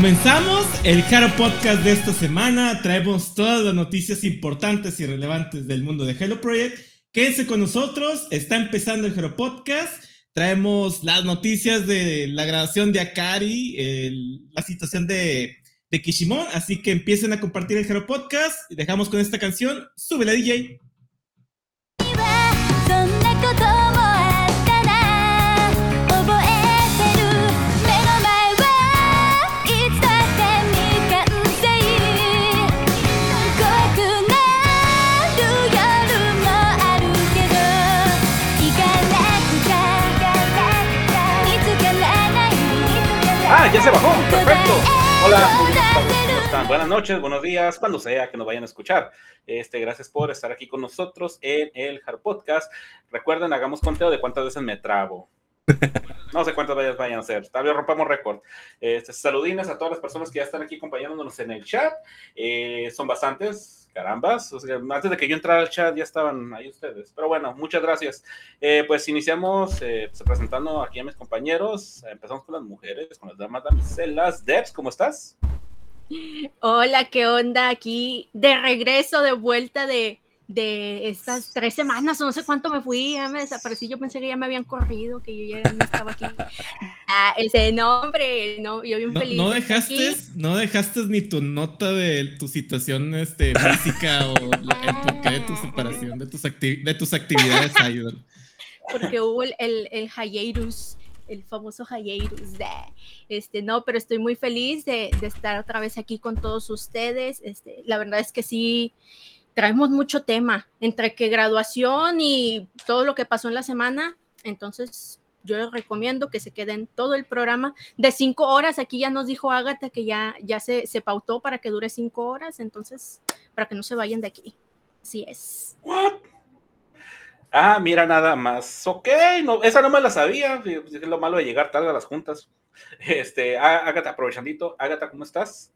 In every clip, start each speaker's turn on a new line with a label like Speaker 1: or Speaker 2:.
Speaker 1: Comenzamos el Hero Podcast de esta semana. Traemos todas las noticias importantes y relevantes del mundo de Hello Project. Quédense con nosotros, está empezando el Hero Podcast. Traemos las noticias
Speaker 2: de
Speaker 1: la grabación
Speaker 2: de
Speaker 1: Akari, la situación
Speaker 2: de,
Speaker 1: Kishimon.
Speaker 2: Así que empiecen a compartir el Hero Podcast y dejamos con esta canción. Sube la DJ. ya se bajó. Perfecto. Hola, ¿cómo están? Buenas noches, buenos días, cuando sea que nos vayan a escuchar. Este, gracias por estar aquí con nosotros en el Hard Podcast. Recuerden, hagamos conteo de cuántas veces me trabo. No sé cuántas veces vayan a ser, Tal vez rompamos récord. Este, saludines a todas las personas que ya están aquí acompañándonos en el chat. Eh, son bastantes carambas, o sea, antes
Speaker 1: de
Speaker 2: que yo entrara al chat
Speaker 1: ya estaban ahí ustedes. Pero bueno, muchas gracias. Eh, pues iniciamos eh, pues, presentando aquí a mis compañeros. Empezamos con las mujeres, con las damas damiselas. Debs, ¿cómo estás?
Speaker 3: Hola, ¿qué onda? Aquí de regreso, de vuelta de de estas tres semanas, o no sé cuánto me fui, ya me desaparecí, yo pensé que ya me habían corrido, que yo ya no estaba aquí. Ah, ese nombre, no, yo bien feliz. No dejaste, no dejaste ni tu nota de tu situación este, física o el porqué de tu separación, de tus, de tus actividades Porque hubo el, el, el famoso Jairus este, no, pero estoy
Speaker 1: muy
Speaker 3: feliz de, de estar otra vez aquí
Speaker 1: con
Speaker 3: todos
Speaker 1: ustedes. Este, la verdad es
Speaker 4: que
Speaker 1: sí, traemos mucho tema, entre
Speaker 4: que graduación y todo lo que pasó en la semana, entonces yo les recomiendo que se queden todo el programa de cinco horas. Aquí ya nos dijo Ágata que ya, ya se, pautó para que dure cinco horas, entonces para que no se vayan de aquí. Así es. Ah, mira, nada más. Ok, no, esa no me la sabía. Es lo malo de llegar tarde a las juntas. Este, Ágata, aprovechandito. Ágata, ¿cómo estás?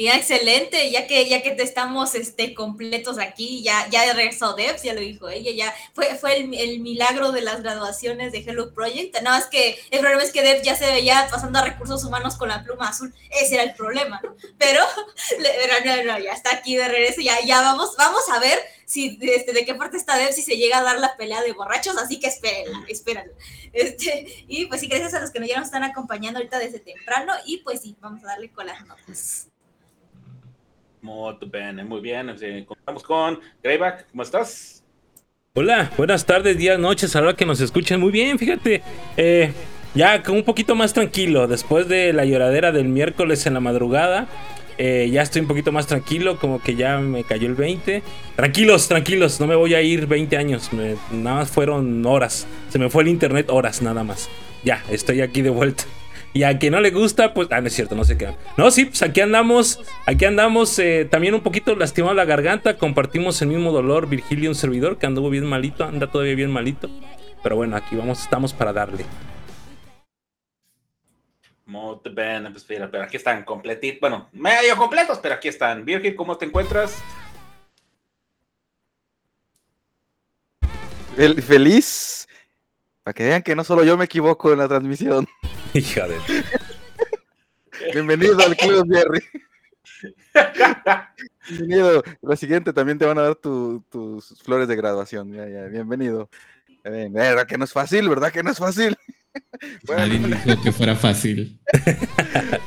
Speaker 4: Ya, excelente, ya que, ya que te estamos este, completos aquí, ya, ya de Debs, ya lo dijo ella, ya fue, fue el, milagro de las graduaciones de Hello Project, nada es que
Speaker 1: el problema es que Debs ya se veía pasando a recursos humanos con la pluma azul, ese era el problema, Pero, no, no, ya está aquí de regreso, ya, ya vamos,
Speaker 5: vamos a ver si, este,
Speaker 1: de
Speaker 5: qué parte está Debs si se llega a dar la pelea de borrachos, así que espérenla, espérenla. Este, y pues sí, gracias a los que
Speaker 1: ya nos están acompañando
Speaker 5: ahorita desde temprano y pues sí, vamos a darle con las notas. Eh, muy bien. Contamos con Greyback, ¿cómo estás? Hola, buenas tardes, días, noches, ahora
Speaker 6: que
Speaker 5: nos escuchan muy bien, fíjate. Eh,
Speaker 6: ya ya un poquito más tranquilo,
Speaker 5: después de la lloradera del miércoles en la madrugada, eh, ya estoy un poquito más tranquilo, como que ya me cayó el 20. Tranquilos, tranquilos, no me voy a ir 20 años, nada más fueron horas. Se me fue el internet horas nada más. Ya, estoy aquí de vuelta. Y a quien no le gusta, pues. Ah, no es cierto, no sé qué. No, sí, pues aquí andamos. Aquí andamos eh, también un poquito lastimado la garganta. Compartimos el mismo dolor. Virgilio, un servidor que anduvo bien malito, anda todavía bien malito. Pero bueno, aquí vamos, estamos para darle. Muy bien, pues mira, pero aquí están completitos. Bueno, medio completos, pero aquí están. Virgil, ¿cómo te encuentras?
Speaker 1: feliz. Para
Speaker 5: que
Speaker 1: vean que no solo yo me equivoco en la transmisión. Hija Bienvenido al club, Jerry.
Speaker 6: Bienvenido. La siguiente también te van a dar tus flores de graduación. Bienvenido. ¿Verdad eh, que no es fácil? ¿Verdad que no es fácil? Bueno, Alguien dijo que fuera fácil.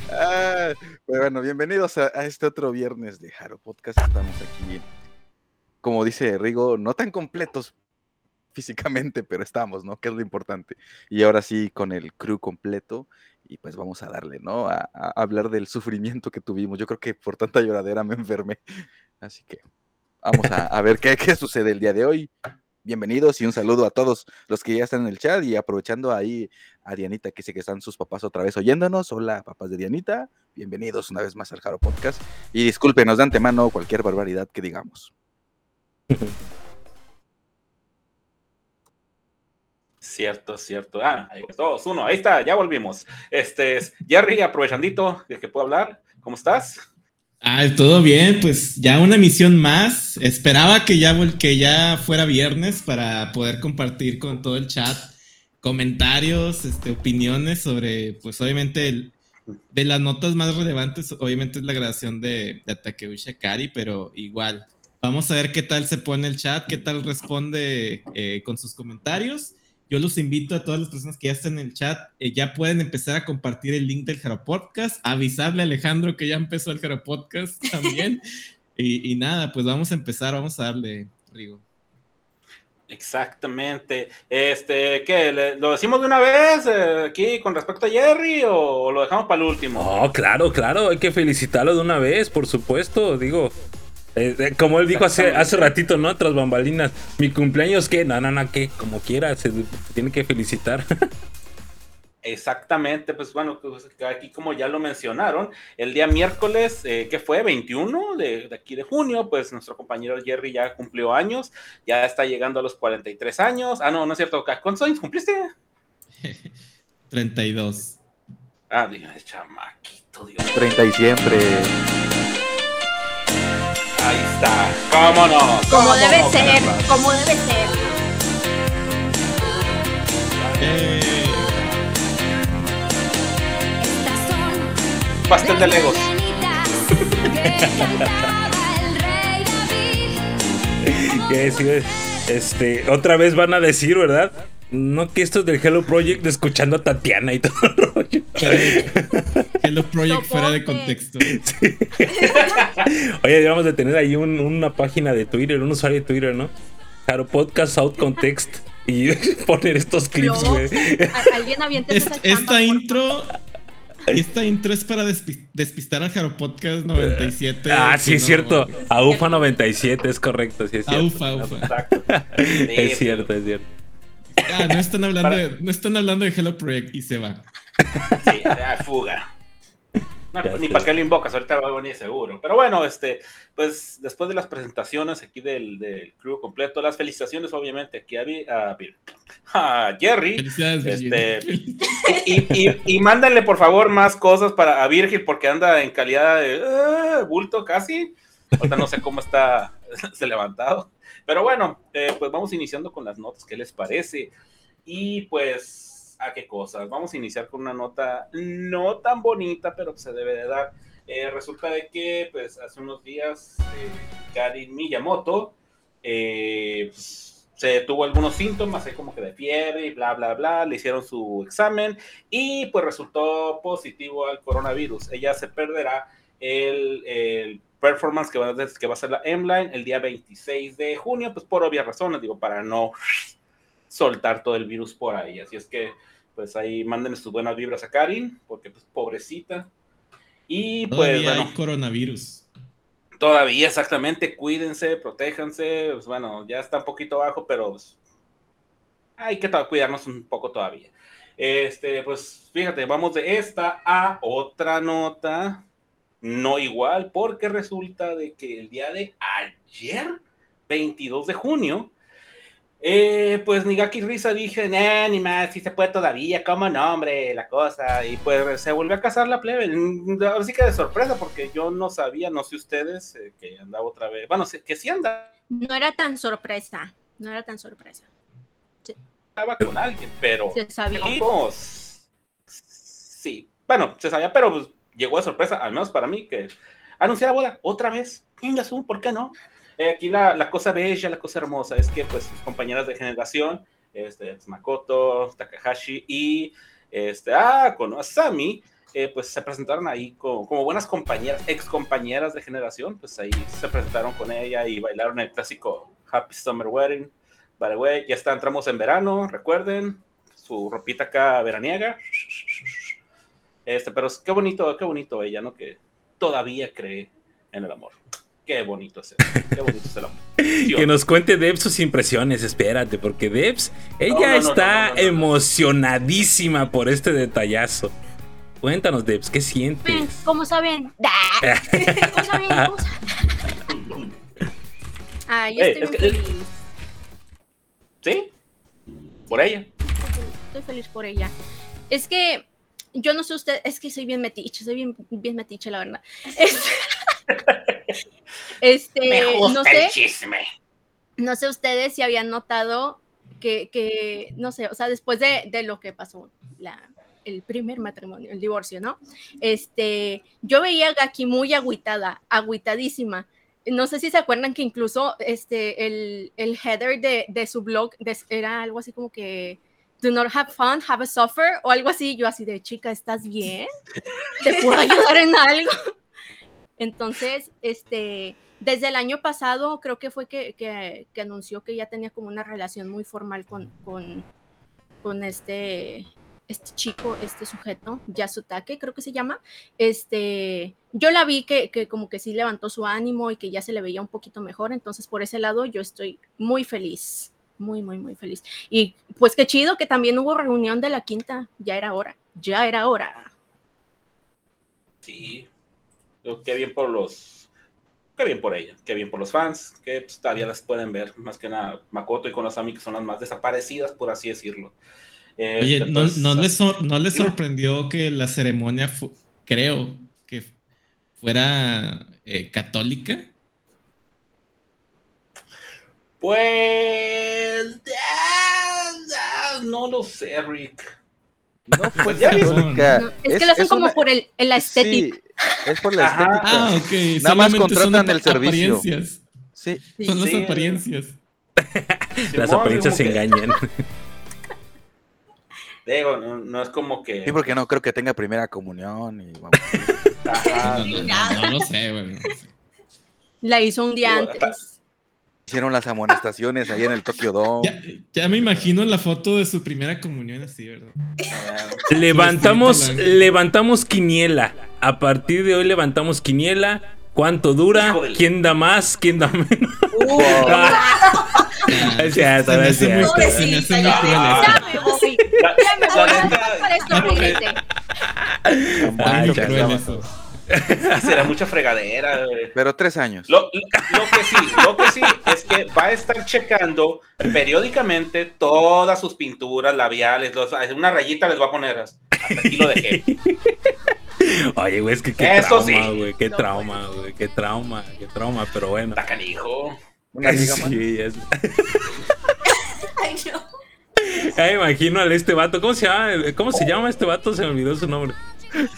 Speaker 6: Ah, pues bueno, bienvenidos a, este otro viernes de Haro Podcast. Estamos aquí, como dice Rigo, no tan completos, físicamente, pero estamos, ¿no? Que es lo importante. Y ahora sí, con el crew completo, y pues vamos a darle, ¿no? A, hablar del sufrimiento que tuvimos. Yo creo que por tanta lloradera me enfermé. Así que vamos a, ver
Speaker 1: qué,
Speaker 6: qué sucede el día
Speaker 1: de
Speaker 6: hoy
Speaker 1: bienvenidos y un saludo a todos los que ya están en el chat y aprovechando ahí a Dianita,
Speaker 6: que
Speaker 1: sé que están sus papás otra vez oyéndonos. Hola, papás
Speaker 6: de
Speaker 1: Dianita.
Speaker 6: Bienvenidos una vez más al Jaro Podcast. Y discúlpenos de antemano cualquier barbaridad que digamos. Cierto, cierto.
Speaker 1: Ah, todos uno. Ahí está, ya volvimos. Este, es Jerry, aprovechandito de que puedo hablar. ¿Cómo estás? Ah, todo bien, pues ya una emisión más. Esperaba que ya, que ya fuera viernes para poder compartir con todo el chat comentarios,
Speaker 6: este, opiniones sobre,
Speaker 1: pues obviamente, el, de las notas más
Speaker 6: relevantes, obviamente es
Speaker 1: la grabación de, de Takeuchi pero igual, Vamos a ver
Speaker 2: qué tal se pone el chat, qué tal responde
Speaker 1: eh, con sus comentarios. Yo los invito
Speaker 6: a
Speaker 1: todas las personas
Speaker 6: que
Speaker 1: ya están en el chat, eh, ya
Speaker 6: pueden empezar a compartir el link del Jaro Podcast, avisarle a Alejandro que ya empezó el Jaro Podcast también. y, nada, pues
Speaker 5: vamos
Speaker 6: a empezar, vamos a darle, Rigo.
Speaker 5: Exactamente. Este, ¿qué? ¿Lo decimos de una vez eh, aquí con respecto a Jerry o lo dejamos
Speaker 6: para
Speaker 5: el último? Oh, claro, claro, hay que
Speaker 2: felicitarlo de una vez, por
Speaker 6: supuesto, digo. Este, como él dijo hace, hace ratito, ¿no? Tras bambalinas, mi cumpleaños,
Speaker 5: ¿qué? No,
Speaker 6: no,
Speaker 5: no, que como quiera,
Speaker 6: se
Speaker 5: tiene que felicitar.
Speaker 6: Exactamente, pues bueno, pues aquí como ya lo mencionaron, el día miércoles, eh,
Speaker 1: que
Speaker 6: fue
Speaker 1: 21 de, aquí de junio, pues nuestro compañero Jerry ya cumplió años, ya está llegando a los 43 años. Ah, no, no es cierto, ¿cuántos años cumpliste? 32. Ah, Dios, chamaquito, Dios. 30 y siempre. ¿Cómo no? como debe ser, como debe ser. Pastel de Legos. ¿Qué es? Este, otra vez van a decir, ¿verdad? No, que esto es del Hello Project escuchando a Tatiana y todo el Hello Project fuera de contexto. Oye, debemos de tener ahí una página de Twitter, un usuario de Twitter, ¿no? Claro, podcast out context y poner estos clips, güey. Alguien esta, esta intro. Esta intro es para despistar A Jaro Podcast 97. Ah, sí, es cierto. a Ufa 97, es correcto, sí, es cierto. es cierto, es cierto. Ah, no están hablando, de, no están hablando de Hello Project y se va. Sí, fuga. ni para qué lo invocas, ahorita va a venir seguro. Pero bueno, este, pues después de las presentaciones aquí del, club completo, las felicitaciones obviamente aquí a, a, Jerry. Este, y, y, mándale por favor más cosas para a Virgil porque anda en calidad de eh, bulto casi. Ahorita no sé cómo está se levantado. Pero bueno, eh, pues vamos iniciando con las notas, ¿qué les parece? Y
Speaker 2: pues, ¿a qué cosas? Vamos a iniciar con una nota no tan
Speaker 1: bonita, pero que
Speaker 2: se
Speaker 1: debe de dar.
Speaker 2: Eh, resulta
Speaker 1: de que, pues, hace unos días, eh, Karin Miyamoto pues, se tuvo algunos síntomas, es como que de fiebre y bla, bla, bla. Le hicieron su examen y, pues, resultó positivo al coronavirus. Ella se perderá el performance que va, a, que va a ser la M-Line el día 26 de junio, pues por obvias razones, digo, para no soltar todo el virus por ahí. Así es que, pues ahí mándenle sus buenas vibras a Karin, porque pues pobrecita. Y pues... hay coronavirus. Todavía, exactamente, cuídense, protéjanse, pues bueno, ya está un poquito bajo, pero pues, hay
Speaker 6: que
Speaker 1: cuidarnos un poco
Speaker 6: todavía. Este, pues fíjate, vamos de esta a otra nota no igual, porque resulta de que el día de ayer,
Speaker 2: 22 de junio,
Speaker 1: eh, pues Nigaki Risa dije, ni más, si se puede todavía, cómo nombre la cosa. Y pues se vuelve a casar la plebe.
Speaker 2: Ahora sí que de sorpresa, porque yo no sabía, no sé ustedes, eh, que andaba otra vez. Bueno, que sí anda No era tan sorpresa, no era tan sorpresa. Estaba con alguien, pero. Se sabía. sí, bueno, se sabía, pero pues, llegó a sorpresa, al menos para mí, que anuncié la boda otra vez. Venga, ¿por qué no? Eh, aquí la, la, cosa bella, la cosa hermosa es que pues sus compañeras de generación, este, Makoto, Takahashi y este, ah, con eh, pues se presentaron ahí como, como, buenas compañeras, ex compañeras de generación, pues ahí se presentaron con ella y bailaron el clásico Happy Summer Wedding. Vale, güey, ya está, entramos en verano, recuerden, su ropita acá veraniega este, pero qué bonito, qué bonito ella, ¿no? Que todavía cree en el amor. Qué bonito es el, qué bonito es el amor. que nos cuente Debs sus impresiones, espérate, porque Debs, ella está emocionadísima por este detallazo. Cuéntanos, Debs, ¿qué sientes? Mm, ¿Cómo saben? ¿Cómo yo eh,
Speaker 1: estoy feliz. ¿Sí? Por ella. Estoy feliz por ella. Es que yo
Speaker 6: no
Speaker 1: sé ustedes, es
Speaker 6: que
Speaker 1: soy bien metiche, soy bien,
Speaker 6: bien metiche, la verdad. Este,
Speaker 1: no
Speaker 6: sé, No
Speaker 1: sé
Speaker 6: ustedes si habían notado que,
Speaker 2: que
Speaker 1: no sé, o sea, después de,
Speaker 2: lo
Speaker 1: que pasó
Speaker 2: el
Speaker 1: primer matrimonio,
Speaker 2: el
Speaker 1: divorcio, ¿no? Este, yo
Speaker 2: veía a Gaki muy agüitada, agüitadísima. No sé si se acuerdan que
Speaker 6: incluso este, el, header de, su blog era algo así
Speaker 1: como que
Speaker 6: do not have fun, have a suffer, o algo así. Yo así de,
Speaker 1: chica, ¿estás bien? ¿Te puedo ayudar en algo?
Speaker 5: Entonces, este, desde el año pasado creo que
Speaker 6: fue que, anunció
Speaker 2: que
Speaker 6: ya
Speaker 2: tenía como una relación muy formal con, con,
Speaker 5: con este, este chico, este
Speaker 6: sujeto, Yasutake creo que se llama, este, yo la vi que, que, como que sí levantó su ánimo y que ya se le veía un poquito mejor, entonces por ese lado yo estoy muy feliz muy, muy, muy feliz. Y pues qué chido
Speaker 1: que también hubo reunión de la quinta,
Speaker 5: ya era hora, ya
Speaker 1: era hora. Sí, qué bien por los, qué bien por ella, qué bien por los fans, que pues, todavía las pueden ver, más que nada Makoto y Konosami que son las más desaparecidas,
Speaker 6: por así decirlo. Eh, Oye, ¿no, les sorprendió que la ceremonia,
Speaker 1: creo,
Speaker 6: que
Speaker 2: fuera
Speaker 6: eh, católica? Pues. No
Speaker 1: lo sé,
Speaker 6: Rick. No, pues ya Es, que lo hacen
Speaker 2: como por
Speaker 6: el,
Speaker 2: el estética. Sí, es por la estética. Ah, okay. Nada más contratan
Speaker 6: el
Speaker 2: servicio. Sí.
Speaker 1: Son las apariencias. las apariencias se engañan. Digo,
Speaker 2: no,
Speaker 1: es como que. Sí, porque no creo que tenga primera comunión y no, lo sé, güey. La hizo un día antes hicieron las amonestaciones ahí en el Tokyo Dome. Ya, me imagino la foto de su primera comunión así, ¿verdad? levantamos, levantamos quiniela. A partir de hoy levantamos quiniela. ¿Cuánto dura? ¿Quién da más? ¿Quién da menos? Uh. gracias, ya, me voy. Ya me voy. Será mucha fregadera.
Speaker 6: Pero tres años. Lo, que sí, lo
Speaker 1: que
Speaker 6: sí
Speaker 1: es que va a
Speaker 6: estar checando
Speaker 1: periódicamente todas sus pinturas labiales. una rayita les va a poner. Hasta aquí lo dejé. Oye, güey, es que qué trauma, güey. Qué trauma, güey. Qué trauma, pero bueno. Tacanijo sí,
Speaker 6: Ay, no. imagino al este vato.
Speaker 1: ¿Cómo
Speaker 6: se llama? ¿Cómo se llama este vato? Se me olvidó su nombre.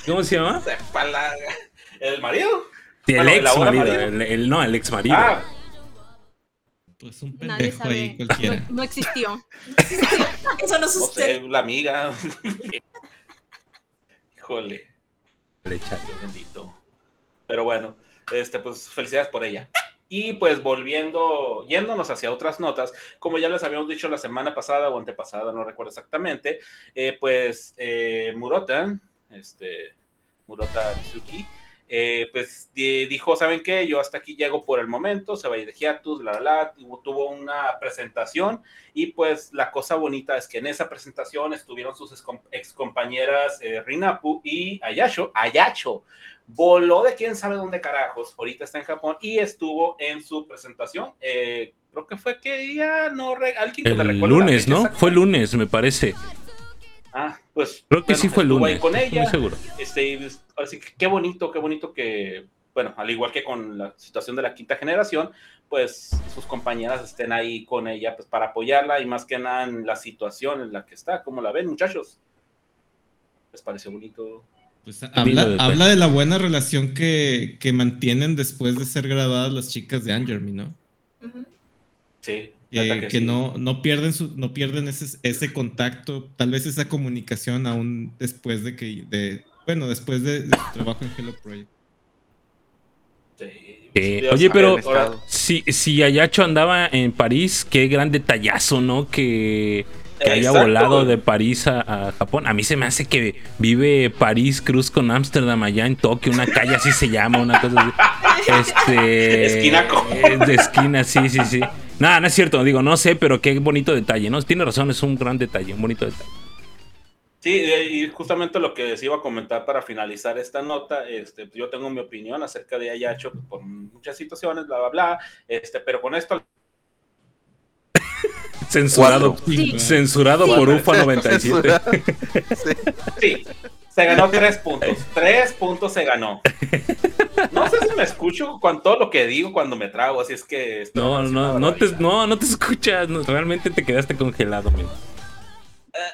Speaker 6: ¿Cómo se llama?
Speaker 1: ¿El marido?
Speaker 6: El ex marido, El, no, el ex marido. Ah. Pues un pendejo ahí cualquiera. No, no, existió. Eso no sucedió. No la amiga. Híjole. un Bendito. Pero bueno, este, pues felicidades por ella. Y pues volviendo, yéndonos hacia otras notas, como ya les habíamos dicho la semana pasada o antepasada, no recuerdo exactamente, eh, pues eh, Murota este, Murata
Speaker 1: eh,
Speaker 6: pues dijo, ¿saben qué?
Speaker 1: Yo
Speaker 6: hasta aquí llego por el momento, se va a ir
Speaker 1: de
Speaker 6: hiatus, la, la, la,
Speaker 1: tuvo una presentación y pues la cosa bonita es que en esa presentación estuvieron sus ex compañeras eh, Rinapu
Speaker 6: y
Speaker 1: Ayacho, Ayacho, voló
Speaker 6: de quién sabe dónde carajos, ahorita está en Japón y estuvo en su presentación, eh,
Speaker 1: creo que fue que día, no, alguien el recuerda. Lunes, ¿no? Fue lunes, me parece. Ah, pues. Creo que sí fue el lunes. Con ella, muy seguro. Este, pues, así que
Speaker 6: qué bonito, qué bonito
Speaker 1: que,
Speaker 6: bueno, al igual que con la situación
Speaker 1: de
Speaker 6: la quinta
Speaker 1: generación, pues sus compañeras estén ahí con ella pues, para apoyarla y más que nada en la situación en la que está. ¿Cómo la ven, muchachos? ¿Les pareció bonito? Pues habla, de la buena relación que, que, mantienen después de ser grabadas las chicas de Angermy, ¿no? Sí que no, no pierden, su, no pierden ese, ese contacto, tal vez esa comunicación aún después de que, de, bueno, después de, su trabajo en Hello Project. Eh, oye, pero si, si Ayacho andaba en París, qué gran detallazo, ¿no? Que, que haya volado de
Speaker 6: París a, Japón. A mí se me hace
Speaker 1: que
Speaker 6: vive París Cruz con Ámsterdam allá en Tokio,
Speaker 1: una calle así se llama, una cosa así. Este, esquina De esquina, sí, sí, sí. Nada, no es cierto, digo, no sé, pero qué bonito detalle, ¿no? Tiene razón, es un gran detalle, un bonito detalle. Sí, eh, y justamente lo que les iba a
Speaker 2: comentar
Speaker 1: para
Speaker 2: finalizar
Speaker 1: esta nota, este, yo tengo mi opinión acerca
Speaker 6: de Ayacho pues, por muchas
Speaker 1: situaciones, bla, bla, bla, este, pero con esto... censurado, censurado por UFA 97. Sí. sí. Se ganó tres puntos. Tres puntos se ganó. No sé si me escucho con todo lo que digo cuando me trago, así es que. No, no, no te, no, no te escuchas. realmente te quedaste congelado, eh,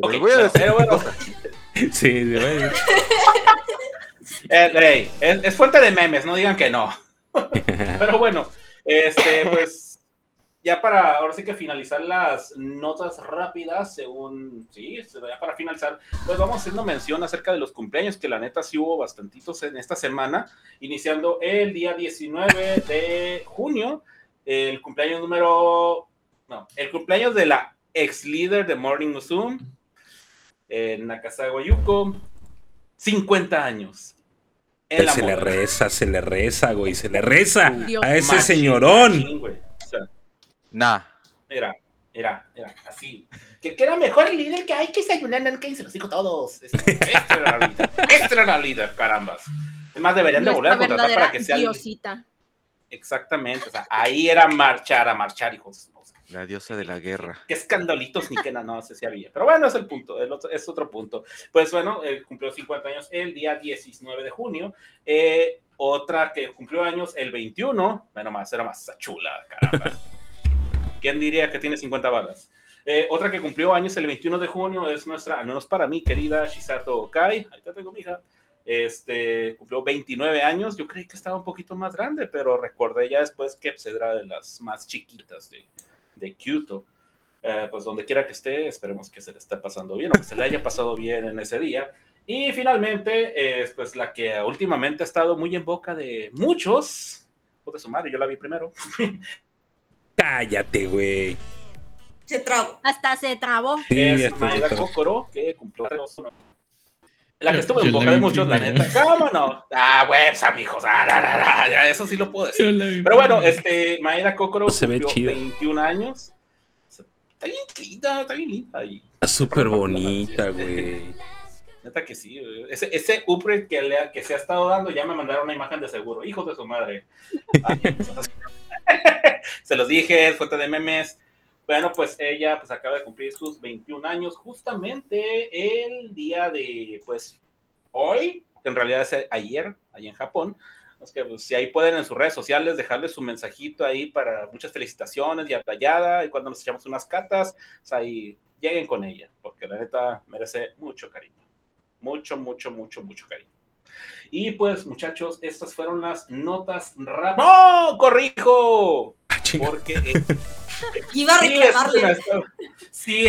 Speaker 1: Ok, bueno. sí, de verdad. eh, es fuente de memes, no digan que no. pero bueno, este, pues ya para, ahora sí que finalizar las notas rápidas, según, sí, este, ya para finalizar, pues vamos haciendo mención acerca de los cumpleaños, que la neta sí hubo
Speaker 6: bastantitos
Speaker 1: en
Speaker 6: esta semana,
Speaker 2: iniciando el día
Speaker 1: 19 de junio, el cumpleaños número, no, el cumpleaños de la ex líder de Morning Zoom, en eh, Nakasago Yuko, 50 años. Se le reza, se le reza,
Speaker 6: güey,
Speaker 1: se le reza
Speaker 6: a ese señorón.
Speaker 1: Nah. Era, era, era, así. Que, era mejor el líder que hay que desayunar, el que se los dijo todos. Este, este, este, era la líder, carambas. Además, deberían de volver a contratar para que sea. Diosita. Exactamente, o sea, ahí era marchar, a marchar, hijos. la diosa de la guerra. Qué escandalitos ni que nada, no sé si había. Pero bueno, es el punto, es otro punto. Pues bueno, eh, cumplió 50 años el día 19 de junio. Eh, otra que cumplió años el 21, bueno, más, era más chula, caramba. ¿Quién diría que tiene 50 balas? Eh, otra que cumplió años el 21 de junio es nuestra, al menos para mí, querida Shisato Okai.
Speaker 6: Ahí te tengo, mija.
Speaker 1: Este,
Speaker 2: cumplió 29
Speaker 1: años. Yo creí que estaba un poquito más grande, pero recordé ya después que será pues, de las más chiquitas de, de Kyoto. Eh, pues donde quiera que esté, esperemos que se le esté pasando bien o que se le haya pasado bien en ese día. Y finalmente, eh, pues la que últimamente ha estado muy en boca de muchos, de su madre, yo la vi primero, Cállate, güey. Se trabó. Hasta se trabó. Sí, es hasta se trabó. La que estuvo en muchos, la neta. ¿Cómo no? Ah, güey, amigos. Ah, eso sí lo puedo decir. Pero bueno, este, Maeda Kokoro se 21 años. Está bien linda, está bien linda. ahí. Está súper bonita, güey. Neta que sí, ese, ese upgrade que, le, que se ha estado dando, ya me mandaron una imagen de seguro. Hijos de su madre. se los
Speaker 6: dije, es fuente de memes.
Speaker 2: Bueno,
Speaker 6: pues ella pues acaba
Speaker 1: de cumplir sus 21 años justamente
Speaker 2: el
Speaker 1: día de, pues, hoy, en realidad es
Speaker 6: ayer, ahí en Japón. Es
Speaker 1: que
Speaker 6: pues, si
Speaker 1: ahí
Speaker 6: pueden en sus redes sociales dejarle su mensajito ahí para muchas felicitaciones y atallada, y cuando nos echamos unas catas, ahí lleguen
Speaker 2: con
Speaker 6: ella, porque la neta merece mucho cariño. Mucho, mucho, mucho, mucho cariño.
Speaker 2: Y
Speaker 6: pues, muchachos, estas fueron las
Speaker 2: notas rápidas. ¡No!
Speaker 6: ¡Corrijo! Ah, Porque. Eh, Iba a reclamarle.
Speaker 1: Sí,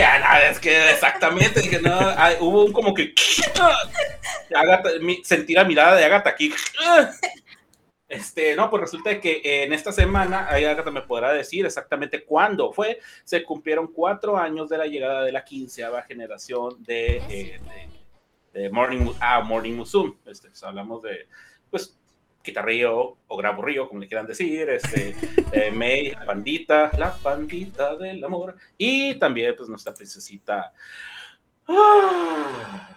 Speaker 1: es que exactamente. no, hubo un como que. sentí la mirada de Agatha aquí.
Speaker 6: Este, no, pues resulta que eh, en esta semana, ahí Agatha me podrá decir exactamente cuándo fue, se cumplieron cuatro años de la llegada de la quinceava generación de eh, Morning, ah, Morning Musume, este, pues,
Speaker 1: hablamos
Speaker 6: de,
Speaker 1: pues,
Speaker 6: Quitarrío o Grabo Río, como le quieran decir, este, eh, May, Bandita, la pandita del Amor, y también, pues, nuestra princesita ah,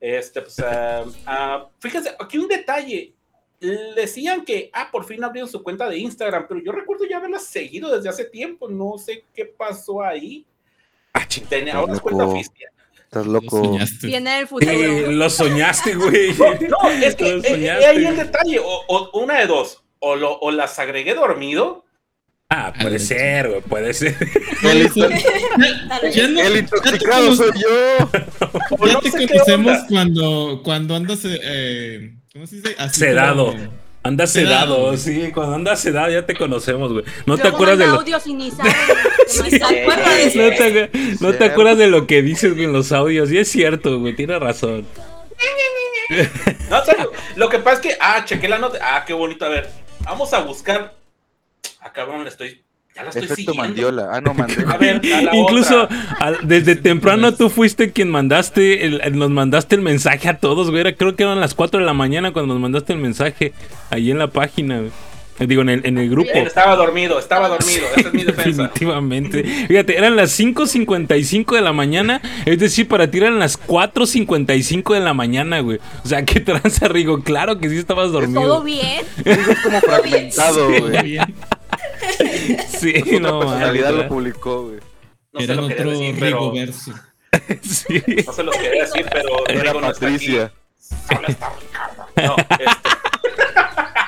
Speaker 1: Este, pues, eh, ah,
Speaker 6: fíjense, aquí un
Speaker 1: detalle, decían que,
Speaker 6: ah, por fin abrieron su cuenta de Instagram,
Speaker 1: pero yo recuerdo ya haberla seguido desde hace tiempo, no sé
Speaker 6: qué
Speaker 1: pasó ahí. Ah, Tenía ahora cuenta oficial. Estás loco. Tiene el futuro. lo soñaste, güey. No, es que eh, eh, y ahí el detalle. O, una
Speaker 6: de
Speaker 1: dos. O, lo, o las agregué dormido.
Speaker 6: Ah, puede ser, güey, puede ser. El, ya no, el soy yo. Ya no te conocemos cuando, cuando andas. Eh, ¿Cómo se dice? Así Sedado. Andas sedado, sí, cuando andas sedado ya te conocemos, güey. No te acuerdas de lo No te acuerdas de lo que dices güey, en los audios, y es cierto, güey, Tiene razón. no, sé, lo que pasa es que ah, chequé la nota. Ah, qué bonito, a ver. Vamos a buscar. Ah, cabrón, le estoy ya mandiola. Ah, no, Incluso desde temprano tú fuiste quien mandaste, nos mandaste el mensaje a todos, güey. creo que eran las 4 de la mañana cuando nos mandaste el mensaje ahí en la página, güey. Eh, digo, en el, grupo. estaba dormido, estaba dormido. esa es mi Definitivamente. Fíjate, eran las 5.55 de la mañana. Es decir, para ti eran las 4.55 de la mañana, güey. O sea, qué tranza, Rigo. Claro que sí estabas pues dormido. Todo bien. es como fragmentado, güey. Sí, no,
Speaker 1: En personalidad lo publicó, güey. No Era otro No se lo quería decir, pero Era Rigo Patricia. No está,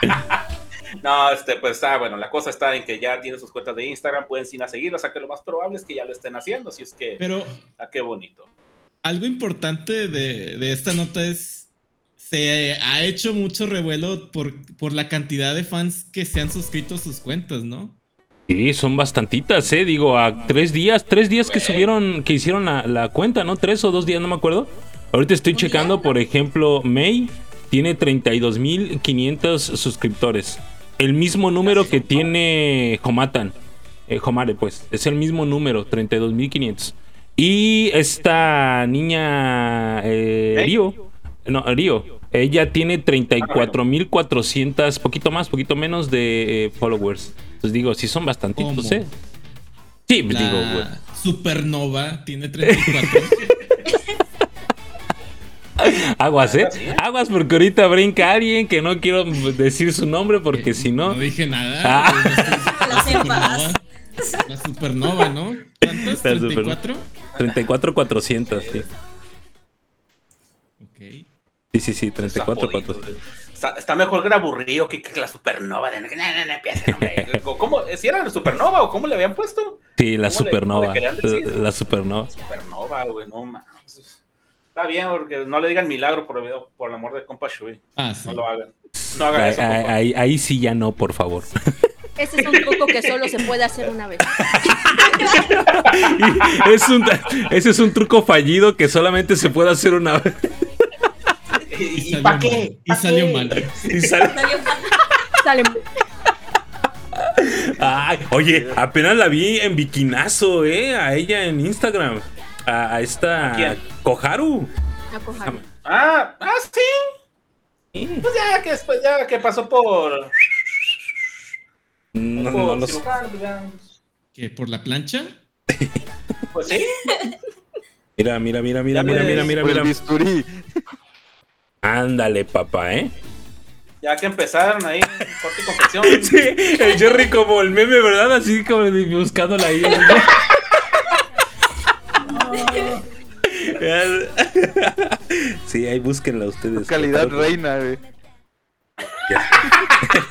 Speaker 1: este.
Speaker 6: No, este... pues está ah, bueno, la cosa
Speaker 1: está en que
Speaker 6: ya
Speaker 1: tiene sus cuentas de Instagram, pueden sin a o sea que lo más probable
Speaker 2: es
Speaker 1: que ya lo estén haciendo, así es
Speaker 2: que.
Speaker 1: Pero. Ah, qué bonito. Algo
Speaker 6: importante de, esta nota es.
Speaker 2: Se ha hecho mucho revuelo por,
Speaker 6: por la cantidad de fans que se han suscrito a sus cuentas, ¿no? Sí, son bastantitas, ¿eh? Digo, a tres días, tres días que subieron, que hicieron la, cuenta, ¿no? Tres o dos días, no me acuerdo. Ahorita estoy checando, por ejemplo, May tiene 32.500 suscriptores. El mismo número que tiene Jomatan. Jomare, eh,
Speaker 1: pues. Es el mismo número, 32.500. Y
Speaker 6: esta
Speaker 1: niña,
Speaker 6: eh, Río.
Speaker 1: No, Río.
Speaker 6: Ella tiene 34.400, poquito más, poquito menos de eh, followers.
Speaker 1: Pues
Speaker 6: digo, si son bastantitos, ¿eh?
Speaker 1: Sí,
Speaker 6: La digo, güey. Supernova tiene
Speaker 1: 34.
Speaker 6: Aguas, ¿eh? Aguas porque ahorita brinca alguien
Speaker 1: que
Speaker 6: no quiero decir su nombre porque eh, si no... No dije nada. Ah. La supernova, ¿no?
Speaker 1: ¿Cuántos? ¿34? 34, 400, sí. Sí, sí, sí, 34, 400. Está, mejor que era aburrido que, la supernova.
Speaker 6: De,
Speaker 1: no, ¿Cómo, ¿Si era la supernova
Speaker 6: o
Speaker 1: cómo le habían
Speaker 6: puesto? Sí, la supernova. la, la supernova.
Speaker 5: güey, no Está bien, porque no le digan milagro por, el, por el amor
Speaker 6: de
Speaker 5: compa
Speaker 6: Shui. Ah, no lo hagan. No ahí, Ahí, sí ya no, por favor.
Speaker 1: Ese es un truco que solo se puede hacer una vez. es un, ese es un truco fallido que solamente se puede hacer una vez. ¿Y, ¿Y para qué? y salió mal. Y salió mal. Sale mal. Ay, oye, apenas la vi en
Speaker 6: bikinazo, ¿eh?
Speaker 1: A
Speaker 6: ella
Speaker 1: en Instagram. A, a esta. ¿A Koharu. A Koharu. Ah, ah, sí. Pues ya que, ya que pasó por. No, por no, no ¿Qué? ¿Por la plancha?
Speaker 2: pues sí. Mira, mira, mira, mira, mira, mira, mira, mira. Ándale, papá, ¿eh? Ya que empezaron ahí, corte y confesión. Sí, el Jerry como el meme, ¿verdad? Así como buscándola ahí. sí, ahí búsquenla ustedes. calidad reina, güey.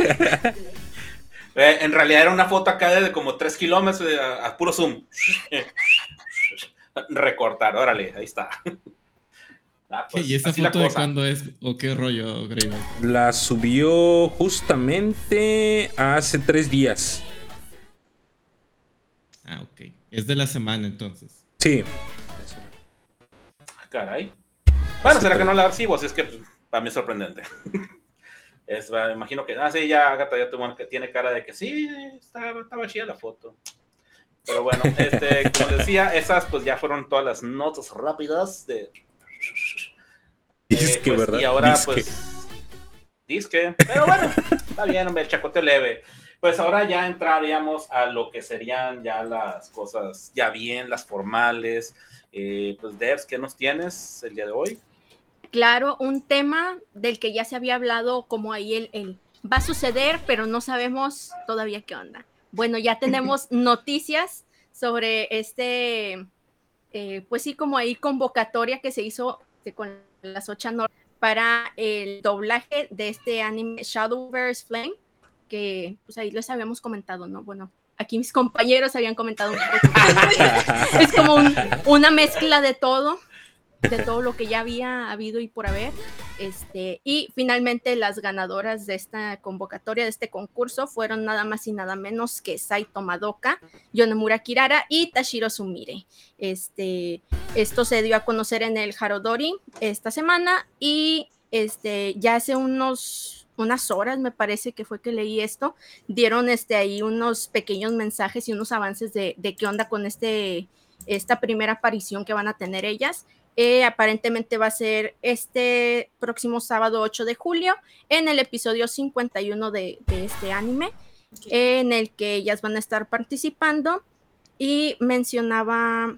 Speaker 2: eh, en realidad era una foto acá de como 3 kilómetros eh, a puro zoom. Recortar, órale, ahí está. Ah, pues, ¿Y esta foto de cuándo es o qué rollo, Greyback? La subió justamente hace tres días. Ah, ok. Es de la semana entonces. Sí. Ah, caray. Bueno, será que no la sigo, así es que pues, para mí es sorprendente. imagino que, ah, sí, ya Gata ya tuvo, tiene cara de que sí, estaba, estaba chida la foto. Pero bueno, este, como decía, esas pues ya fueron todas las notas rápidas de pues, y ahora, Disque. pues. Disque. Pero bueno, está bien, hombre, el chacote leve. Pues ahora ya entraríamos a lo que serían ya las cosas, ya bien, las formales. Eh, pues, devs ¿qué nos tienes el día de hoy? Claro, un tema del que ya se había hablado, como ahí el, va a suceder, pero no sabemos todavía qué onda. Bueno, ya tenemos noticias sobre este, eh, pues sí, como ahí convocatoria que se hizo con las 8 para el doblaje de este anime Shadowverse Flame, que pues ahí les habíamos comentado, ¿no? Bueno, aquí mis compañeros habían comentado un poco. es como una mezcla de todo de todo lo que ya había habido y por haber. Este, y finalmente las ganadoras de esta convocatoria, de este concurso, fueron nada más y nada menos que Saito Madoka, Yonemura Kirara y Tashiro Sumire. Este, esto se dio a conocer en el Harodori esta semana y este, ya hace unos unas horas me parece que fue que leí esto, dieron este ahí unos pequeños mensajes y unos avances de, de qué onda con este esta primera aparición que van a tener ellas. Eh, aparentemente va a ser este próximo sábado 8 de julio en el episodio 51
Speaker 1: de,
Speaker 2: de este anime, en el
Speaker 1: que
Speaker 2: ellas
Speaker 1: van a
Speaker 2: estar
Speaker 6: participando. Y
Speaker 1: mencionaba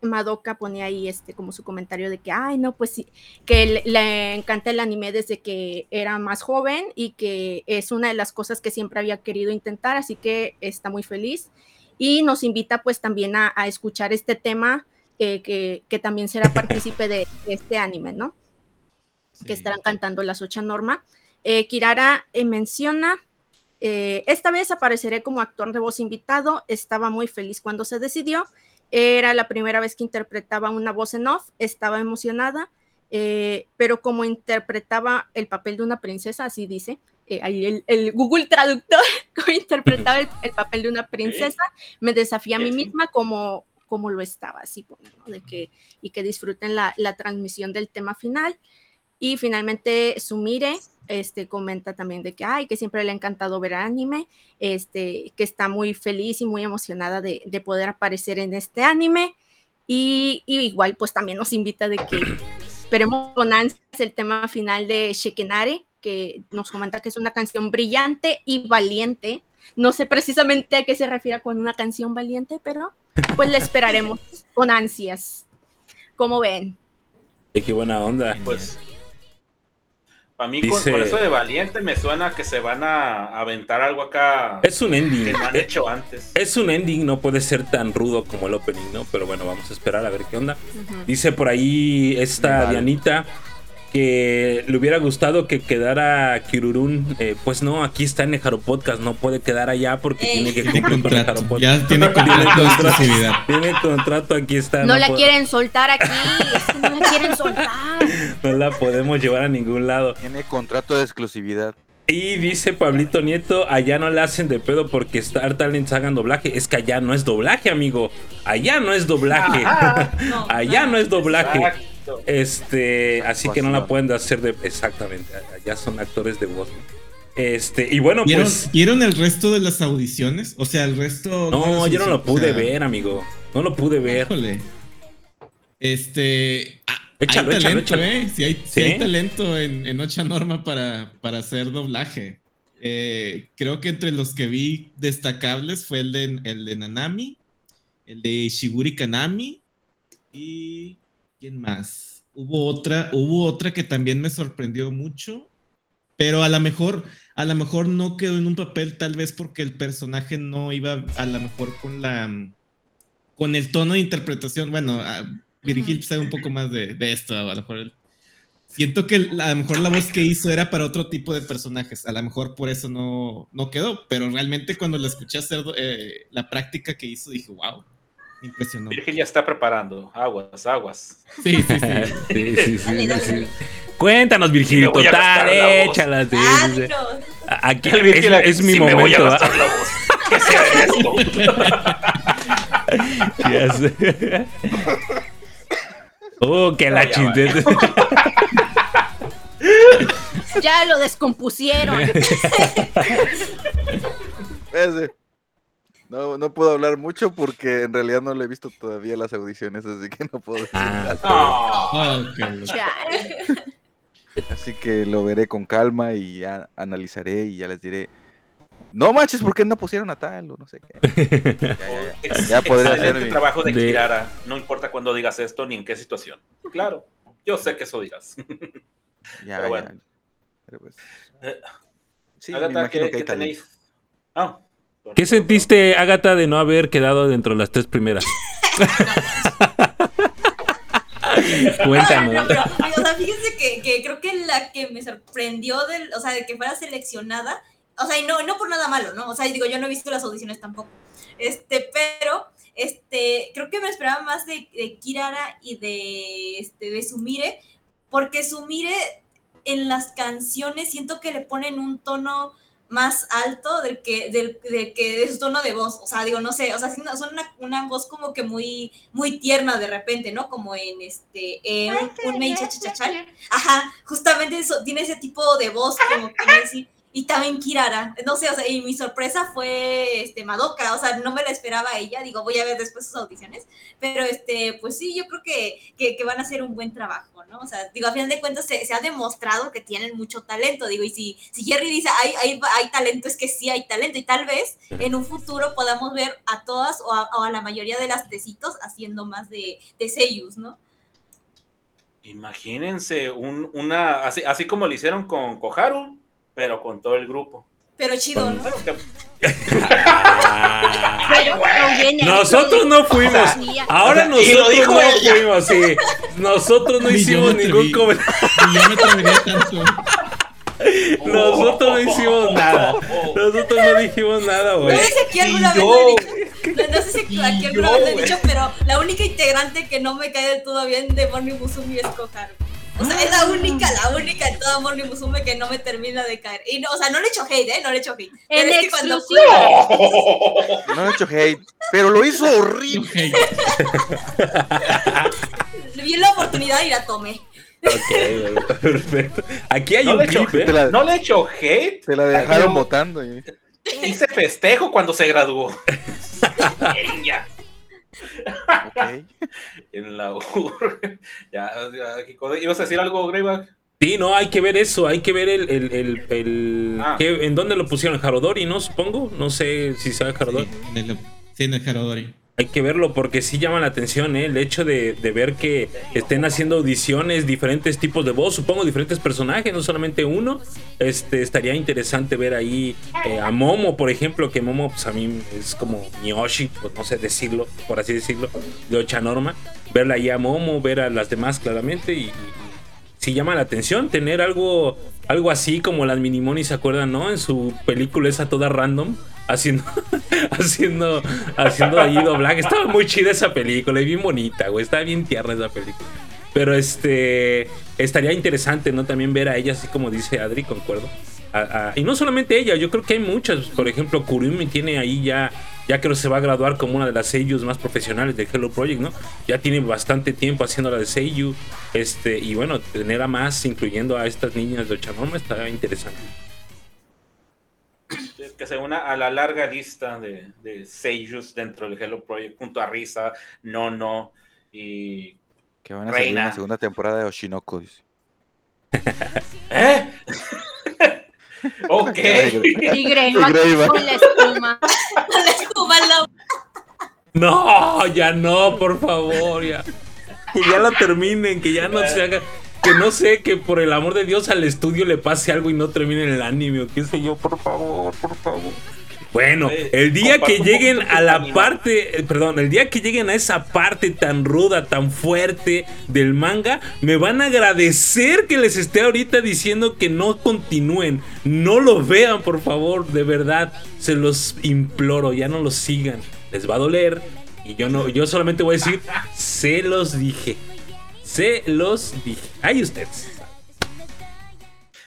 Speaker 1: Madoka, pone ahí este
Speaker 6: como
Speaker 1: su comentario de que, ay,
Speaker 6: no,
Speaker 1: pues que le,
Speaker 6: encanta el anime desde
Speaker 1: que era más
Speaker 6: joven y que es una de las cosas que siempre había querido intentar, así que está muy feliz. Y nos invita pues también a escuchar este tema eh, que, también será partícipe
Speaker 1: de
Speaker 6: este anime,
Speaker 2: ¿no?
Speaker 6: Que estarán cantando las ocho Norma.
Speaker 1: Eh, Kirara eh, menciona,
Speaker 6: esta vez
Speaker 2: apareceré como actor
Speaker 1: de
Speaker 2: voz invitado, estaba muy
Speaker 6: feliz cuando se decidió, era la
Speaker 1: primera vez
Speaker 6: que
Speaker 1: interpretaba una voz en
Speaker 6: off, estaba emocionada, pero como interpretaba el papel de una princesa, así dice, ahí el, Google Traductor, como interpretaba el, el, papel de una princesa, me desafía a mí misma como como lo estaba, así pues, de que, y que disfruten la, transmisión del tema final. Y finalmente, Sumire este, comenta también de que, ay, que siempre le ha encantado ver anime, este, que está muy feliz y muy emocionada de, poder aparecer en este anime. Y, igual, pues también nos invita de que esperemos con ansias el tema final de Shekinare, que nos comenta que es una canción brillante y valiente no sé precisamente a qué se refiere con una canción valiente, pero pues la esperaremos con ansias. ¿Cómo ven? qué buena onda. Pues, para mí, con eso de valiente me suena que se van a aventar algo acá. Es un ending. Que han eh, hecho antes. Es un ending, no puede ser tan rudo como el opening, ¿no? Pero bueno, vamos a esperar a ver qué onda. Dice por ahí esta Dianita que le hubiera gustado que quedara Kirurun, eh, pues no, aquí
Speaker 1: está
Speaker 6: en el Jaro Podcast, no puede
Speaker 1: quedar allá porque tiene que cumplir
Speaker 6: con el Podcast. Ya tiene, contrato, tiene contrato, aquí está. No, la quieren soltar aquí, no la
Speaker 5: quieren soltar. No
Speaker 2: la podemos llevar a ningún lado. Tiene contrato de
Speaker 5: exclusividad. Y dice Pablito Nieto, allá no le hacen de pedo porque Star Talents hagan doblaje. Es que allá no es doblaje, amigo. Allá no es doblaje. allá no es doblaje. Este, así que no la pueden hacer Exactamente, ya son actores de voz. Este, y bueno, pues ¿Vieron, el resto
Speaker 1: de
Speaker 5: las audiciones? O sea, el resto.
Speaker 1: No, yo
Speaker 5: no
Speaker 1: lo pude ver, amigo. No lo pude ver. Este. Ah, échalo, hay talento, Eh. Si hay, talento en, en Ocha
Speaker 6: Norma para, para hacer doblaje. Eh, creo
Speaker 1: que
Speaker 6: entre los que vi destacables fue el de, el de Nanami, el de
Speaker 2: Shiguri Kanami y más? Hubo otra, hubo otra que también me sorprendió mucho, pero a lo mejor, a lo mejor no quedó en un papel, tal vez porque el personaje no iba a lo mejor con la con el tono de interpretación. Bueno, Virgil sabe un poco más de, de esto, a lo mejor Siento que a lo mejor la voz que hizo era para otro tipo de personajes, a lo mejor por eso no, no quedó, pero realmente cuando la escuché hacer eh, la práctica que hizo dije, wow, Impresionante. ya está preparando. Aguas, aguas. Sí, sí, sí. sí, sí, sí Cuéntanos, Virgil, total, échalas. Aquí el es, es, mi momento. Me voy a ¿Qué sea esto? Oh, que la chiste. Ya lo descompusieron. No, puedo hablar mucho porque en realidad no le he visto todavía las audiciones,
Speaker 1: así
Speaker 2: que no puedo ah,
Speaker 1: ah, Así que lo veré con calma y ya analizaré
Speaker 2: y ya les diré.
Speaker 6: No
Speaker 2: manches,
Speaker 6: ¿por qué no pusieron a tal o no sé qué? Ya, podría hacer
Speaker 7: trabajo de, No importa
Speaker 6: cuándo
Speaker 7: digas esto ni en qué situación. Claro, yo sé que eso digas. Ya, bueno.
Speaker 6: Sí, que, tenéis? Ah, ¿Qué sentiste, Agatha, de no haber quedado dentro de las tres primeras?
Speaker 8: Cuéntame. No, pero, o fíjense que, creo que la que me sorprendió, del, o sea, de que fuera seleccionada, o sea, y no, no por nada malo, ¿no? O sea, digo, yo no he visto las audiciones tampoco. Este, pero, este, creo que me esperaba más de, de Kirara y de, este, de Sumire, porque Sumire en las canciones siento que le ponen un tono más alto del que, del, de que tono de voz. O sea, digo, no sé, o sea, son una, una voz como que muy, muy tierna de repente, ¿no? Como en este, en un Mei Chachachal. Ajá, justamente eso, tiene ese tipo de voz como que y también Kirara. No sé, o sea, y mi sorpresa fue este, Madoka, o sea, no me la esperaba ella, digo, voy a ver después sus audiciones, pero este, pues sí, yo creo que, que, van a hacer un buen trabajo, ¿no? O sea, digo, a final de cuentas se, ha demostrado que tienen mucho talento, digo, y si, si Jerry dice, hay, talento, es que sí hay talento, y tal vez en un futuro podamos ver a todas o a, la mayoría de las tecitos haciendo más de, de sellos, ¿no?
Speaker 7: Imagínense, una, así, así como lo hicieron con Koharu, pero con todo el grupo. Pero chido, ¿no? Ah.
Speaker 6: nosotros no fuimos. Ahora nosotros no fuimos, sí. Nosotros no hicimos ningún comentario. Nosotros no hicimos nada. Nosotros no dijimos nada, güey. No sé si aquí alguna vez lo he dicho.
Speaker 8: No sé si aquí alguna vez lo he dicho, pero la única integrante que no me cae del todo bien de Bonnie Musumi es Koharu. O sea, es la única, la única en amor Morning Musume que no me termina de caer. Y no, o sea, no le echo hate, ¿eh? No le echo hate. En es exclusivo. Cuando...
Speaker 6: No le echo hate, pero lo hizo horrible.
Speaker 8: Le Vi la oportunidad y la tomé. Ok,
Speaker 6: perfecto. Aquí hay un clip,
Speaker 7: ¿eh? No le echo hate. Se la dejaron votando. ¿eh? Hice festejo cuando se graduó. en la UR. ya, ¿Ibas a decir algo, Greyback?
Speaker 6: Sí, no, hay que ver eso, hay que ver el, el, el, ah. en dónde lo pusieron, el Harodori, ¿no? Supongo, no sé si sabe Harodori. Sí, en el, sí, Harodori hay que verlo porque sí llama la atención ¿eh? el hecho de, ver que estén haciendo audiciones diferentes tipos de voz, supongo diferentes personajes, no solamente uno. Este estaría interesante ver ahí eh, a Momo, por ejemplo, que Momo pues a mí es como Miyoshi, pues no sé decirlo, por así decirlo, de Ocha Norma, verla ahí a Momo, ver a las demás claramente y, sí llama la atención tener algo algo así como las Minimonis se acuerdan, ¿no? En su película esa toda random haciendo, haciendo, haciendo ahí doblaje. Estaba muy chida esa película y bien bonita, güey. Estaba bien tierna esa película. Pero este, estaría interesante, ¿no? También ver a ella, así como dice Adri, concuerdo. y no solamente ella, yo creo que hay muchas. Por ejemplo, Kurumi tiene ahí ya, ya creo que se va a graduar como una de las seiyuu más profesionales de Hello Project, ¿no? Ya tiene bastante tiempo haciendo la de Seiyu. Este, y bueno, tener a más, incluyendo a estas niñas de Ochanoma, Estaría interesante
Speaker 7: que se una a la larga lista de, de dentro del Hello Project, junto a Risa, Nono y
Speaker 9: que van a salir en la segunda temporada de Oshinoko. ¿Eh? ok.
Speaker 6: Y Greyman con la espuma. No, ya no, por favor, ya. Que pues ya la terminen, que ya no se haga que no sé, que por el amor de Dios al estudio le pase algo y no terminen el anime o qué sé yo, por favor, por favor. Bueno, eh, el día que lleguen a la parte, eh, perdón, el día que lleguen a esa parte tan ruda, tan fuerte del manga, me van a agradecer que les esté ahorita diciendo que no continúen, no lo vean, por favor, de verdad, se los imploro, ya no los sigan, les va a doler y yo no, yo solamente voy a decir, se los dije. Se los dije. Ahí ustedes.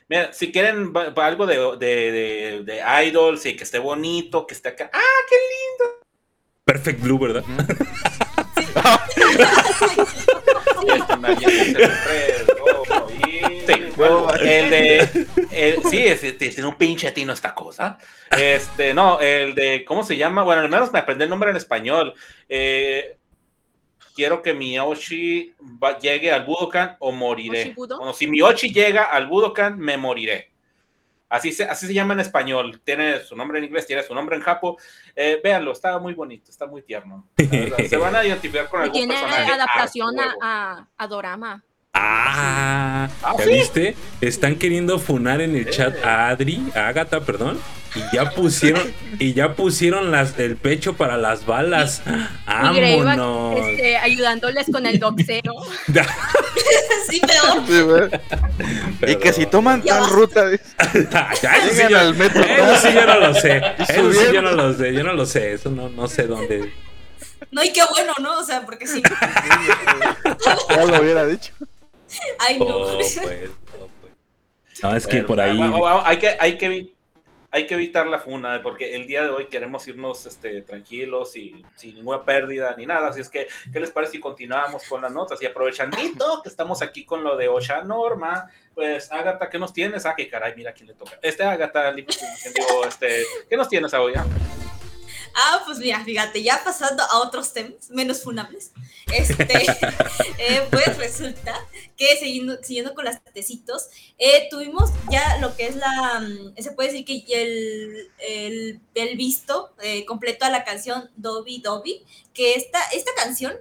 Speaker 7: Mira, si quieren algo de, de, de, idols y que esté bonito, que esté acá. ¡Ah, qué lindo!
Speaker 6: Perfect Blue, ¿verdad? Este
Speaker 7: el de sí tiene un pinche tino esta cosa este no el de cómo se llama bueno al menos me aprendí el nombre en español eh, quiero que Miyoshi llegue al Budokan o moriré. si Miyoshi llega al Budokan, me moriré. Así se, así se llama en español. Tiene su nombre en inglés, tiene su nombre en japo. Eh, véanlo, está muy bonito, está muy tierno. se van a identificar con algún tiene
Speaker 2: adaptación ah, a, a, a, Dorama.
Speaker 6: Ah, ah, ¿ya viste? Están queriendo funar en el eh. chat a Adri, a Agatha, perdón. Y ya pusieron, y ya pusieron las, el pecho para las balas.
Speaker 2: Ah, este, ayudándoles con el Doxero sí,
Speaker 9: pero. y que si toman tal ruta. ya,
Speaker 6: sí yo, no lo sé. Eso sí yo no lo sé. Yo no lo sé. Eso no, no sé dónde.
Speaker 8: No, y qué bueno, ¿no? O sea, porque sí.
Speaker 9: ya lo hubiera dicho. Ay, no. Oh, pues,
Speaker 6: oh, pues. que por ahí. Ah,
Speaker 7: ah, ah, hay que, hay que hay que evitar la funa, eh, porque el día de hoy queremos irnos este, tranquilos y sin ninguna pérdida ni nada. Así es que, ¿qué les parece si continuamos con las notas? Y aprovechandito que estamos aquí con lo de Osha Norma, pues, Agatha ¿qué nos tienes? Ah, qué caray, mira quién le toca. Este, Ágata, este, ¿qué nos tienes hoy?
Speaker 8: Ah, pues mira, fíjate, ya pasando a otros temas menos funables, este, eh, pues resulta que siguiendo, con las tecitos, eh, tuvimos ya lo que es la, mm, se puede decir que el, visto eh, completo a la canción Dobby Dobby, que esta, esta canción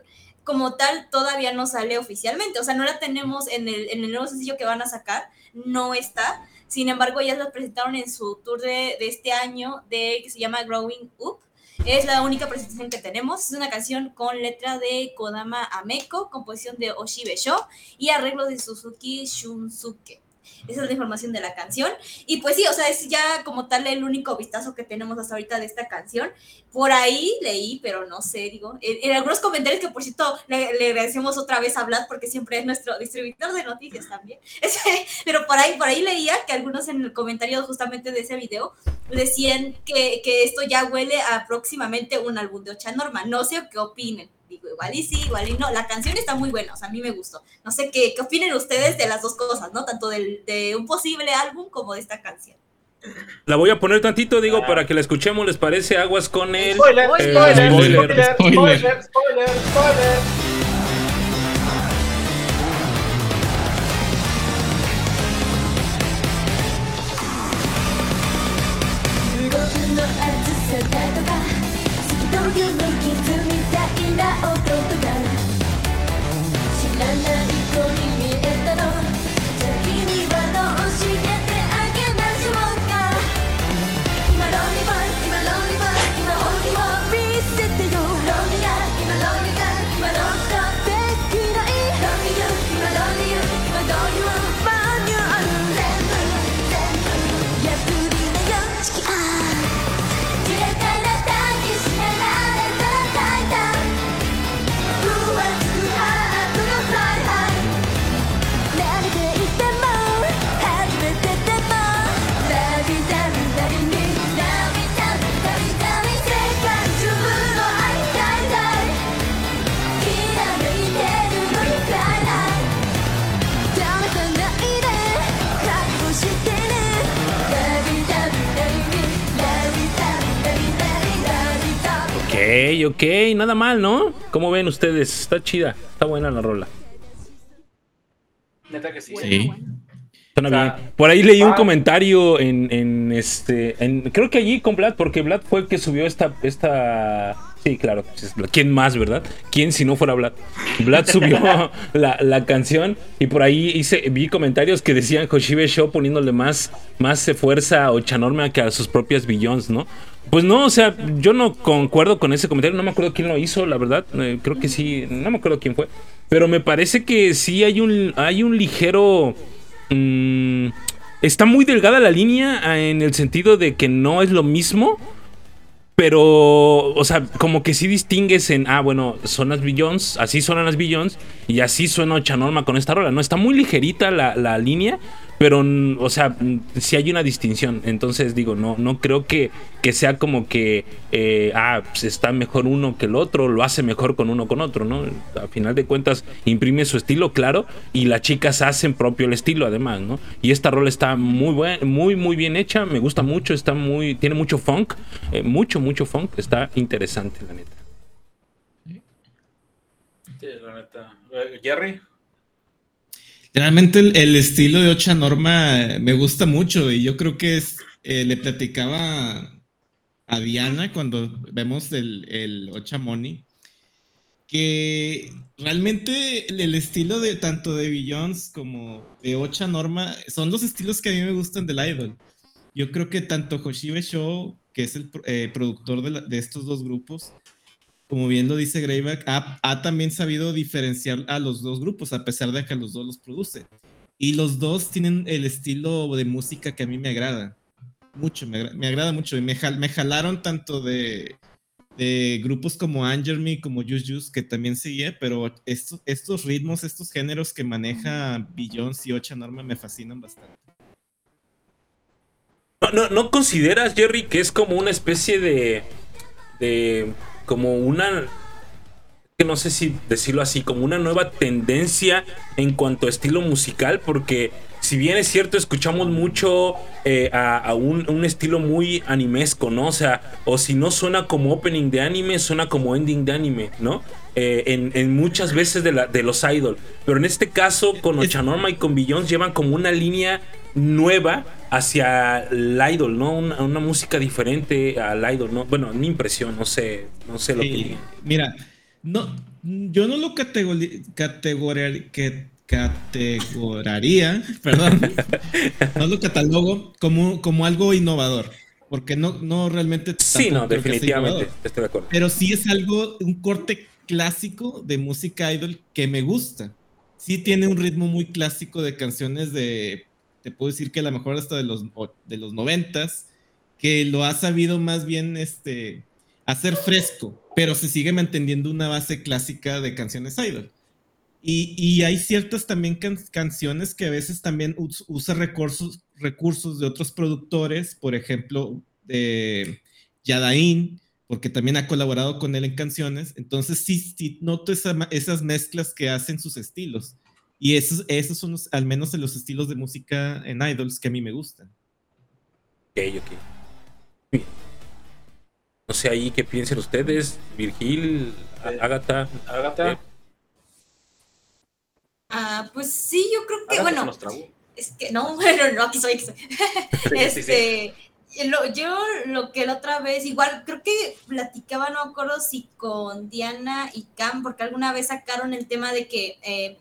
Speaker 8: como tal todavía no sale oficialmente, o sea, no la tenemos en el, en el nuevo sencillo que van a sacar, no está. Sin embargo, ellas la presentaron en su tour de, de este año de, que se llama Growing Up. Es la única presentación que tenemos. Es una canción con letra de Kodama Ameko, composición de Oshibesho y arreglo de Suzuki Shunsuke. Esa es la información de la canción. Y pues sí, o sea, es ya como tal el único vistazo que tenemos hasta ahorita de esta canción. Por ahí leí, pero no sé, digo, en, algunos comentarios que por cierto le, agradecemos otra vez a Vlad porque siempre es nuestro distribuidor de noticias también. pero por ahí, por ahí leía que algunos en el comentario justamente de ese video decían que, que esto ya huele a próximamente un álbum de Ocha Norma. No sé qué opinen digo, igual y sí, igual y no. La canción está muy buena, o sea, a mí me gustó. No sé qué, qué opinen ustedes de las dos cosas, ¿no? Tanto del, de un posible álbum como de esta canción.
Speaker 6: La voy a poner tantito, digo, ah. para que la escuchemos, ¿les parece? Aguas con el... Eh, spoiler,
Speaker 7: spoiler, spoiler. spoiler, spoiler, spoiler
Speaker 6: Ok, ok, nada mal, ¿no? ¿Cómo ven ustedes? Está chida, está buena la rola. Neta que sí. Sí. Suena bien. Por ahí leí un comentario en, en este. En, creo que allí con Vlad, porque Vlad fue el que subió esta. esta sí, claro. Pues ¿Quién más, verdad? ¿Quién si no fuera Vlad? Vlad subió la, canción y por ahí hice, vi comentarios que decían Hoshibe Show poniéndole más, más fuerza o chanorma que a sus propias billones, ¿no? Pues no, o sea, yo no concuerdo con ese comentario, no me acuerdo quién lo hizo, la verdad, eh, creo que sí, no me acuerdo quién fue, pero me parece que sí hay un, hay un ligero... Mm, está muy delgada la línea ah, en el sentido de que no es lo mismo, pero, o sea, como que sí distingues en, ah, bueno, son las Billions, así suenan las Billions, y así suena Norma con esta rola, ¿no? Está muy ligerita la, la línea, pero, o sea, si hay una distinción. Entonces, digo, no, no creo que, sea como que, eh, ah, pues, está mejor uno que el otro, lo hace mejor con uno con otro, ¿no? A final de cuentas, imprime su estilo, claro, y las chicas hacen propio el estilo, además, ¿no? Y esta rol está muy, muy, muy bien hecha, me gusta mucho, está muy, tiene mucho funk, eh, mucho, mucho funk, está interesante, la neta. Sí,
Speaker 1: la neta. Eh, Jerry. Realmente el, estilo de Ocha Norma eh, me gusta mucho y yo creo que es, eh, le platicaba a Diana cuando vemos el, el Ocha Money que realmente el estilo de tanto de Billions como de Ocha Norma son los estilos que a mí me gustan del idol. Yo creo que tanto Hoshibe Show, que es el eh, productor de estos dos grupos, como bien lo dice Greyback, ha, también sabido diferenciar a los dos grupos, a pesar de que los dos los produce. Y los dos tienen el estilo de música que a mí me agrada. Mucho, me, agrada mucho. Y me, jalaron tanto de, grupos como Anger como Juice Juice, que también seguía, pero estos, estos ritmos, estos géneros que maneja Billions y Ocha Norma me fascinan bastante.
Speaker 6: No, no, ¿No consideras, Jerry, que es como una especie de, de como una que no sé si decirlo así, como una nueva tendencia en cuanto a estilo musical, porque si bien es cierto, escuchamos mucho eh, a, un, estilo muy animesco, ¿no? O sea, o si no suena como opening de anime, suena como ending de anime, ¿no? Eh, en, muchas veces de, la, de los idol. Pero en este caso, con Ochanorma y con Billions llevan como una línea nueva hacia el idol, ¿no? Una, música diferente al idol, ¿no? Bueno, mi impresión, no sé, no sé lo que...
Speaker 1: Mira, no, yo no lo categoría categoraría, perdón, no lo catalogo como, como algo innovador, porque no, no realmente...
Speaker 6: Sí, no, definitivamente, estoy
Speaker 1: Pero sí es algo, un corte clásico de música idol que me gusta. Sí tiene un ritmo muy clásico de canciones de te puedo decir que a lo mejor hasta de los, de los 90 que lo ha sabido más bien este, hacer fresco, pero se sigue manteniendo una base clásica de canciones idol. Y, y hay ciertas también canciones que a veces también usa recursos, recursos de otros productores, por ejemplo, de Yadaín, porque también ha colaborado con él en canciones. Entonces sí, sí noto esas mezclas que hacen sus estilos. Y esos, esos son al menos en los estilos de música en Idols que a mí me gustan.
Speaker 6: Ok, ok. Bien. No sé ahí qué piensen ustedes, Virgil, eh, Agatha. Agatha.
Speaker 8: Eh, ah, pues sí, yo creo que, bueno, es que no, bueno, no, aquí soy. este, eh, lo, yo lo que la otra vez, igual creo que platicaba, no acuerdo si con Diana y Cam, porque alguna vez sacaron el tema de que eh,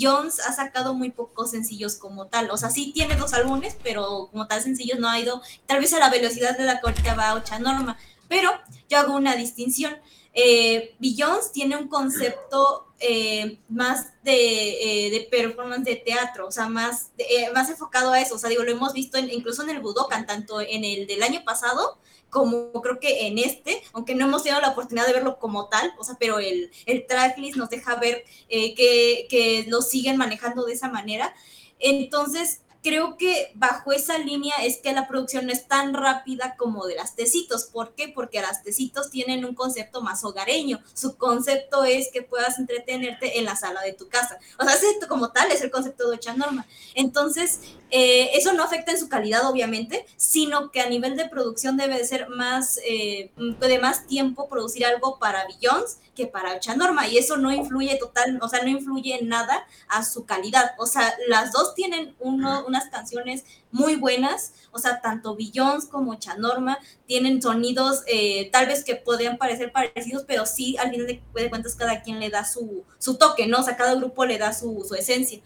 Speaker 8: Jones ha sacado muy pocos sencillos como tal. O sea, sí tiene dos álbumes, pero como tal sencillos no ha ido, tal vez a la velocidad de la corte va a Ocha Norma. Pero yo hago una distinción. Eh, Billions tiene un concepto eh, más eh, de, performance de teatro, o sea, más, eh, más enfocado a eso. O sea, digo, lo hemos visto incluso en el Budokan, tanto en el del año pasado como creo que en este, aunque no hemos tenido la oportunidad de verlo como tal, o sea, pero el, el tracklist nos deja ver que, que lo siguen manejando de esa manera. Entonces, creo que bajo esa línea es que la producción no es tan rápida como de las tecitos. ¿Por qué? Porque las tecitos tienen un concepto más hogareño. Su concepto es que puedas entretenerte en la sala de tu casa. O sea, esto como tal es el concepto de Ocha Norma. Entonces, eh, eso no afecta en su calidad, obviamente, sino que a nivel de producción debe de ser más, eh, de más tiempo producir algo para billones para Chanorma y eso no influye total, o sea, no influye nada a su calidad. O sea, las dos tienen uno, unas canciones muy buenas, o sea, tanto Billions como Chanorma tienen sonidos eh, tal vez que podrían parecer parecidos, pero sí, al final de cuentas, cada quien le da su, toque, ¿no? O sea, cada grupo le da su, su esencia.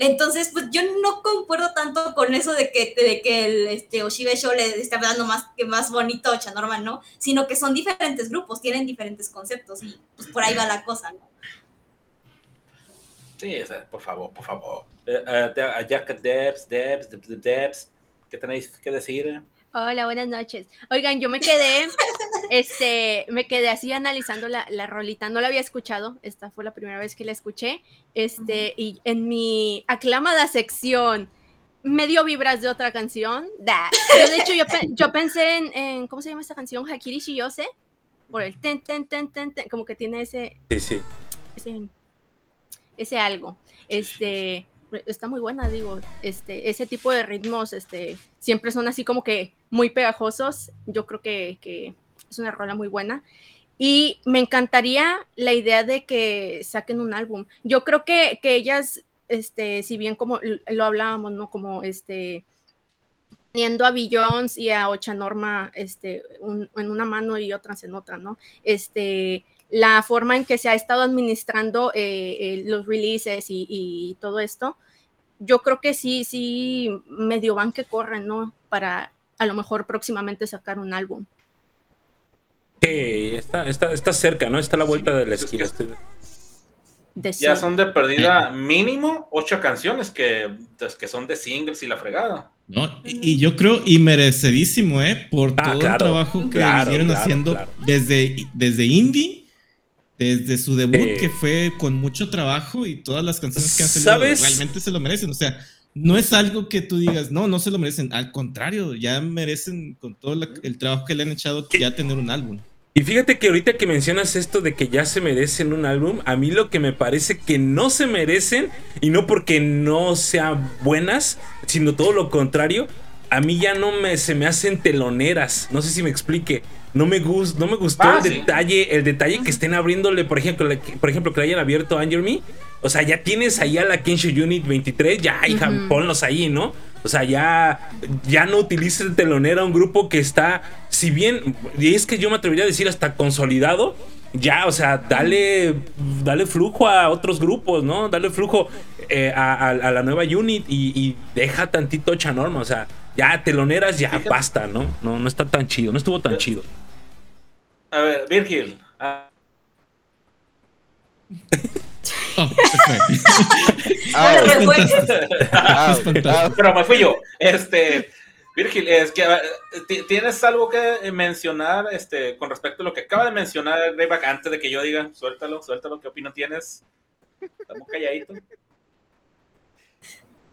Speaker 8: Entonces, pues yo no concuerdo tanto con eso de que, de que el este, Oshibe Show le está dando más, que más bonito a Chanorman, ¿no? Sino que son diferentes grupos, tienen diferentes conceptos y pues por ahí va la cosa, ¿no? Sí,
Speaker 7: por favor, por favor. Uh, Jack Debs, Debs, Debs, ¿qué tenéis que decir?
Speaker 2: Hola, buenas noches. Oigan, yo me quedé, este, me quedé así analizando la, rolita. No la había escuchado. Esta fue la primera vez que la escuché. Este, y en mi aclamada sección me dio vibras de otra canción. da Yo, de hecho, yo, pensé en, ¿cómo se llama esta canción? Hakiri Shiyose. Por el ten, ten, ten, ten, ten. Como que tiene ese. Sí, sí. Ese, ese algo. Este. Está muy buena, digo. Este, ese tipo de ritmos, este, siempre son así como que muy pegajosos. Yo creo que, es una rola muy buena. Y me encantaría la idea de que saquen un álbum. Yo creo que, que ellas, este, si bien como lo hablábamos, ¿no? Como este teniendo a Billions y a Ocha Norma este, en una mano y otras en otra, ¿no? Este, la forma en que se ha estado administrando eh, eh, los releases y, y, todo esto, yo creo que sí, sí, medio van que corren, ¿no? Para a lo mejor próximamente sacar un álbum.
Speaker 6: Sí, está, está, cerca, ¿no? Está a la vuelta de la esquina.
Speaker 7: ya son de perdida mínimo ocho canciones que, pues, que son de singles y la fregada.
Speaker 1: No, y, yo creo, y merecedísimo... ¿eh? Por ah, todo el trabajo que hicieron haciendo Desde, desde indie, desde su debut, que fue con mucho trabajo y todas las canciones que han salido, realmente se lo merecen. O sea, no es algo que tú digas, no, no se lo merecen. Al contrario, ya merecen con todo el trabajo que le han echado ya tener un álbum.
Speaker 6: Y fíjate que ahorita que mencionas esto de que ya se merecen un álbum, a mí lo que me parece que no se merecen, y no porque no sean buenas, sino todo lo contrario, a mí ya no me, se me hacen teloneras. No sé si me explique. No me, no me gustó ah, el detalle, el detalle que estén abriéndole, por ejemplo, por ejemplo, que le hayan abierto Anger Me. O sea, ya tienes ahí a la Kensho Unit 23, ya, hija, ponlos ahí, ¿no? O sea, ya, ya no utilices el a un grupo que está, si bien, y es que yo me atrevería a decir hasta consolidado, ya, o sea, dale, dale flujo a otros grupos, ¿no? Dale flujo eh, a, la nueva unit y, y deja tantito Chanorma, o sea, ya teloneras, ya basta, ¿no? No, está tan chido, no estuvo tan chido.
Speaker 7: A ver, Virgil. pero me fui yo. Este, Virgil, es que ah, tienes algo que mencionar este, con respecto a lo que acaba de mencionar Rayback antes de que yo diga, suéltalo, suéltalo, ¿qué opinión tienes? Estamos calladitos.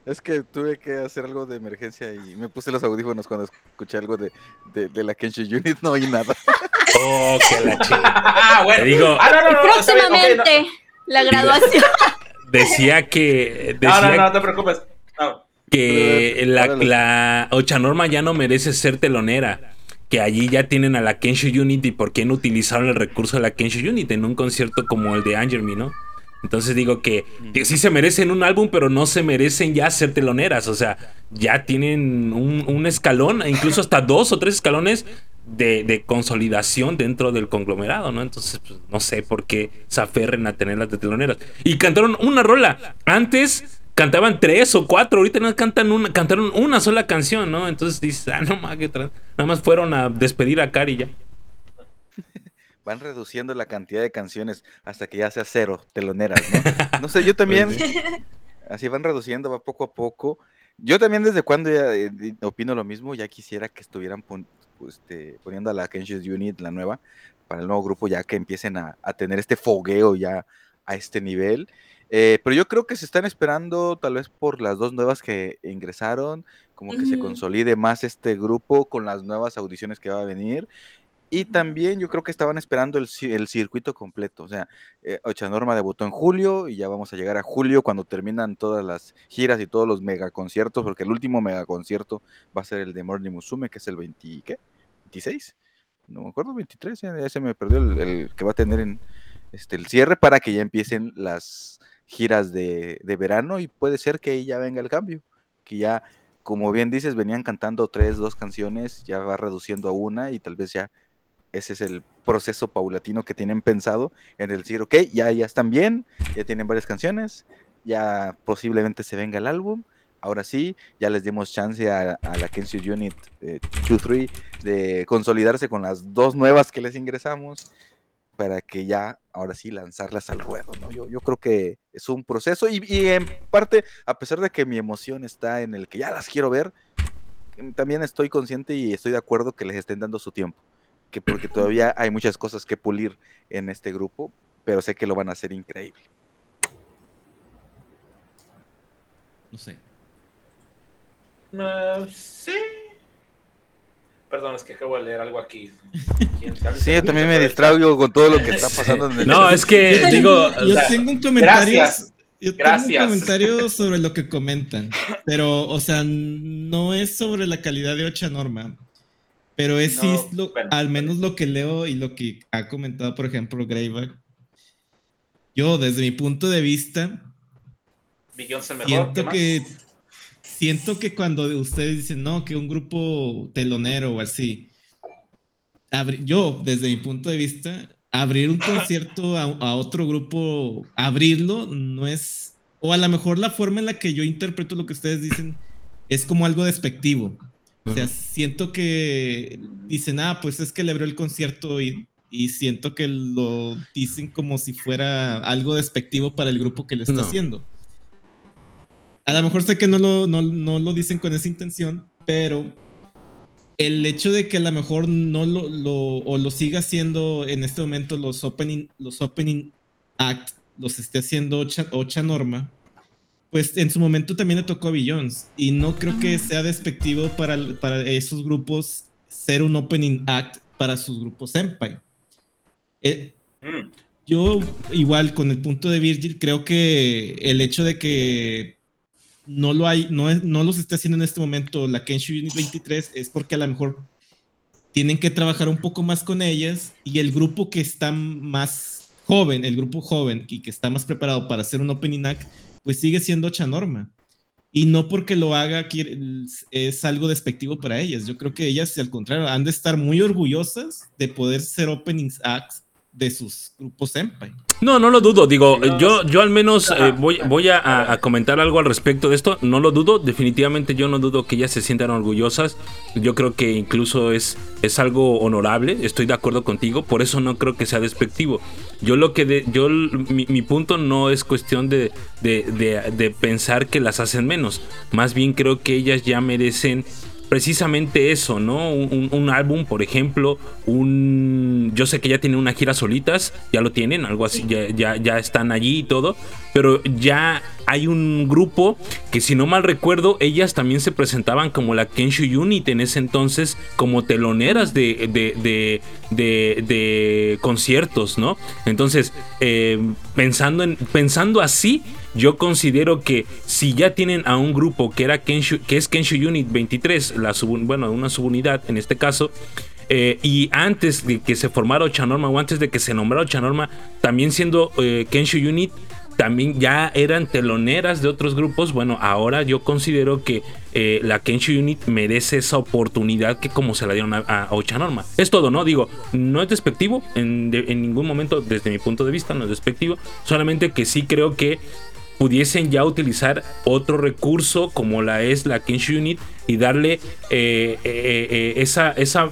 Speaker 9: Es que tuve que hacer algo de emergencia y me puse los audífonos cuando escuché algo de, la Kenshi Unit, no oí nada. Oh, qué la
Speaker 2: ah, ah, próximamente la graduación.
Speaker 6: Decía que. Decía
Speaker 7: no, no, no, te preocupes.
Speaker 6: Que la, ochanorma ya no merece ser telonera que allí ya tienen a la Kenshi Unit y por qué no utilizaron el recurso de la Kenshi Unit en un concierto como el de Angermy, ¿no? Entonces digo que, sí se merecen un álbum, pero no se merecen ya ser teloneras. O sea, ya tienen un, escalón, incluso hasta dos o tres escalones de, consolidación dentro del conglomerado, ¿no? Entonces, pues, no sé por qué se aferren a tenerlas de teloneras. Y cantaron una rola. Antes cantaban tres o cuatro, ahorita no cantan una, cantaron una sola canción, ¿no? Entonces dices, ah, no más que Nada más fueron a despedir a Cari ya
Speaker 9: van reduciendo la cantidad de canciones hasta que ya sea cero teloneras, ¿no? No sé, yo pues también, así van reduciendo, va poco a poco. Yo también desde cuando ya, eh, opino lo mismo, ya quisiera que estuvieran este, poniendo a la Kenshis Unit, la nueva, para el nuevo grupo, ya que empiecen a, tener este fogueo ya a este nivel. Eh, pero yo creo que se están esperando tal vez por las dos nuevas que ingresaron, como que se consolide más este grupo con las nuevas audiciones que va a venir. Y también yo creo que estaban esperando el, circuito completo. O sea, eh, Ocha Norma debutó en julio y ya vamos a llegar a julio cuando terminan todas las giras y todos los megaconciertos, porque el último megaconcierto va a ser el de Morning Musume, que es el 26. No me acuerdo, 23, ya, se me perdió el, que va a tener en este, el cierre para que ya empiecen las giras de, de verano y puede ser que ahí ya venga el cambio, que ya, como bien dices, venían cantando tres, dos canciones, ya va reduciendo a una y tal vez ya ese es el proceso paulatino que tienen pensado en el decir, ok, ya, ya están bien, ya tienen varias canciones, ya posiblemente se venga el álbum. Ahora sí, ya les dimos chance a, la que Unit 2-3 eh, de consolidarse con las dos nuevas que les ingresamos para que ya, ahora sí, lanzarlas al ruedo. Yo, creo que es un proceso y en parte, a pesar de que mi emoción está en el que ya las quiero ver, también estoy consciente y estoy de acuerdo que les estén dando su tiempo que porque todavía hay muchas cosas que pulir en este grupo, pero sé que lo van a hacer increíble.
Speaker 1: No sé.
Speaker 7: sí. Perdón, es que acabo de leer algo aquí. Sí, yo
Speaker 6: también me distraigo con todo lo que está pasando
Speaker 1: No, es que digo, yo tengo un comentario sobre lo que comentan, pero, o sea, no es sobre la calidad de Ocha Norma. Pero es, al menos lo que leo y lo que ha comentado, por ejemplo, Greyback. Yo, desde mi punto de vista, siento que siento que cuando ustedes dicen no, que un grupo telonero o así, yo, desde mi punto de vista, abrir un concierto a, otro grupo, abrirlo, no es, o a lo mejor la forma en la que yo interpreto lo que ustedes dicen es como algo despectivo. O sea, siento que dicen, ah, pues es que le abrió el concierto y, y siento que lo dicen como si fuera algo despectivo para el grupo que le está haciendo. A lo mejor sé que no lo, no, no lo dicen con esa intención, pero el hecho de que a lo mejor no lo, lo, o lo siga haciendo en este momento los opening, los opening act, los esté haciendo Ocha Norma, pues en su momento también le tocó a Billions y no creo que sea despectivo para, para esos grupos ser un opening act para sus grupos senpai. Eh, mm. yo igual con el punto de Virgil creo que el hecho de que no lo hay, no, no los esté haciendo en este momento la Kenshi Unit 23 es porque a lo mejor tienen que trabajar un poco más con ellas y el grupo que está más joven, el grupo joven y que está más preparado para hacer un opening act pues sigue siendo Chanorma. Y no porque lo haga es algo despectivo para ellas. Yo creo que ellas, al contrario, han de estar muy orgullosas de poder ser opening acts de sus grupos Empire.
Speaker 6: No, no lo dudo. Digo, yo, yo al menos eh, voy, voy a, a, comentar algo al respecto de esto. No lo dudo. Definitivamente yo no dudo que ellas se sientan orgullosas. Yo creo que incluso es, es algo honorable. Estoy de acuerdo contigo. Por eso no creo que sea despectivo. Yo lo que de, yo mi, punto no es cuestión de, de, de, de pensar que las hacen menos.
Speaker 1: Más bien creo que ellas ya merecen precisamente eso, ¿no? Un, álbum, por ejemplo, un... Yo sé que ya tienen una gira solitas, ya lo tienen, algo así, ya, ya, están allí y todo, pero ya hay un grupo que si no mal recuerdo, ellas también se presentaban como la Kenshu Unit en ese entonces, como teloneras de, de, de, de, conciertos, ¿no? Entonces, eh, pensando, en, pensando así, yo considero que si ya tienen a un grupo que, era que es Kenshu Unit 23, la bueno, una subunidad en este caso, eh, y antes de que se formara Ochanorma o antes de que se nombrara Ochanorma, también siendo eh, Kenshu Unit, también ya eran teloneras de otros grupos. Bueno, ahora yo considero que eh, la Kenshu Unit merece esa oportunidad que como se la dieron a, Ocha Norma Es todo, ¿no? Digo, no es despectivo en, en, ningún momento desde mi punto de vista, no es despectivo. Solamente que sí creo que pudiesen ya utilizar otro recurso como la es la Kenshi Unit y darle eh, eh, eh, esa, esa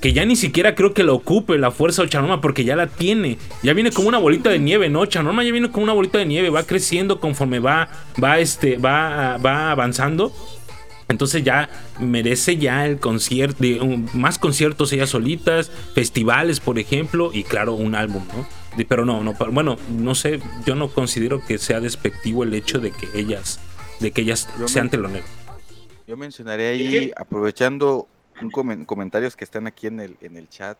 Speaker 1: que ya ni siquiera creo que la ocupe la fuerza Ochanoma porque ya la tiene. Ya viene como una bolita de nieve, ¿no? Ochanoma ya viene como una bolita de nieve, va creciendo conforme va, va, este, va, va avanzando. Entonces ya merece ya el concierto, más conciertos ella solitas, festivales, por ejemplo, y claro, un álbum, ¿no? Pero no, no, bueno, no sé, yo no considero que sea despectivo el hecho de que ellas, de que ellas sean negro
Speaker 9: Yo mencionaré ahí, aprovechando un comentarios que están aquí en el, en el chat,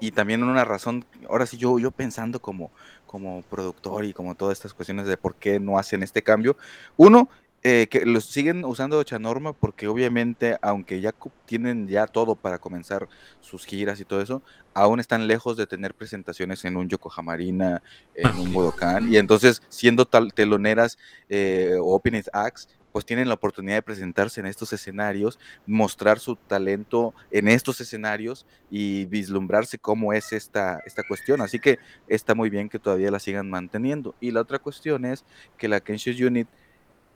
Speaker 9: y también una razón, ahora sí yo, yo pensando como, como productor y como todas estas cuestiones de por qué no hacen este cambio. Uno, eh, que los siguen usando Chanorma porque obviamente, aunque ya tienen ya todo para comenzar sus giras y todo eso, aún están lejos de tener presentaciones en un Yokohama marina en un Budokan, y entonces siendo tal teloneras eh, o opening acts, pues tienen la oportunidad de presentarse en estos escenarios, mostrar su talento en estos escenarios y vislumbrarse cómo es esta, esta cuestión. Así que está muy bien que todavía la sigan manteniendo. Y la otra cuestión es que la Kenshi Unit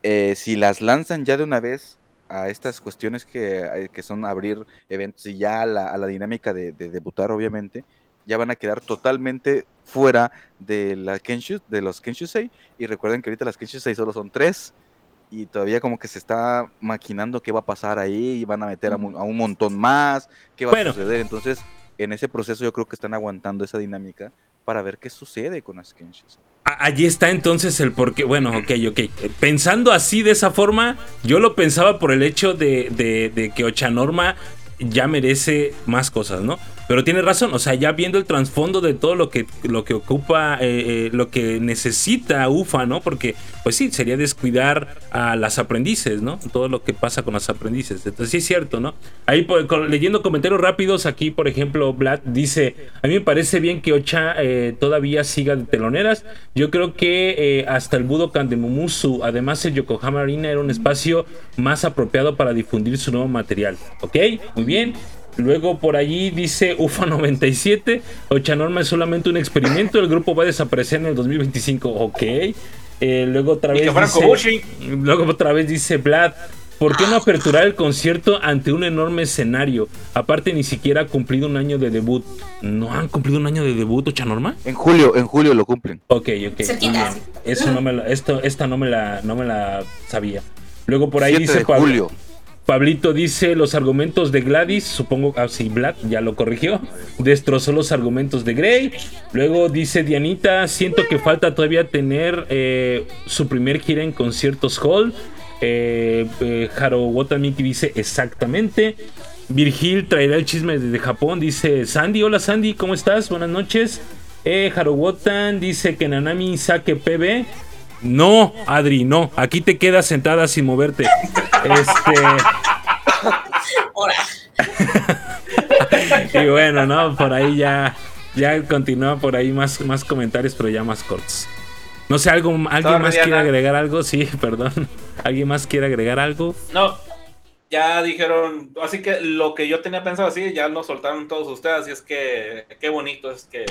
Speaker 9: eh, si las lanzan ya de una vez a estas cuestiones que, eh, que son abrir eventos y ya a la, dinámica de, debutar, obviamente, ya van a quedar totalmente fuera de, la de los Kenshusei. Y recuerden que ahorita las Kenshusei solo son tres y todavía como que se está maquinando qué va a pasar ahí y van a meter a, un montón más, qué va a suceder. Entonces, en ese proceso yo creo que están aguantando esa dinámica para ver qué sucede con las Kenshusei
Speaker 1: allí está entonces el por qué. Bueno, ok, ok. Pensando así de esa forma, yo lo pensaba por el hecho de, de, de que Ochanorma ya merece más cosas, ¿no? Pero tiene razón, o sea, ya viendo el trasfondo de todo lo que, lo que ocupa, eh, eh, lo que necesita UFA, ¿no? Porque, pues sí, sería descuidar a las aprendices, ¿no? Todo lo que pasa con las aprendices. Entonces, sí es cierto, ¿no? Ahí, pues, leyendo comentarios rápidos, aquí, por ejemplo, Vlad dice, a mí me parece bien que Ocha eh, todavía siga de teloneras. Yo creo que hasta el Budokan de Mumusu, además el Yokohama Arena era un espacio más apropiado para difundir su nuevo material, ¿ok? Muy bien. Luego por allí dice UFA 97, Ochanorma es solamente un experimento, el grupo va a desaparecer en el 2025, ok. Eh, luego otra vez dice, luego otra vez dice Vlad, ¿por qué no aperturar el concierto ante un enorme escenario? Aparte ni siquiera ha cumplido un año de debut. ¿No han cumplido un año de debut, Ochanorma?
Speaker 9: En julio, en julio lo cumplen.
Speaker 1: Ok, ok. Eso no me la, esto, esta no me la, no me la sabía. Luego por ahí dice Pablito dice los argumentos de Gladys, supongo, que ah, sí, Vlad ya lo corrigió, destrozó los argumentos de Grey. Luego dice Dianita, siento que falta todavía tener eh, su primer gira en conciertos hall. Eh, eh Miki dice exactamente. Virgil traerá el chisme desde Japón, dice Sandy, hola Sandy, ¿cómo estás? Buenas noches. Eh, Harowotan dice que Nanami saque PB. No, Adri, no. Aquí te quedas sentada sin moverte. Este. y bueno, no, por ahí ya. Ya continúa por ahí más, más comentarios, pero ya más cortos. No sé, algo, ¿alguien más quiere agregar algo? Sí, perdón. ¿Alguien más quiere agregar algo?
Speaker 7: No, ya dijeron, así que lo que yo tenía pensado así, ya lo soltaron todos ustedes, y es que qué bonito es que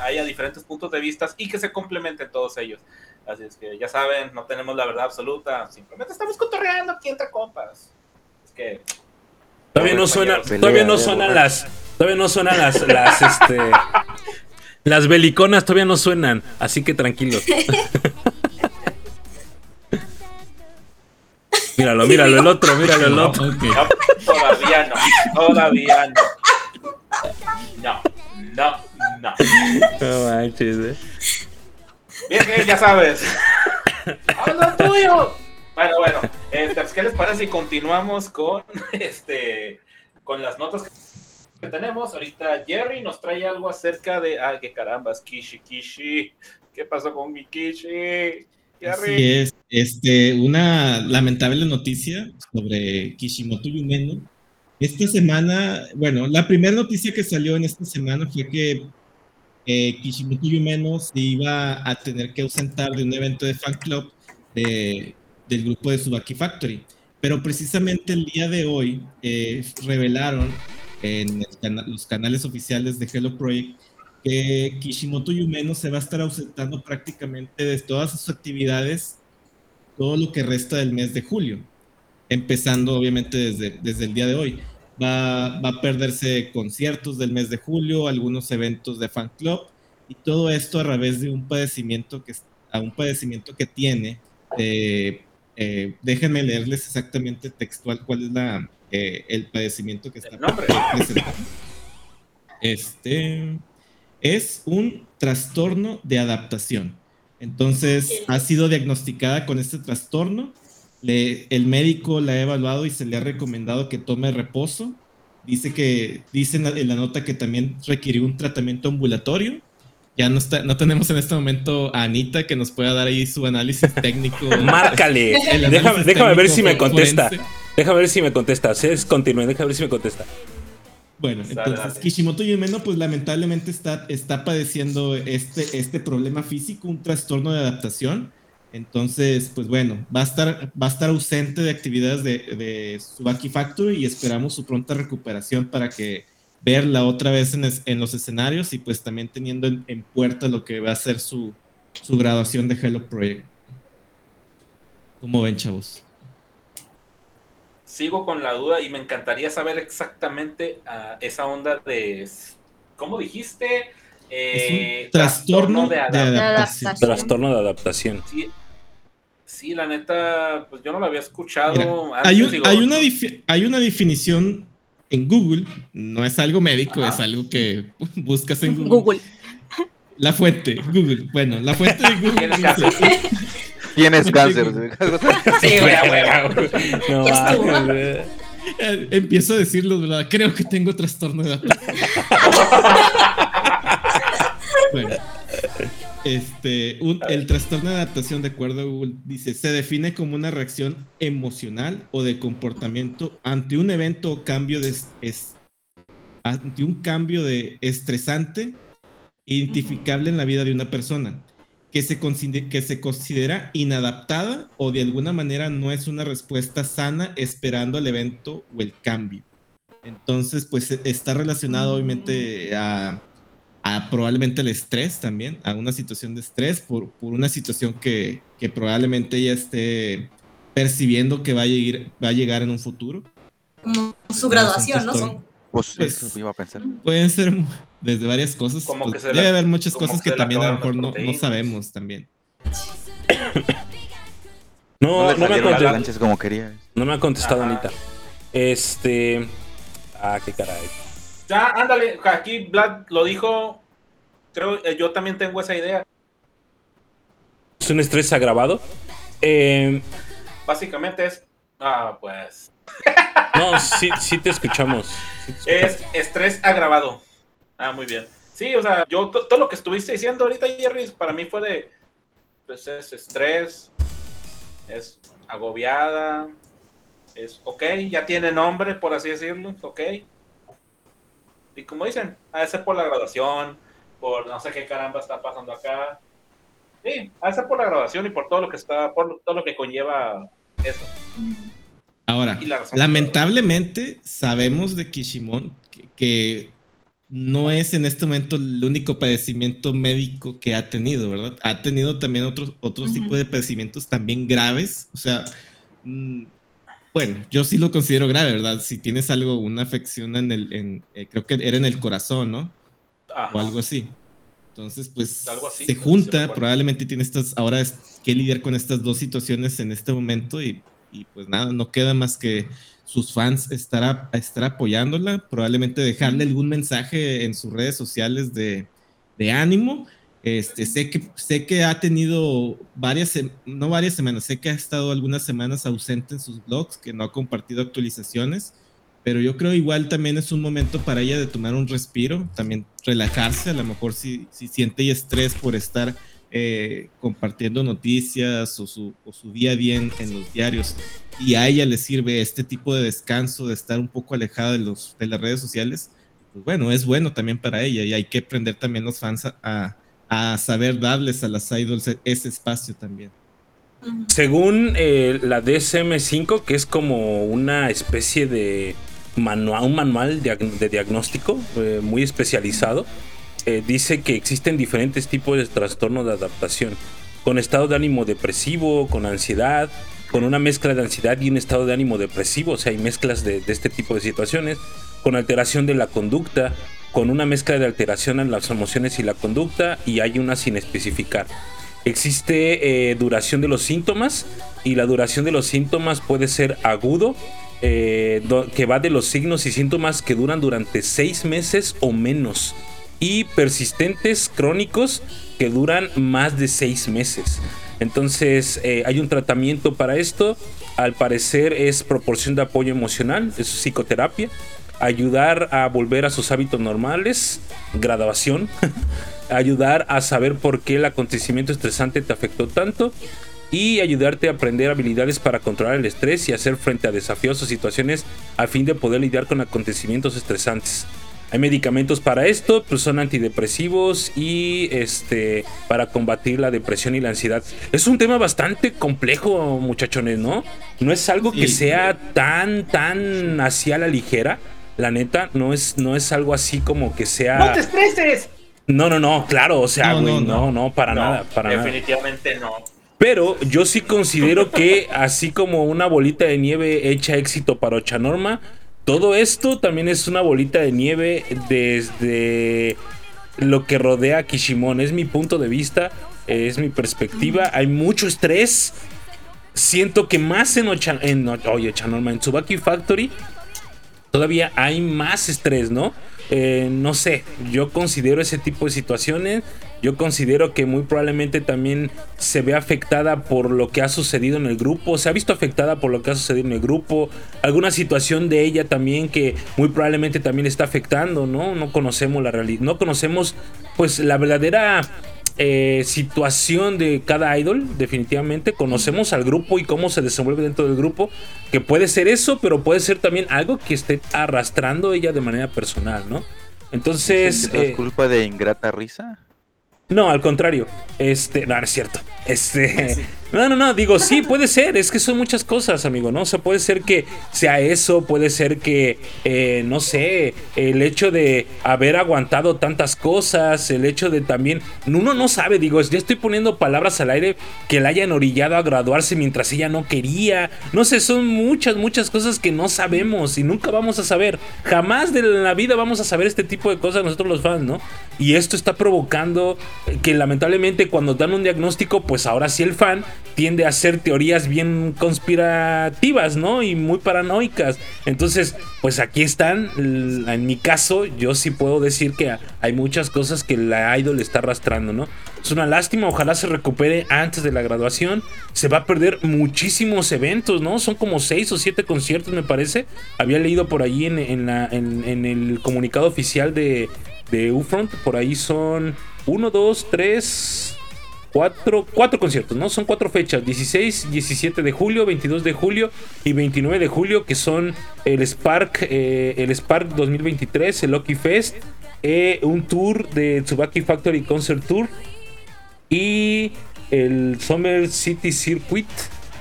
Speaker 7: haya diferentes puntos de vista y que se complementen todos ellos. Así es que ya saben, no tenemos la verdad absoluta, simplemente estamos cotorreando aquí entre compas. Es que todavía no suena, todavía no suenan las todavía no suenan las las este
Speaker 1: las beliconas todavía no suenan, así que tranquilos. míralo, míralo el otro, míralo el otro. Todavía No, todavía no, todavía no. No, no, no.
Speaker 7: No manches, eh. Bien, ya sabes. ¡Habla tuyo! Bueno, bueno, este, pues, ¿qué les parece si continuamos con, este, con las notas que tenemos? Ahorita Jerry nos trae algo acerca de. ¡Ah, qué carambas! Kishi, Kishi. ¿Qué pasó con mi Kishi?
Speaker 1: Así es. Este, una lamentable noticia sobre Kishimoto Yumeno. Esta semana, bueno, la primera noticia que salió en esta semana fue que eh, Kishimoto Yumeno se iba a tener que ausentar de un evento de fan club del grupo de Subaki Factory. Pero precisamente el día de hoy eh, revelaron en los canales oficiales de Hello Project que Kishimoto Yumeno se va a estar ausentando prácticamente de todas sus actividades todo lo que resta del mes de julio, empezando obviamente desde, desde el día de hoy. Va, a perderse conciertos del mes de julio, algunos eventos de fan club y todo esto a través de un padecimiento que, a un padecimiento que tiene. Eh, déjenme leerles exactamente textual cuál es la, eh, el padecimiento que está presentando. Este es un trastorno de adaptación. Entonces, ha sido diagnosticada con este trastorno el médico la ha evaluado y se le ha recomendado que tome reposo. Dice que, dicen en la, nota que también requirió un tratamiento ambulatorio. Ya no, está, no tenemos en este momento a Anita que nos pueda dar ahí su análisis técnico.
Speaker 7: Márcale. déjame, ver si me contesta. Déjame ver si me contesta. Continúe, déjame ver si me contesta.
Speaker 1: Bueno, entonces Kishimoto Yumeno pues lamentablemente está, está padeciendo este, este problema físico, un trastorno de adaptación entonces, pues bueno, va a estar, va a estar ausente de actividades de, su Subaki Factory y esperamos su pronta recuperación para que verla otra vez en, los escenarios y pues también teniendo en, puerta lo que va a ser su, graduación de Hello Project. ¿Cómo ven, chavos?
Speaker 7: Sigo con la duda y me encantaría saber exactamente ah, esa onda de, ¿cómo dijiste?
Speaker 1: Eh, trastorno, de, adaptación. de adaptación.
Speaker 9: Trastorno de adaptación.
Speaker 7: Sí, la neta, pues yo no la había escuchado.
Speaker 1: hay, hay, una definición en Google, no es algo médico, es algo que buscas en Google. La fuente, Google. Bueno, la fuente de Google.
Speaker 9: Tienes cáncer. sí, güey,
Speaker 1: no, eh, Empiezo a decirlo, ¿verdad? Creo que tengo trastorno de bueno. Este, el trastorno de adaptación, de acuerdo a Google, dice, se define como una reacción emocional o de comportamiento ante un evento o cambio de ante un cambio de estresante identificable en la vida de una persona, que se, considera, que se considera inadaptada o de alguna manera no es una respuesta sana esperando el evento o el cambio. Entonces, pues e, está relacionado obviamente a probablemente el estrés también, a una situación de estrés por, por una situación que, probablemente ella esté percibiendo que va a, llegar, va a llegar en un futuro.
Speaker 8: Como su graduación, ¿no? Pues,
Speaker 9: pues, pues iba a pensar.
Speaker 1: Pueden ser desde varias cosas. Pues, debe haber muchas cosas que, también a lo mejor no, sabemos también. no, me como quería. No me ha contestado Anita. Este. Ah, qué caray.
Speaker 7: Ya, ándale, aquí Vlad lo dijo, creo, eh, yo también tengo esa idea.
Speaker 1: ¿Es un estrés agravado? Em,
Speaker 7: Básicamente es, ah, pues...
Speaker 1: no, sí, sí te escuchamos.
Speaker 7: Es estrés agravado. Ah, muy bien. Sí, o sea, yo todo lo que estuviste diciendo ahorita, Jerry, para mí fue de, pues es estrés, es agobiada, es, ok, ya tiene nombre, por así decirlo, ok. Y como dicen, a veces por la graduación, por no sé qué caramba está pasando acá. Sí, a veces por la graduación y por todo lo que está, por todo lo que conlleva eso.
Speaker 1: Ahora, lamentablemente sabemos de Kishimon que, no es en este momento el único padecimiento médico que ha tenido, ¿verdad? Ha tenido también otros, otros tipos de padecimientos también graves. O sea, mm, bueno, yo sí lo considero grave, ¿verdad? Si tienes algo, una afección en el, eh, creo que era en el corazón, ¿no? O algo así. Entonces, pues se junta, probablemente tiene estas, ahora es que lidiar con estas dos situaciones en este momento y, pues nada, no queda más que sus fans estar, estar apoyándola, probablemente dejarle algún mensaje en sus redes sociales de ánimo este, sé, que, sé que ha tenido varias, no varias semanas, sé que ha estado algunas semanas ausente en sus blogs, que no ha compartido actualizaciones, pero yo creo igual también es un momento para ella de tomar un respiro, también relajarse, a lo mejor si, si siente estrés por estar eh, compartiendo noticias o su, o día bien en, los diarios. Y a ella le sirve este tipo de descanso, de estar un poco alejada de, los, de las redes sociales. Pues bueno, es bueno también para ella y hay que aprender también los fans a a saber darles a las idols e-, ese espacio también.
Speaker 10: Según eh, la DSM5, que es como una especie de manual, manual de, diagnóstico eh, muy especializado, eh, dice que existen diferentes tipos de trastornos de adaptación, con estado de ánimo depresivo, con ansiedad, con una mezcla de ansiedad y un estado de ánimo depresivo, o sea, hay mezclas de este tipo de situaciones, con alteración de la conducta, con una mezcla de alteración en las emociones y la conducta y hay una sin especificar. Existe eh, duración de los síntomas y la duración de los síntomas puede ser agudo, eh, que va de los signos y síntomas que duran durante seis meses o menos y persistentes crónicos que duran más de seis meses. Entonces eh, hay un tratamiento para esto, al parecer es proporción de apoyo emocional, es psicoterapia, ayudar a volver a sus hábitos normales, graduación, ayudar a saber por qué el acontecimiento estresante te afectó tanto y ayudarte a aprender habilidades para controlar el estrés y hacer frente a desafíos o situaciones a fin de poder lidiar con acontecimientos estresantes. Hay medicamentos para esto, pues son antidepresivos y este para combatir la depresión y la ansiedad. Es un tema bastante complejo, muchachones, ¿no? No es algo que sea tan tan hacia la ligera la neta, no es, no es algo así como que sea.
Speaker 8: ¡No te estreses!
Speaker 10: No, no, no, claro, o sea, güey, no no, para nada, para definitivamente
Speaker 7: nada. Definitivamente no.
Speaker 10: Pero yo sí considero que, así como una bolita de nieve hecha éxito para Ochanorma, todo esto también es una bolita de nieve desde lo que rodea a Kishimon. Es mi punto de vista, es mi perspectiva. Hay mucho estrés. Siento que más en, Ocha, en, Ochanorma, en Tsubaki Factory todavía hay más estrés, ¿no? Eh, no sé, yo considero ese tipo de situaciones, yo considero que muy probablemente también se ve afectada por lo que ha sucedido en el grupo, se ha visto afectada por lo que ha sucedido en el grupo, alguna situación de ella también que muy probablemente también está afectando, ¿no? No conocemos la realidad, no conocemos pues la verdadera eh, situación de cada idol, definitivamente. Conocemos al grupo y cómo se desenvuelve dentro del grupo. Que puede ser eso, pero puede ser también algo que esté arrastrando ella de manera personal, ¿no? Entonces.
Speaker 9: ¿Es eh, culpa de ingrata risa?
Speaker 10: No, al contrario. Este. No, es cierto. Este. No, no, no, digo, sí, puede ser, es que son muchas cosas, amigo, ¿no? O sea, puede ser que sea eso, puede ser que, eh, no sé, el hecho de haber aguantado tantas cosas, el hecho de también, uno no sabe, digo, ya estoy poniendo palabras al aire que la hayan orillado a graduarse mientras ella no quería, no sé, son muchas, muchas cosas que no sabemos y nunca vamos a saber, jamás de la vida vamos a saber este tipo de cosas nosotros los fans, ¿no? Y esto está provocando que lamentablemente cuando dan un diagnóstico, pues ahora sí el fan tiende a hacer teorías bien conspirativas, ¿no? Y muy paranoicas. Entonces, pues aquí están, en mi caso, yo sí puedo decir que hay muchas cosas que la idol está arrastrando, ¿no? Es una lástima, ojalá se recupere antes de la graduación. Se va a perder muchísimos eventos, ¿no? Son como seis o siete conciertos, me parece. Había leído por ahí en, el comunicado oficial de, de Ufront, por ahí son uno, dos, tres cuatro, conciertos, ¿no? Son cuatro fechas, 16, 17 de julio, 22 de julio y 29 de julio, que son el Spark, eh, el Spark 2023, el Lucky Fest, eh, un tour de Tsubaki Factory Concert Tour y el Summer City Circuit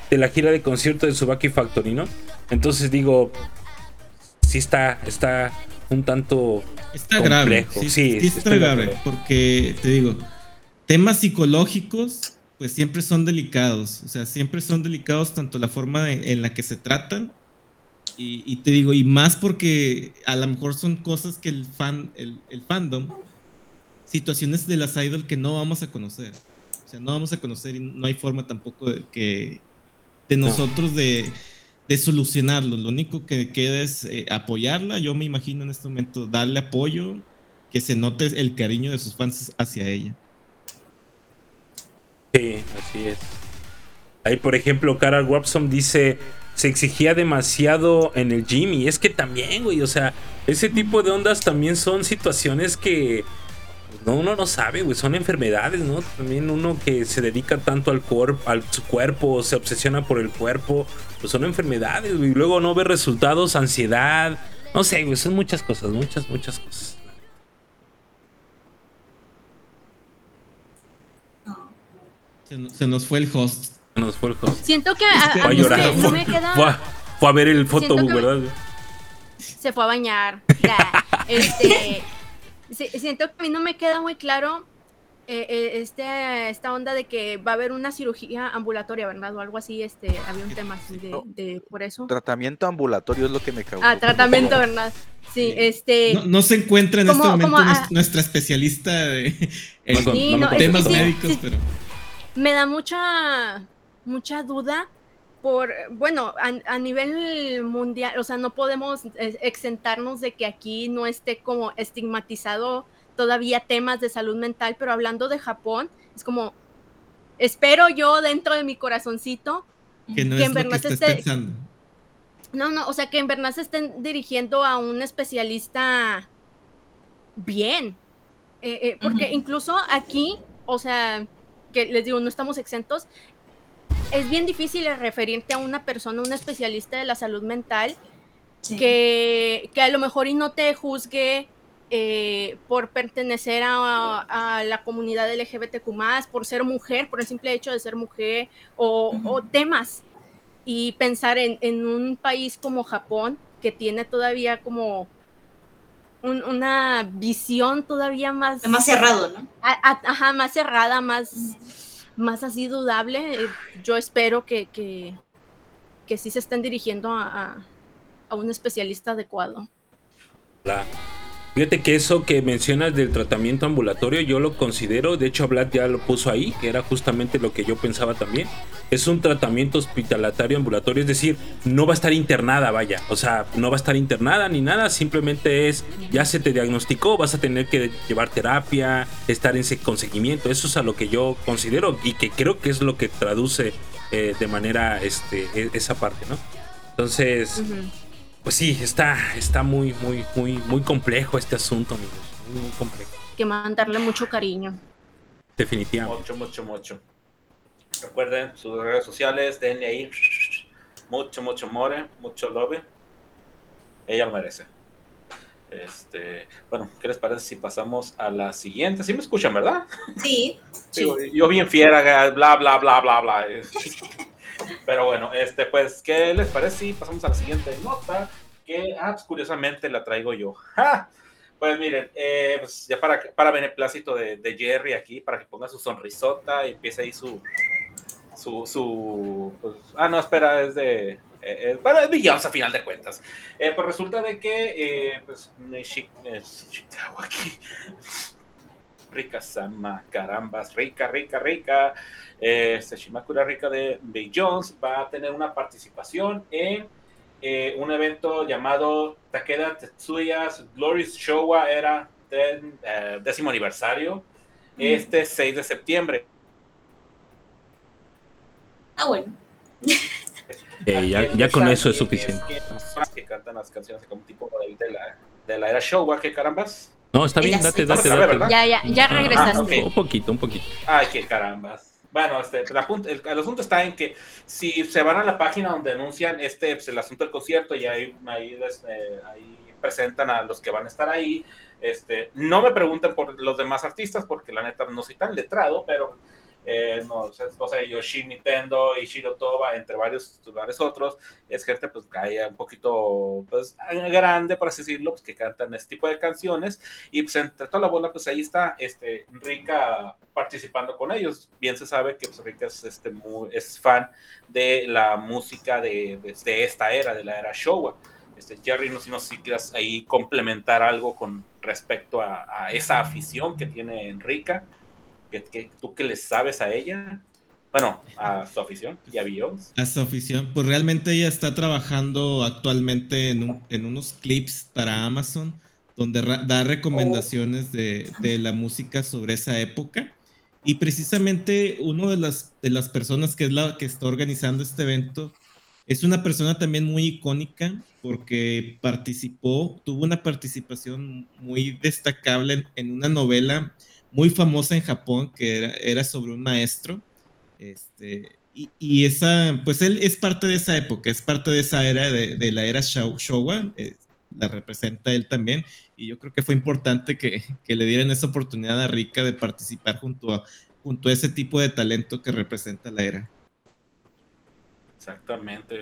Speaker 10: de la gira de concierto de Tsubaki Factory, ¿no? Entonces digo, sí está, está un tanto...
Speaker 1: Está grave. Sí, está, grave, porque te digo temas psicológicos, pues siempre son delicados, o sea, siempre son delicados tanto la forma en la que se tratan, y, te digo, y más porque a lo mejor son cosas que el, fan, el, fandom, situaciones de las idol que no vamos a conocer, o sea, no vamos a conocer y no hay forma tampoco de, que, de nosotros de, solucionarlo, lo único que queda es eh, apoyarla, yo me imagino en este momento darle apoyo, que se note el cariño de sus fans hacia ella.
Speaker 10: Sí, así es. Ahí, por ejemplo, Cara Watson dice, se exigía demasiado en el gym y es que también, güey, o sea, ese tipo de ondas también son situaciones que pues, uno no sabe, güey, son enfermedades, ¿no? También uno que se dedica tanto al, cuerpo, al su cuerpo, se obsesiona por el cuerpo, pues son enfermedades, güey, y luego no ve resultados, ansiedad, no sé, güey, son muchas cosas, muchas, muchas cosas.
Speaker 1: Se nos fue el host.
Speaker 9: Se nos fue el host. Siento que a,
Speaker 8: mí no me queda...
Speaker 1: Fue
Speaker 9: a, ver el fotobook, ¿verdad?
Speaker 8: Se fue a bañar. este, siento que a mí no me queda muy claro eh, eh, este, esta onda de que va a haber una cirugía ambulatoria, ¿verdad? O algo así, este, había un tema así de, por eso.
Speaker 9: Tratamiento ambulatorio es lo que me causó.
Speaker 8: Ah, tratamiento, ¿verdad? Sí, este...
Speaker 1: No, se encuentra en este momento ah? nuestra especialista de, temas médicos, pero
Speaker 8: me da mucha, mucha duda por, bueno, a, nivel mundial, o sea, no podemos eh, exentarnos de que aquí no esté como estigmatizado todavía temas de salud mental, pero hablando de Japón, es como, espero yo dentro de mi corazoncito que, no en
Speaker 1: No, no, o sea, que
Speaker 8: en verdad se estén dirigiendo a un especialista bien, eh, eh, porque incluso aquí, o sea, que les digo, no estamos exentos, es bien difícil referirte a una persona, un especialista de la salud mental, que, a lo mejor y no te juzgue eh, por pertenecer a, la comunidad LGBTQ, por ser mujer, por el simple hecho de ser mujer, o, temas. Y pensar en, en, un país como Japón, que tiene todavía como una visión todavía más...
Speaker 11: Más cerrado,
Speaker 8: ajá, más cerrada, más, más así dudable. Yo espero que, que, sí se estén dirigiendo a, a un especialista adecuado.
Speaker 10: Fíjate que eso que mencionas del tratamiento ambulatorio, yo lo considero, de hecho Vlad ya lo puso ahí, que era justamente lo que yo pensaba también. Es un tratamiento hospitalatario ambulatorio, es decir, no va a estar internada, vaya. O sea, no va a estar internada ni nada, simplemente es, ya se te diagnosticó, vas a tener que llevar terapia, estar en ese conseguimiento. Eso es a lo que yo considero y que creo que es lo que traduce eh, de manera este, e, esa parte, ¿no? Entonces pues sí, está, está muy, muy, muy, muy complejo este asunto, amigos. Muy, complejo.
Speaker 8: que mandarle mucho cariño.
Speaker 10: Definitivamente.
Speaker 7: Mucho, mucho, mucho. Recuerden sus redes sociales, denle ahí mucho, mucho more, mucho love. Ella lo merece. Este, bueno, ¿qué les parece si pasamos a la siguiente? ¿Sí me escuchan, verdad?
Speaker 8: Sí.
Speaker 7: Yo bien fiera, bla, bla, bla, bla, bla. Pero bueno, este, pues, ¿qué les parece si pasamos a la siguiente nota? Que, curiosamente la traigo yo. Pues miren, pues, ya para, para beneplácito de, de, Jerry aquí, para que ponga su sonrisota y empiece ahí su. su, su pues, ah, no, espera, es de. bueno, es Beyoncé a final de cuentas. pues resulta de que, pues, aquí rica sama, carambas, rica, rica, rica. Eh, Shimakura Rica de Bay Jones va a tener una participación en eh, un evento llamado Takeda Tetsuya's Glory Showa era eh, décimo aniversario, este 6 de septiembre.
Speaker 8: Ah, bueno.
Speaker 1: Eh, ya, con eso es suficiente.
Speaker 7: que, cantan las canciones de la, de la era Showa, que carambas.
Speaker 1: No, está bien, date, date, date.
Speaker 8: Ya, ya, ya ah, regresaste.
Speaker 1: Un poquito, un poquito.
Speaker 7: Ay, qué carambas. Bueno, este, el, asunto está en que si se van a la página donde anuncian este, pues, el asunto del concierto y ahí, pues, eh, ahí, presentan a los que van a estar ahí, este, no me pregunten por los demás artistas porque la neta no soy tan letrado, pero eh, no, o sea, Yoshi Nintendo, y Shiro Toba, entre varios, lugares otros, es gente pues caía un poquito pues grande, por así decirlo, pues que cantan este tipo de canciones y pues entre toda la bola pues ahí está este Rica participando con ellos. Bien se sabe que pues, Rica es, este, muy, es fan de la música de, esta era, de la era Showa. Este, Jerry, no, no sé si quieras ahí complementar algo con respecto a, esa afición que tiene Enrica tú qué le sabes a ella, bueno, a su afición y a
Speaker 1: A su afición, pues realmente ella está trabajando actualmente en, unos clips para Amazon, donde da recomendaciones de, la música sobre esa época. Y precisamente una de las, de las personas que es la que está organizando este evento es una persona también muy icónica porque participó, tuvo una participación muy destacable en una novela muy famosa en Japón que era, sobre un maestro. Este, y, esa, pues él es parte de esa época, es parte de esa era, de, la era Showa, eh, la representa él también. Y yo creo que fue importante que, le dieran esa oportunidad a rica de participar junto a, junto a ese tipo de talento que representa la era.
Speaker 7: Exactamente.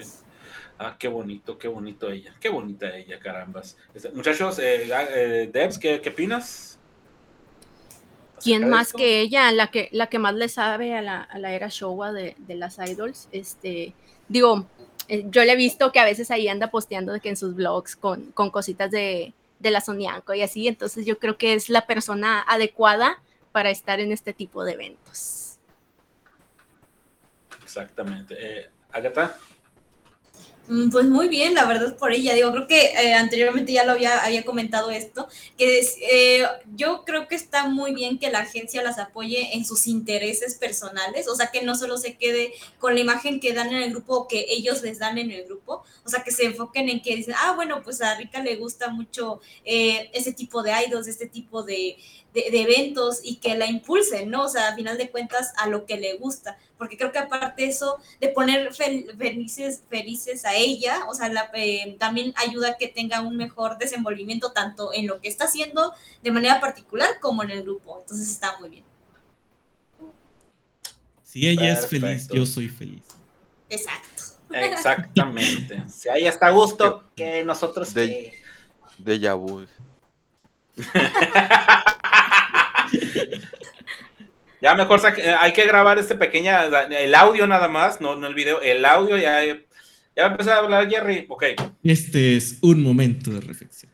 Speaker 7: Ah, qué bonito, qué bonito ella. Qué bonita ella, carambas. Este, muchachos, eh, ah, eh, Debs, ¿qué, ¿qué opinas?
Speaker 8: ¿Quién más que ella, la que, la que más le sabe a la, era Showa de, las idols? Este, digo, eh, yo le he visto que a veces ahí anda posteando de que en sus blogs con, con cositas de, de la Sonianco y así, entonces yo creo que es la persona adecuada para estar en este tipo de eventos.
Speaker 7: Exactamente. Eh, Agatha.
Speaker 12: Mm, pues muy bien, la verdad por ella. Digo, creo que eh, anteriormente ya lo había, había comentado esto, que eh, yo creo que está muy bien que la agencia las apoye en sus intereses personales, o sea, que no solo se quede con la imagen que dan en el grupo o que ellos les dan en el grupo, o sea, que se enfoquen en que dicen, ah, bueno, pues a Rica le gusta mucho eh, ese tipo de idols, este tipo de, de, eventos y que la impulsen, ¿no? O sea, a final de cuentas, a lo que le gusta. Porque creo que aparte eso de poner felices, a ella, o sea, la, eh, también ayuda a que tenga un mejor desenvolvimiento tanto en lo que está haciendo de manera particular como en el grupo. Entonces está muy bien.
Speaker 1: Si ella es feliz, yo soy feliz. Exacto.
Speaker 7: Exactamente. si ahí está a gusto, que nosotros...
Speaker 1: De, que... de
Speaker 7: ya mejor eh, hay que grabar este pequeño el audio nada más, no, no el video, el audio ya, eh, ya empezó a hablar Jerry, ok.
Speaker 1: Este es un momento de reflexión.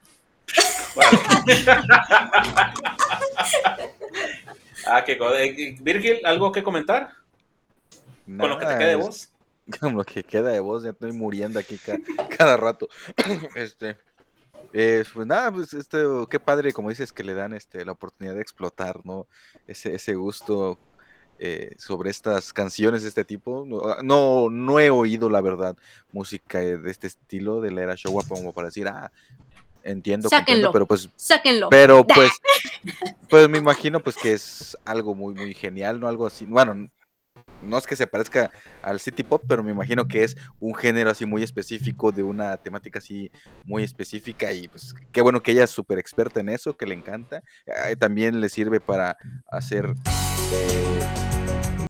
Speaker 7: Ah, eh, Virgil, ¿algo que comentar?
Speaker 13: Con lo que te queda de voz. Con lo que queda de voz, ya estoy muriendo aquí cada rato. este. Eh, pues nada, pues qué padre, como dices, que le dan este, la oportunidad de explotar, ¿no? Ese, ese gusto eh, sobre estas canciones de este tipo. No, ah, no, he oído, la verdad, música eh, de este estilo de la era Showa como para decir, ah, entiendo, sáquenlo, pero pues, sáquenlo. Pero pues, pues me imagino pues que es algo muy, muy genial, ¿no? Algo así, bueno, no es que se parezca al City Pop, pero me imagino que es un género así muy específico, de una temática así muy específica. Y pues qué bueno que ella es súper experta en eso, que le encanta. también le sirve para hacer. Eh,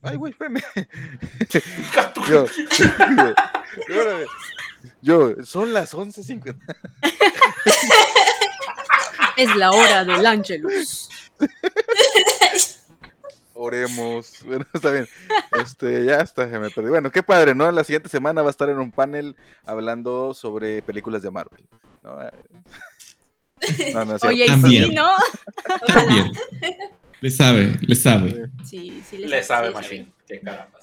Speaker 13: ay, güey, espérame. yo, yo, son las 11.50.
Speaker 8: es la hora del Ángelus.
Speaker 13: Oremos. Bueno, está bien. Este, ya está, me perdí. Bueno, qué padre, ¿no? La siguiente semana va a estar en un panel hablando sobre películas de Marvel.
Speaker 1: Oye, y sí, ¿no? También. Le sabe, le sabe. Sí, sí, le, sabe,
Speaker 7: Machine. Qué caramba,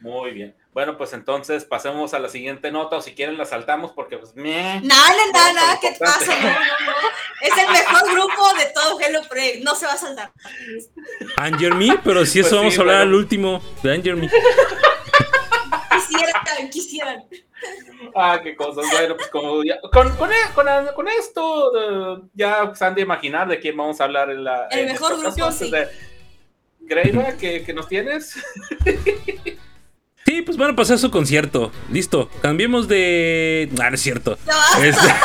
Speaker 7: Muy bien. Bueno, pues entonces pasemos a la siguiente nota, o si quieren la saltamos, porque pues Nada, No, no,
Speaker 12: no, ¿qué pasa? Es el mejor grupo de todo Hello Project, no se va a saltar.
Speaker 1: Anger Me, pero si pues eso vamos a hablar al último de Anger Me. Quisieran,
Speaker 7: quisieran. Ah, qué cosas. Bueno, pues como ya, con, con, e, con, con, esto eh, ya se pues, han de imaginar de quién vamos a hablar en la. El mejor grupo, pues, sí. De... que ¿qué, nos tienes?
Speaker 1: pues van a pasar su concierto. Listo. Cambiemos de. Ah, no es cierto. Este.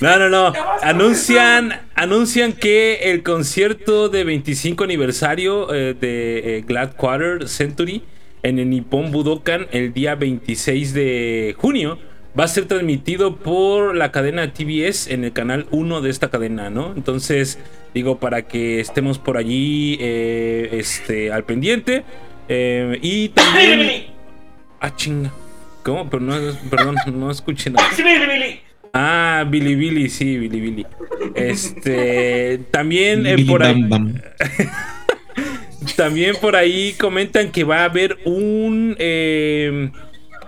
Speaker 1: No. no, no, Anuncian, anuncian que el concierto de 25 aniversario eh, de eh, Glad Quarter Century en el Nippon Budokan el día 26 de junio va a ser transmitido por la cadena TBS en el canal 1 de esta cadena, ¿no? Entonces, digo, para que estemos por allí eh, este, al pendiente. Eh, y también. ah, chinga. ¿Cómo? perdón, no escuché nada. Ah, Billy Billy, sí, Billy Este, también eh, por ahí. también por ahí comentan que va a haber un eh,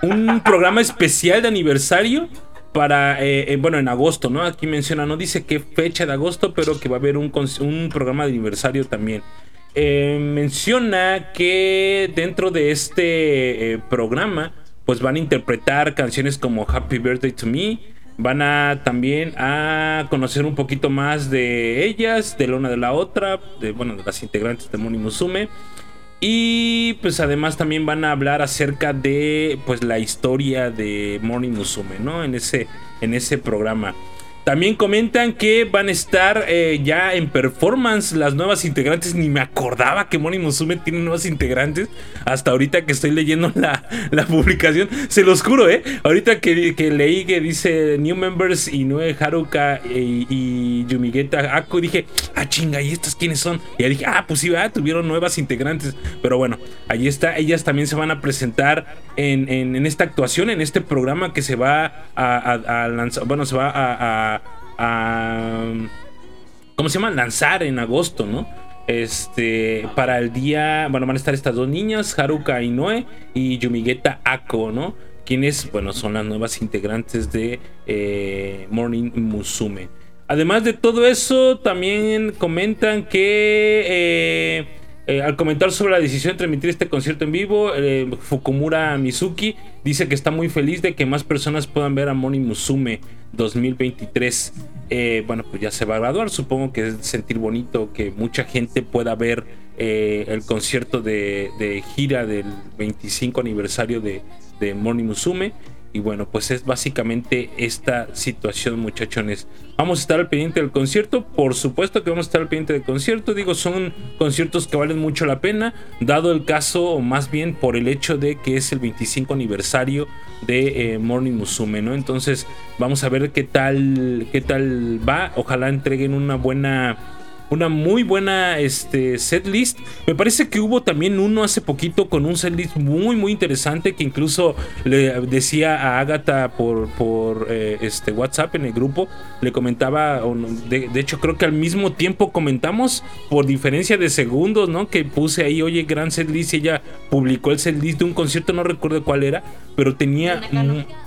Speaker 1: un programa especial de aniversario para bueno en agosto, ¿no? Aquí menciona no dice qué fecha de agosto, pero que va a haber un un programa de aniversario también. Eh, menciona que dentro de este eh, programa, pues van a interpretar canciones como Happy Birthday to Me. Van a también a conocer un poquito más de ellas, de la una de la otra, de, bueno, de las integrantes de Moni Musume. Y pues además también van a hablar acerca de pues la historia de Morning Musume, ¿no? En ese, en ese programa. También comentan que van a estar eh, ya en performance las nuevas integrantes. Ni me acordaba que Moni Musume tiene nuevas integrantes. Hasta ahorita que estoy leyendo la, publicación. Se los juro, ¿eh? Ahorita que, leí que dice New Members y nueve Haruka y, y Yumigeta Aku. Dije, ah, chinga, ¿y estos quiénes son? Y dije, ah, pues sí, ah, tuvieron nuevas integrantes. Pero bueno, ahí está. Ellas también se van a presentar en, esta actuación, en este programa que se va a, lanzar. Bueno, se va a ¿Cómo se llama? Lanzar en agosto, ¿no? Este, para el día, bueno, van a estar estas dos niñas, Haruka Inoue y Yumigeta Ako, ¿no? Quienes, bueno, son las nuevas integrantes de eh, Morning Musume. Además de todo eso, también comentan que eh, eh, al comentar sobre la decisión de transmitir este concierto en vivo, Fukumura Mizuki dice que está muy feliz de que más personas puedan ver a Morning Musume. 2023. Eh, bueno, pues ya se va a graduar. Supongo que es sentir bonito que mucha gente pueda ver eh, el concierto de, gira del 25 aniversario de, de Morning Musume. Y bueno, pues es básicamente esta situación, muchachones. Vamos a estar al pendiente del concierto. Por supuesto que vamos a estar al pendiente del concierto. Digo, son conciertos que valen mucho la pena. Dado el caso, o más bien por el hecho de que es el 25 aniversario de eh, Morning Musume, ¿no? Entonces, vamos a ver qué tal, qué tal va. Ojalá entreguen una buena una muy buena este, setlist. Me parece que hubo también uno hace poquito con un setlist muy, muy interesante que incluso le decía a Agatha por, por eh, este WhatsApp en el grupo, le comentaba, de, hecho creo que al mismo tiempo comentamos por diferencia de segundos, ¿no? Que puse ahí, oye, gran setlist y ella publicó el setlist de un concierto, no recuerdo cuál era, pero tenía...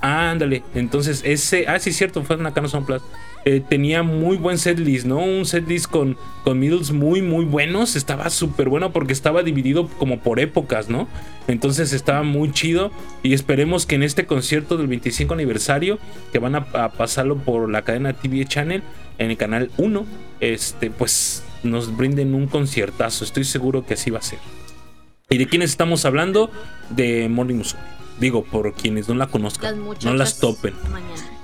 Speaker 1: ándale, entonces ese... Ah, sí, cierto, fue una son Plus. Eh, tenía muy buen setlist, ¿no? Un setlist con, con middles muy, muy buenos. Estaba súper bueno porque estaba dividido como por épocas, ¿no? Entonces estaba muy chido. Y esperemos que en este concierto del 25 aniversario, que van a, pasarlo por la cadena TV Channel, en el canal 1, este, pues nos brinden un conciertazo. Estoy seguro que así va a ser. ¿Y de quiénes estamos hablando? De Morning Musume. Digo, por quienes no la conozcan, no las topen.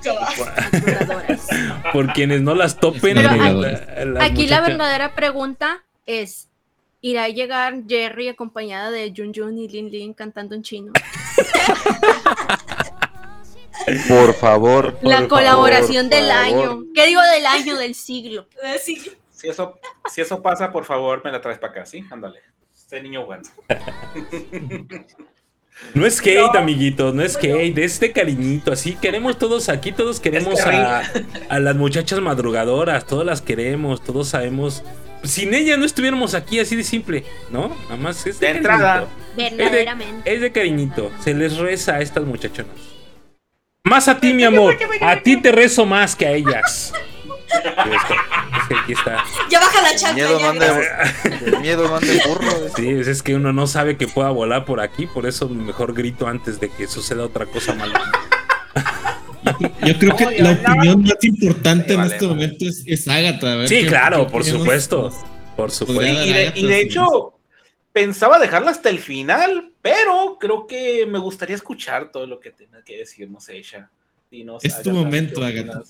Speaker 1: Por quienes no las topen.
Speaker 8: aquí la verdadera pregunta es: ¿irá a llegar Jerry acompañada de Jun Jun y Lin Lin cantando en chino?
Speaker 1: Por favor.
Speaker 8: La colaboración del año. ¿Qué digo del año? Del siglo. Si
Speaker 7: eso, si eso pasa, por favor, me la traes para acá, ¿sí? Ándale. Este niño bueno.
Speaker 1: No es hate, amiguitos, no es hate, es de este cariñito. Así queremos todos aquí, todos queremos a, las muchachas madrugadoras, todas las queremos, todos sabemos. Sin ellas no estuviéramos aquí, así de simple, ¿no? Nada más es de, de entrada. es de cariñito, se les reza a estas muchachonas. Más a ti, pues, mi amor, a ti te rezo más que a ellas. Ya baja la chancla. Miedo miedo manda burro. Sí, es, que uno no sabe que pueda volar por aquí, por eso mejor grito antes de que suceda otra cosa mala. Yo creo que la
Speaker 7: opinión más importante en este momento es, Agatha. Sí, claro, por supuesto. Por supuesto. y, de, hecho, pensaba dejarla hasta el final, pero creo que me gustaría escuchar todo lo que tenga que decirnos sé, ella. no, es tu momento, Agatha.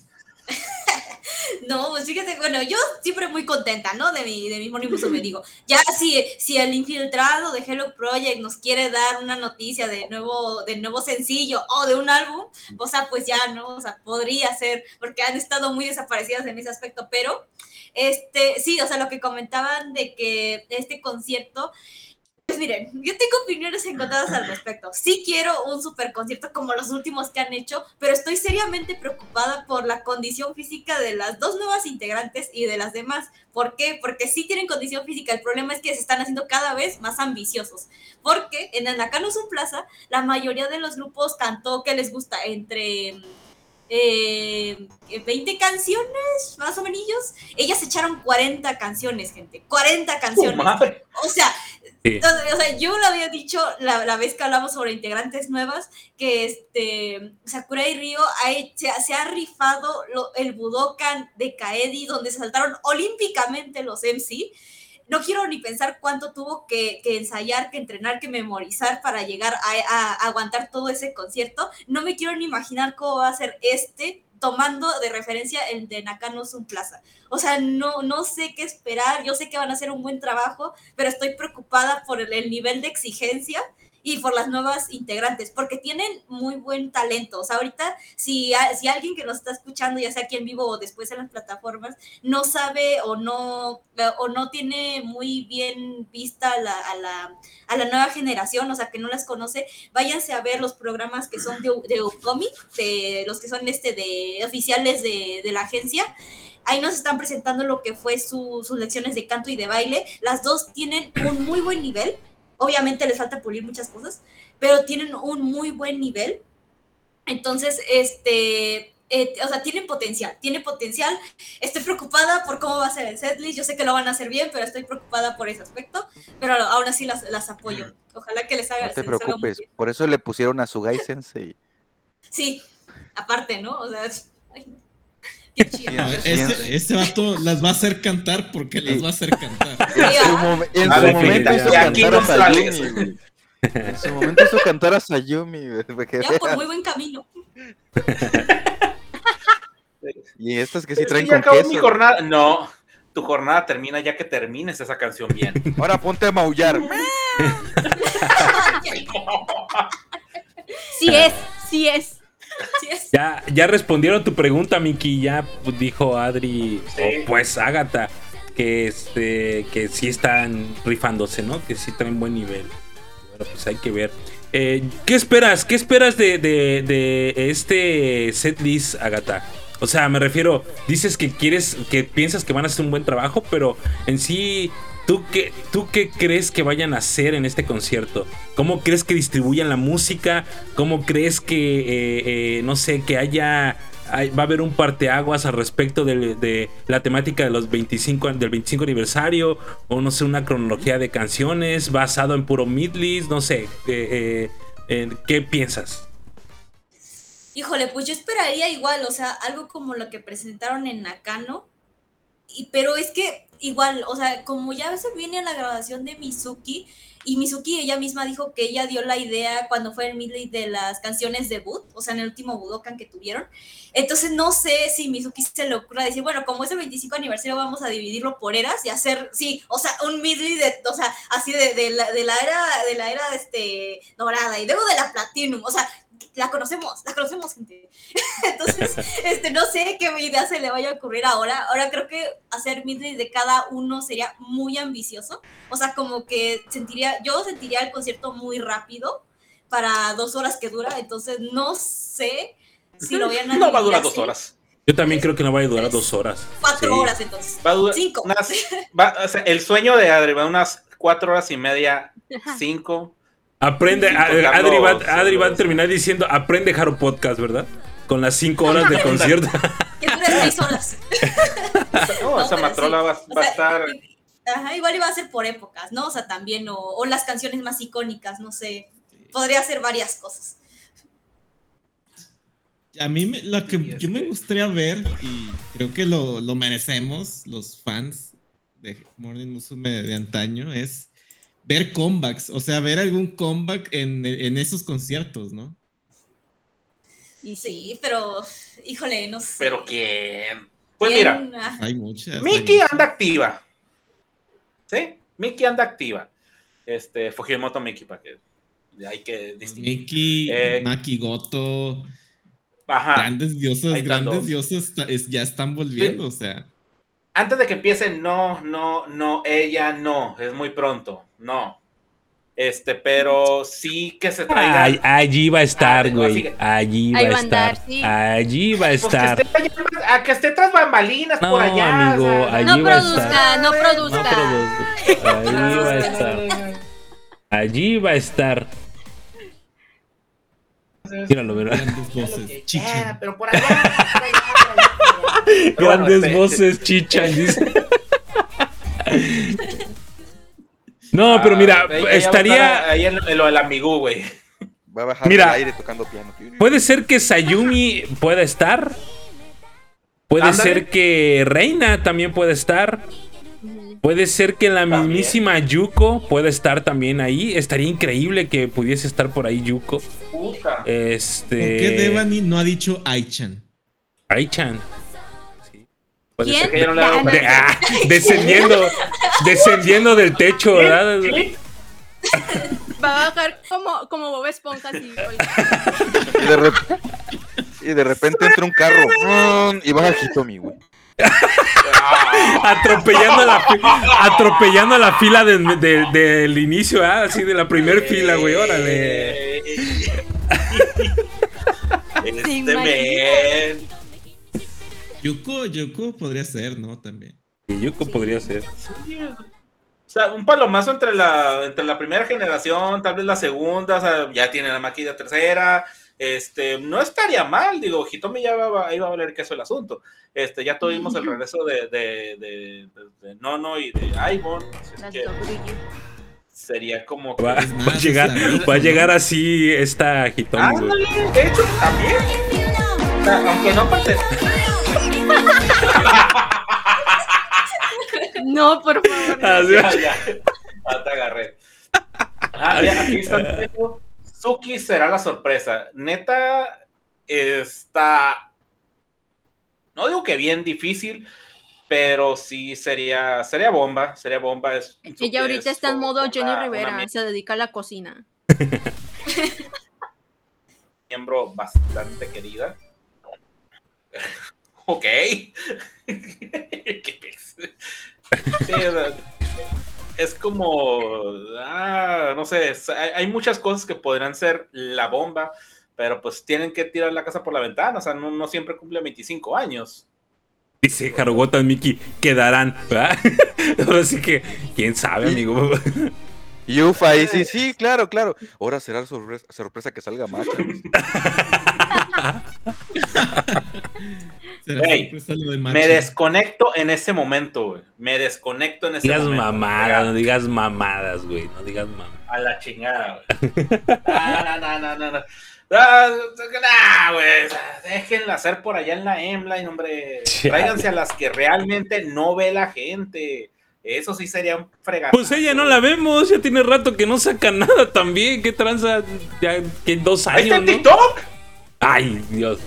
Speaker 12: No, pues fíjate, bueno, yo siempre muy contenta, ¿no? De mi, de mi me digo, ya si, si el infiltrado de Hello Project nos quiere dar una noticia de nuevo, de nuevo sencillo o de un álbum, o sea, pues ya, ¿no? O sea, podría ser, porque han estado muy desaparecidas en ese aspecto, pero, este, sí, o sea, lo que comentaban de que este concierto pues miren, yo tengo opiniones encontradas al respecto. Sí quiero un super concierto como los últimos que han hecho, pero estoy seriamente preocupada por la condición física de las dos nuevas integrantes y de las demás. ¿Por qué? Porque sí tienen condición física. El problema es que se están haciendo cada vez más ambiciosos. Porque en Anacano Sun Plaza, la mayoría de los grupos cantó que les gusta entre 20 eh, canciones, más o menos. Ellas echaron 40 canciones, gente. 40 canciones. o sea, yo lo había dicho la, vez que hablamos sobre integrantes nuevas, que este, Sakura y Río se, se, ha rifado el Budokan de Kaedi, donde saltaron olímpicamente los MC no quiero ni pensar cuánto tuvo que, ensayar, que entrenar, que memorizar para llegar a, aguantar todo ese concierto. No me quiero ni imaginar cómo va a ser este, tomando de referencia el de Nakano Sun Plaza. O sea, no, no sé qué esperar, yo sé que van a hacer un buen trabajo, pero estoy preocupada por el nivel de exigencia y por las nuevas integrantes, porque tienen muy buen talento. O sea, ahorita, si, si alguien que nos está escuchando, ya sea aquí en vivo o después en las plataformas, no sabe o no, o no tiene muy bien vista a la, nueva generación, o sea, que no las conoce, váyanse a ver los programas que son de, de Ucomi, de los que son este de oficiales de, la agencia ahí nos están presentando lo que fue su, sus lecciones de canto y de baile. Las dos tienen un muy buen nivel. Obviamente les falta pulir muchas cosas, pero tienen un muy buen nivel. Entonces, este, eh, o sea, tienen potencial, tiene potencial. Estoy preocupada por cómo va a ser el setlist. Yo sé que lo van a hacer bien, pero estoy preocupada por ese aspecto. Pero aún así las, apoyo. Ojalá que les haga. No te
Speaker 13: preocupes, por eso le pusieron a su Sensei.
Speaker 12: sí, aparte, ¿no? O sea,
Speaker 1: Este, este, vato las va a hacer cantar porque las va a hacer cantar. en su, momento hizo cantar a Sayumi. En su momento hizo cantar a
Speaker 7: Sayumi. Ya por muy buen camino. y estas que sí traen con queso. Mi jornada. No, tu jornada termina ya que termines esa canción bien. Ahora ponte a maullar.
Speaker 8: Si es, si es.
Speaker 1: Ya, ya respondieron tu pregunta, Miki. Ya dijo Adri, O pues Ágata, que este, que sí están rifándose, ¿no? Que sí traen buen nivel. bueno pues hay que ver. Eh, ¿Qué esperas? ¿Qué esperas de, de, de este setlist, Agata? O sea, me refiero, dices que quieres, que piensas que van a hacer un buen trabajo, pero en sí, ¿Tú qué, ¿Tú qué crees que vayan a hacer en este concierto? ¿Cómo crees que distribuyan la música? ¿Cómo crees que, eh, eh, no sé, que haya va a haber un parteaguas al respecto de, la temática de los 25, del 25 aniversario, o no sé, una cronología de canciones basado en puro midlist, no sé, eh, ¿qué piensas?
Speaker 12: Híjole, pues yo esperaría igual, o sea, algo como lo que presentaron en Nakano, y, pero es que igual, o sea, como ya a veces viene a la grabación de Mizuki, y Mizuki ella misma dijo que ella dio la idea cuando fue el midley de las canciones debut, o sea, en el último Budokan que tuvieron. Entonces no sé si Mizuki se le ocurra decir, bueno, como es el 25 aniversario vamos a dividirlo por eras y hacer, sí, o sea, un midley de, o sea, así de, la, de la, era de la era este dorada y luego de la platinum, o sea, la conocemos, la conocemos, gente. Entonces, este, no sé qué idea se le vaya a ocurrir ahora. Ahora creo que hacer midnight de cada uno sería muy ambicioso. O sea, como que sentiría, yo sentiría el concierto muy rápido para dos horas que dura. Entonces, no sé
Speaker 1: si lo vayan a. No va a durar dos horas. Yo también creo que no va a durar dos horas. Cuatro horas entonces.
Speaker 7: Va cinco. el sueño de Adri va a unas cuatro horas y media, cinco.
Speaker 1: Aprende, Adri, va, a terminar diciendo, aprende un Podcast, ¿verdad? Con las cinco horas de concierto. que horas.
Speaker 12: no, esa matrola va, a estar... Ajá, igual iba a ser por épocas, ¿no? O sea, también, o, las canciones más icónicas, no sé. Podría ser varias cosas.
Speaker 1: A mí lo que yo me gustaría ver, y creo que lo, lo merecemos los fans de Morning Musume de antaño, es ver comebacks, o sea, ver algún comeback en, esos conciertos, ¿no?
Speaker 12: Y sí, pero, híjole, no sé.
Speaker 7: Pero que, pues mira, ah. hay muchas. Mickey anda activa, ¿sí? Mickey anda activa. Este, Fujimoto Mickey, para que hay que distinguir. Mickey, eh, Maki
Speaker 1: Goto. Grandes dioses, grandes diosas ya están volviendo, o sea
Speaker 7: antes de que empiece no, no, no, ella no, es muy pronto, no. Este, pero sí que se
Speaker 1: traiga. allí va a estar, ah, güey. allí va, a pues estar. Allí va a estar. a que esté tras bambalinas por allá. Amigo, no, va produzca, no produzca, no Allí va a estar. Allí va a estar. Míralo, míralo. pero por allá. Grandes este, voces este. chichan, dice. No, pero mira, ah, estaría. Ah, ahí en lo del güey. a mira, tocando piano. Puede ser que Sayumi pueda estar. Puede ser que Reina también pueda estar. Puede ser que la mismísima Yuko pueda estar también ahí. Estaría increíble que pudiese estar por ahí Yuko. Este... ¿Por qué Devani no ha dicho Aichan? Aichan descendiendo, descendiendo del techo, ¿verdad?
Speaker 8: Va a bajar como, como Bob Esponja así.
Speaker 13: Y de, de repente entra un carro y baja Hitomi,
Speaker 1: güey. atropellando, la atropellando la fila del inicio, ¿ah? así de la primer fila, güey, órale. este Yuko, Yuko podría ser, ¿no? También. Yuko podría ser.
Speaker 7: O sea, un palomazo entre la, entre la primera generación, tal vez la segunda, o sea, ya tiene la maquilla tercera. Este, no estaría mal, digo, Hitomi ya va, iba a valer es el asunto. Este, ya tuvimos el regreso de, de, de, Nono y de Ivor. sería como
Speaker 1: va,
Speaker 7: a
Speaker 1: llegar, va a llegar así esta Hitomi. de hecho, también. aunque no pate.
Speaker 7: No, por favor. Ah, ya, ah, te agarré. Ah, ya, aquí están Suki será la sorpresa. Neta, está. No digo que bien difícil, pero sí sería sería bomba, sería bomba. Es,
Speaker 8: ella ahorita está en modo Jenny Rivera, se dedica a la cocina.
Speaker 7: Miembro bastante querida. ok. es como, ah, no sé, hay, muchas cosas que podrían ser la bomba, pero pues tienen que tirar la casa por la ventana, o sea, no, siempre cumple 25 años.
Speaker 1: Dice y Mickey, quedarán, Así que, quién sabe, amigo.
Speaker 13: Y ufa, y sí, sí, claro, claro. Ahora será sorpresa, que salga más
Speaker 7: me desconecto en ese momento, Me desconecto en ese
Speaker 1: digas
Speaker 7: momento.
Speaker 1: Mamadas, no digas mamadas, güey. No digas mamadas. A la chingada, güey. no, no,
Speaker 7: no, no, no. Déjenla hacer por allá en la Emline, hombre. Tráiganse a las que realmente no ve la gente. Eso sí sería un
Speaker 1: fregado. Pues ella no la vemos, ya tiene rato que no saca nada también. ¿Qué tranza? Ya dos años. está TikTok? Ay, Dios,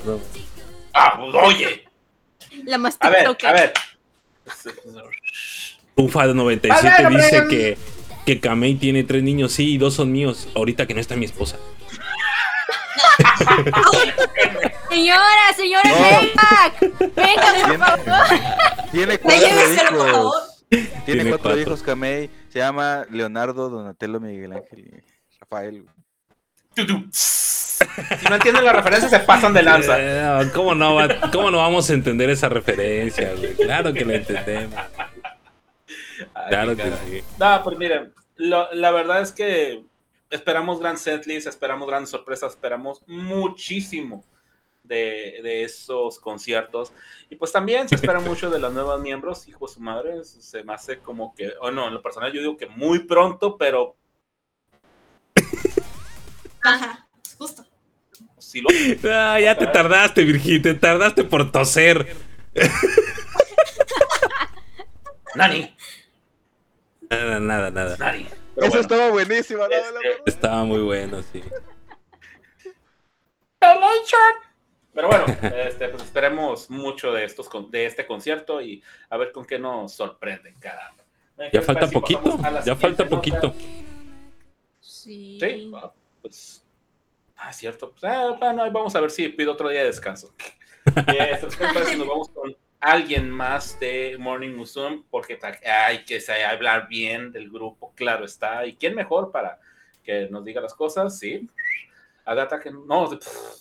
Speaker 1: Ah, pues, oye. La más A ver, a ver. 97 dice que, que Kamei tiene tres niños, sí, dos son míos, ahorita que no está mi esposa. señora, señora,
Speaker 13: venga, por favor. Tiene cuatro hijos. Tiene, cuatro, hijos Kamei, se llama Leonardo, Donatello, Miguel Ángel y Rafael.
Speaker 7: Si no entienden la referencia, se pasan de lanza.
Speaker 1: Eh, ¿cómo, no vamos a entender esa referencia, Claro que la entendemos.
Speaker 7: claro que sí. No, pues miren, la verdad es que esperamos grandes setlist, esperamos grandes sorpresas, esperamos muchísimo de, esos conciertos. Y pues también se espera mucho de los nuevos miembros, hijos de su madre, se me hace como que, o no, en lo personal yo digo que muy pronto, pero...
Speaker 1: Ajá. Ah, ya te tardaste, Virgil, te tardaste por toser. Nani. Nada, nada, nada. Nani. Eso estaba buenísimo, este, Estaba muy bueno, sí.
Speaker 7: Pero bueno, este, pues esperemos mucho de estos de este concierto y a ver con qué nos sorprenden cada
Speaker 1: Ya falta poquito, ya falta poquito. Sí.
Speaker 7: ¿Sí? pues Ah, cierto. Pues, ah, bueno, vamos a ver si pido otro día de descanso. nos vamos con alguien más de Morning Musume, porque hay que hablar bien del grupo, claro está. ¿Y quién mejor para que nos diga las cosas? Sí. Agata, que no,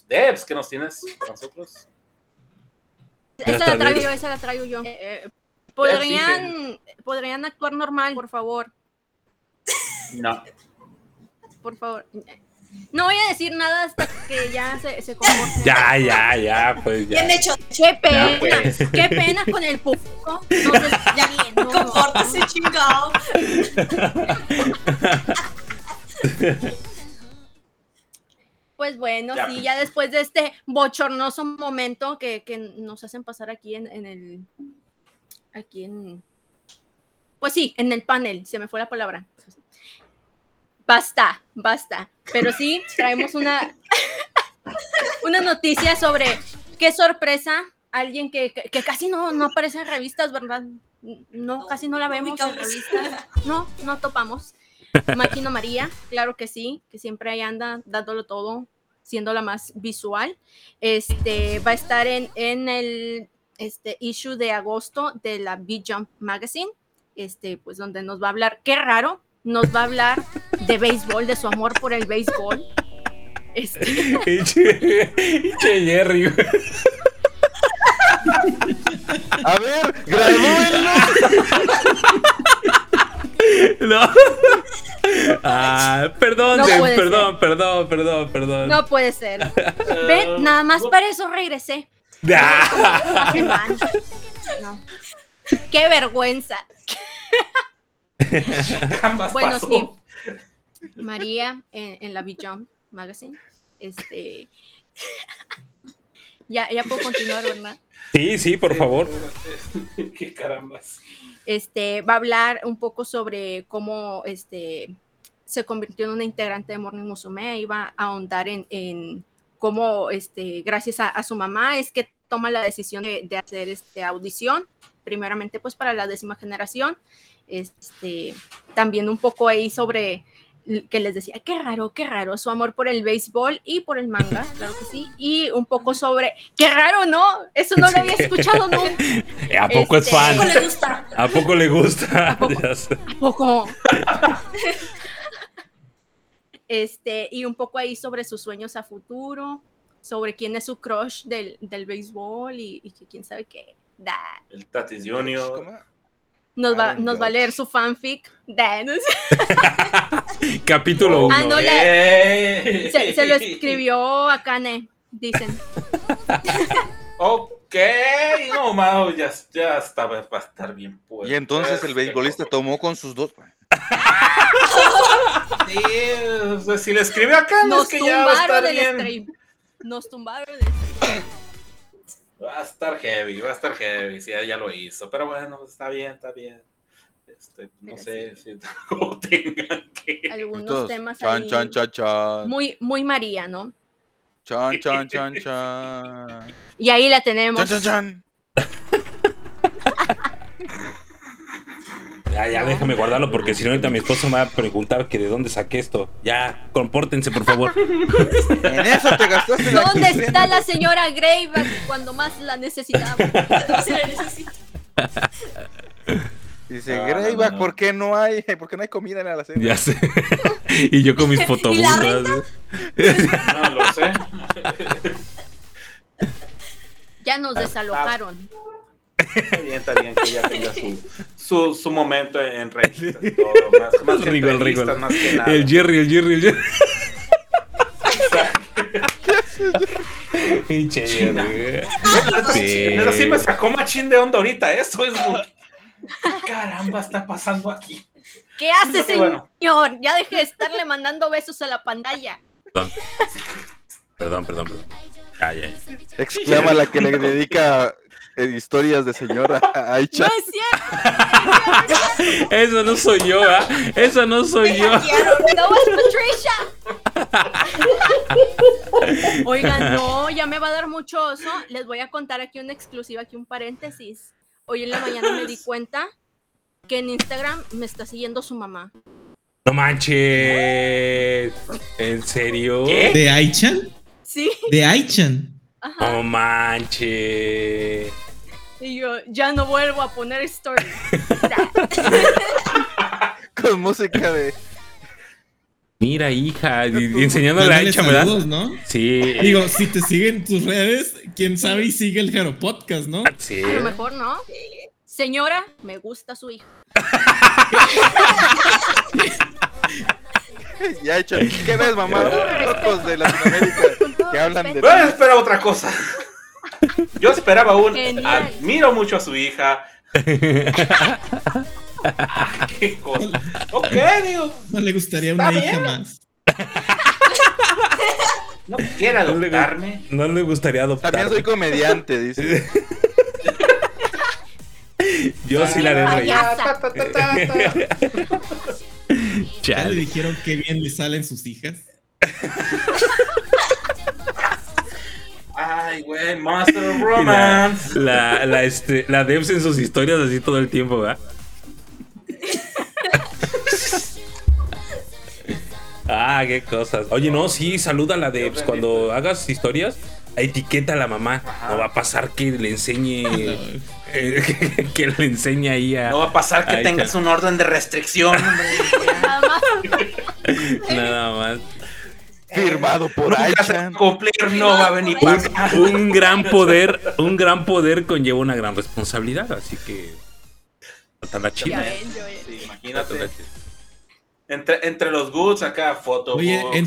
Speaker 7: Debs, que nos tienes nosotros.
Speaker 8: Esa la traigo esa la traigo yo. Eh, eh, ¿podrían, ¿Podrían actuar normal, por favor? No. Por favor. No voy a decir nada hasta que ya se, se
Speaker 1: comporte. Ya, ya, ya, pues ya. Bien
Speaker 12: hecho. Qué
Speaker 1: pues.
Speaker 12: pena, qué pena con el público. No, pues, ya bien, no. Compórtese chingado. Pues bueno, sí, ya después de este bochornoso momento que, nos hacen pasar aquí en, en el. Aquí en. Pues sí, en el panel, se me fue la palabra basta, basta. Pero sí, traemos una, una noticia sobre qué sorpresa, alguien que, casi no, aparece en revistas, ¿verdad? No, casi no la vemos en revistas. No, no topamos. Maquino María, claro que sí, que siempre ahí anda dándolo todo, siendo la más visual. Este va a estar en, el este issue de agosto de la Big Jump Magazine, este pues donde nos va a hablar, qué raro, nos va a hablar de béisbol, de su amor por el béisbol. Este... Jerry.
Speaker 7: A ver, grabó
Speaker 1: No. Ah, perdón, no perdón, perdón, perdón, perdón, perdón.
Speaker 12: No puede ser. Ven, nada más para eso regresé. No. Qué vergüenza. bueno, sí. María en, la la jump Magazine. Este. ya, ya puedo continuar, ¿verdad?
Speaker 1: Sí, sí, por favor.
Speaker 7: Qué carambas.
Speaker 12: Este, va a hablar un poco sobre cómo este, se convirtió en una integrante de Morning Musume. Iba a ahondar en, en cómo, este, gracias a, a, su mamá, es que toma la decisión de, de hacer este, audición, primeramente pues para la décima generación este, también un poco ahí sobre que les decía, qué raro, qué raro, su amor por el béisbol y por el manga, claro que sí, y un poco sobre, qué raro, ¿no? Eso no lo había escuchado nunca.
Speaker 1: ¿A poco es fan? Este,
Speaker 12: ¿A poco
Speaker 1: le gusta? ¿A poco
Speaker 12: le gusta? este, y un poco ahí sobre sus sueños a futuro, sobre quién es su crush del, béisbol y, quién sabe qué.
Speaker 7: El Tatis Junior.
Speaker 12: Nos va, nos va, a leer su fanfic.
Speaker 1: Capítulo 1. Ah,
Speaker 12: se, lo escribió a Kane, dicen.
Speaker 7: ok, no, Mao, ya, ya va a estar bien
Speaker 13: puesto. Y entonces el beisbolista tomó con sus dos.
Speaker 7: sí, si le escribe a Kane, nos tumbaron que ya Stream.
Speaker 12: Nos tumbaron stream.
Speaker 7: Va a estar heavy, va a estar heavy, si ya lo hizo, pero bueno, está bien, está bien. Este, no sé si tengan que... Algunos
Speaker 12: temas
Speaker 1: chan, ahí chan, chan, chan. Muy,
Speaker 12: muy María, ¿no?
Speaker 1: Chan, chan, chan, chan.
Speaker 12: Y ahí la tenemos. Chan, chan, chan.
Speaker 1: Ya, ya, déjame guardarlo porque si no ahorita mi esposo me va a preguntar que de dónde saqué esto. Ya, compórtense, por favor. en eso te
Speaker 12: ¿Dónde está la señora Greyback cuando más la necesitamos
Speaker 7: Dice, ah, ¿por qué no hay, por qué no hay comida en la
Speaker 1: cena? Ya sé. y yo con mis fotobundas. no lo sé.
Speaker 12: ya nos ah, desalojaron
Speaker 7: bien, está que ella tenga su, su, su momento en redes.
Speaker 1: Más, más, el el, más el Jerry, el Jerry, el Jerry.
Speaker 7: Pinche Pero sí me sacó machín de onda ahorita. ¿eh? Eso es. Caramba, está pasando aquí.
Speaker 12: ¿Qué haces, señor? Ya dejé de estarle mandando besos a la pantalla.
Speaker 1: Perdón, perdón, perdón. perdón.
Speaker 13: Exclama la que le dedica historias de señora Aicha. No
Speaker 1: es cierto. Eso no soy yo, ¿eh? Eso no soy yo. No es Patricia.
Speaker 12: Oigan, no, ya me va a dar mucho oso. Les voy a contar aquí una exclusiva, aquí un paréntesis. Hoy en la mañana me di cuenta que en Instagram me está siguiendo su mamá.
Speaker 1: No manches. ¿En serio?
Speaker 14: ¿De Aichan?
Speaker 12: Sí.
Speaker 14: ¿De Aichan?
Speaker 1: ¡Oh, manche!
Speaker 12: Y yo, ya no vuelvo a poner story.
Speaker 13: ¿Cómo se cabe
Speaker 1: Mira, hija, enseñando a hecha, ¿no? Sí.
Speaker 14: Digo, si te siguen tus redes, quién sabe y sigue el Jero Podcast, ¿no? Ah,
Speaker 12: sí. A lo mejor, ¿no? Señora, me gusta su hijo.
Speaker 7: Ya hecho, ¿qué ves, mamá? Locos de Latinoamérica que hablan de... Bueno, espera otra cosa. Yo esperaba un... Admiro mucho a su hija. Qué cosa. Ok, digo. No
Speaker 14: le gustaría una hija más.
Speaker 7: No quiere adoptarme.
Speaker 1: No le gustaría adoptarme.
Speaker 13: También soy comediante, dice.
Speaker 1: Yo sí la haré reír.
Speaker 14: ¿Ya le dijeron que bien le salen sus hijas?
Speaker 7: Ay, güey, of Romance.
Speaker 1: La, la, este, la Debs en sus historias así todo el tiempo, ¿verdad? ah, qué cosas. Oye, no, sí, saluda a la Debs. Cuando hagas historias, etiqueta a la mamá. No va a pasar que le enseñe. Eh, que, le enseñe ahí a.
Speaker 7: No va a pasar que tengas un orden de restricción,
Speaker 1: Nada más. Nada más.
Speaker 13: Firmado por
Speaker 1: no va a venir. Un, un, gran poder, un gran poder conlleva una gran responsabilidad, así que. Eh. Sí, imagínate.
Speaker 7: Entre, entre los goods acá, fotos,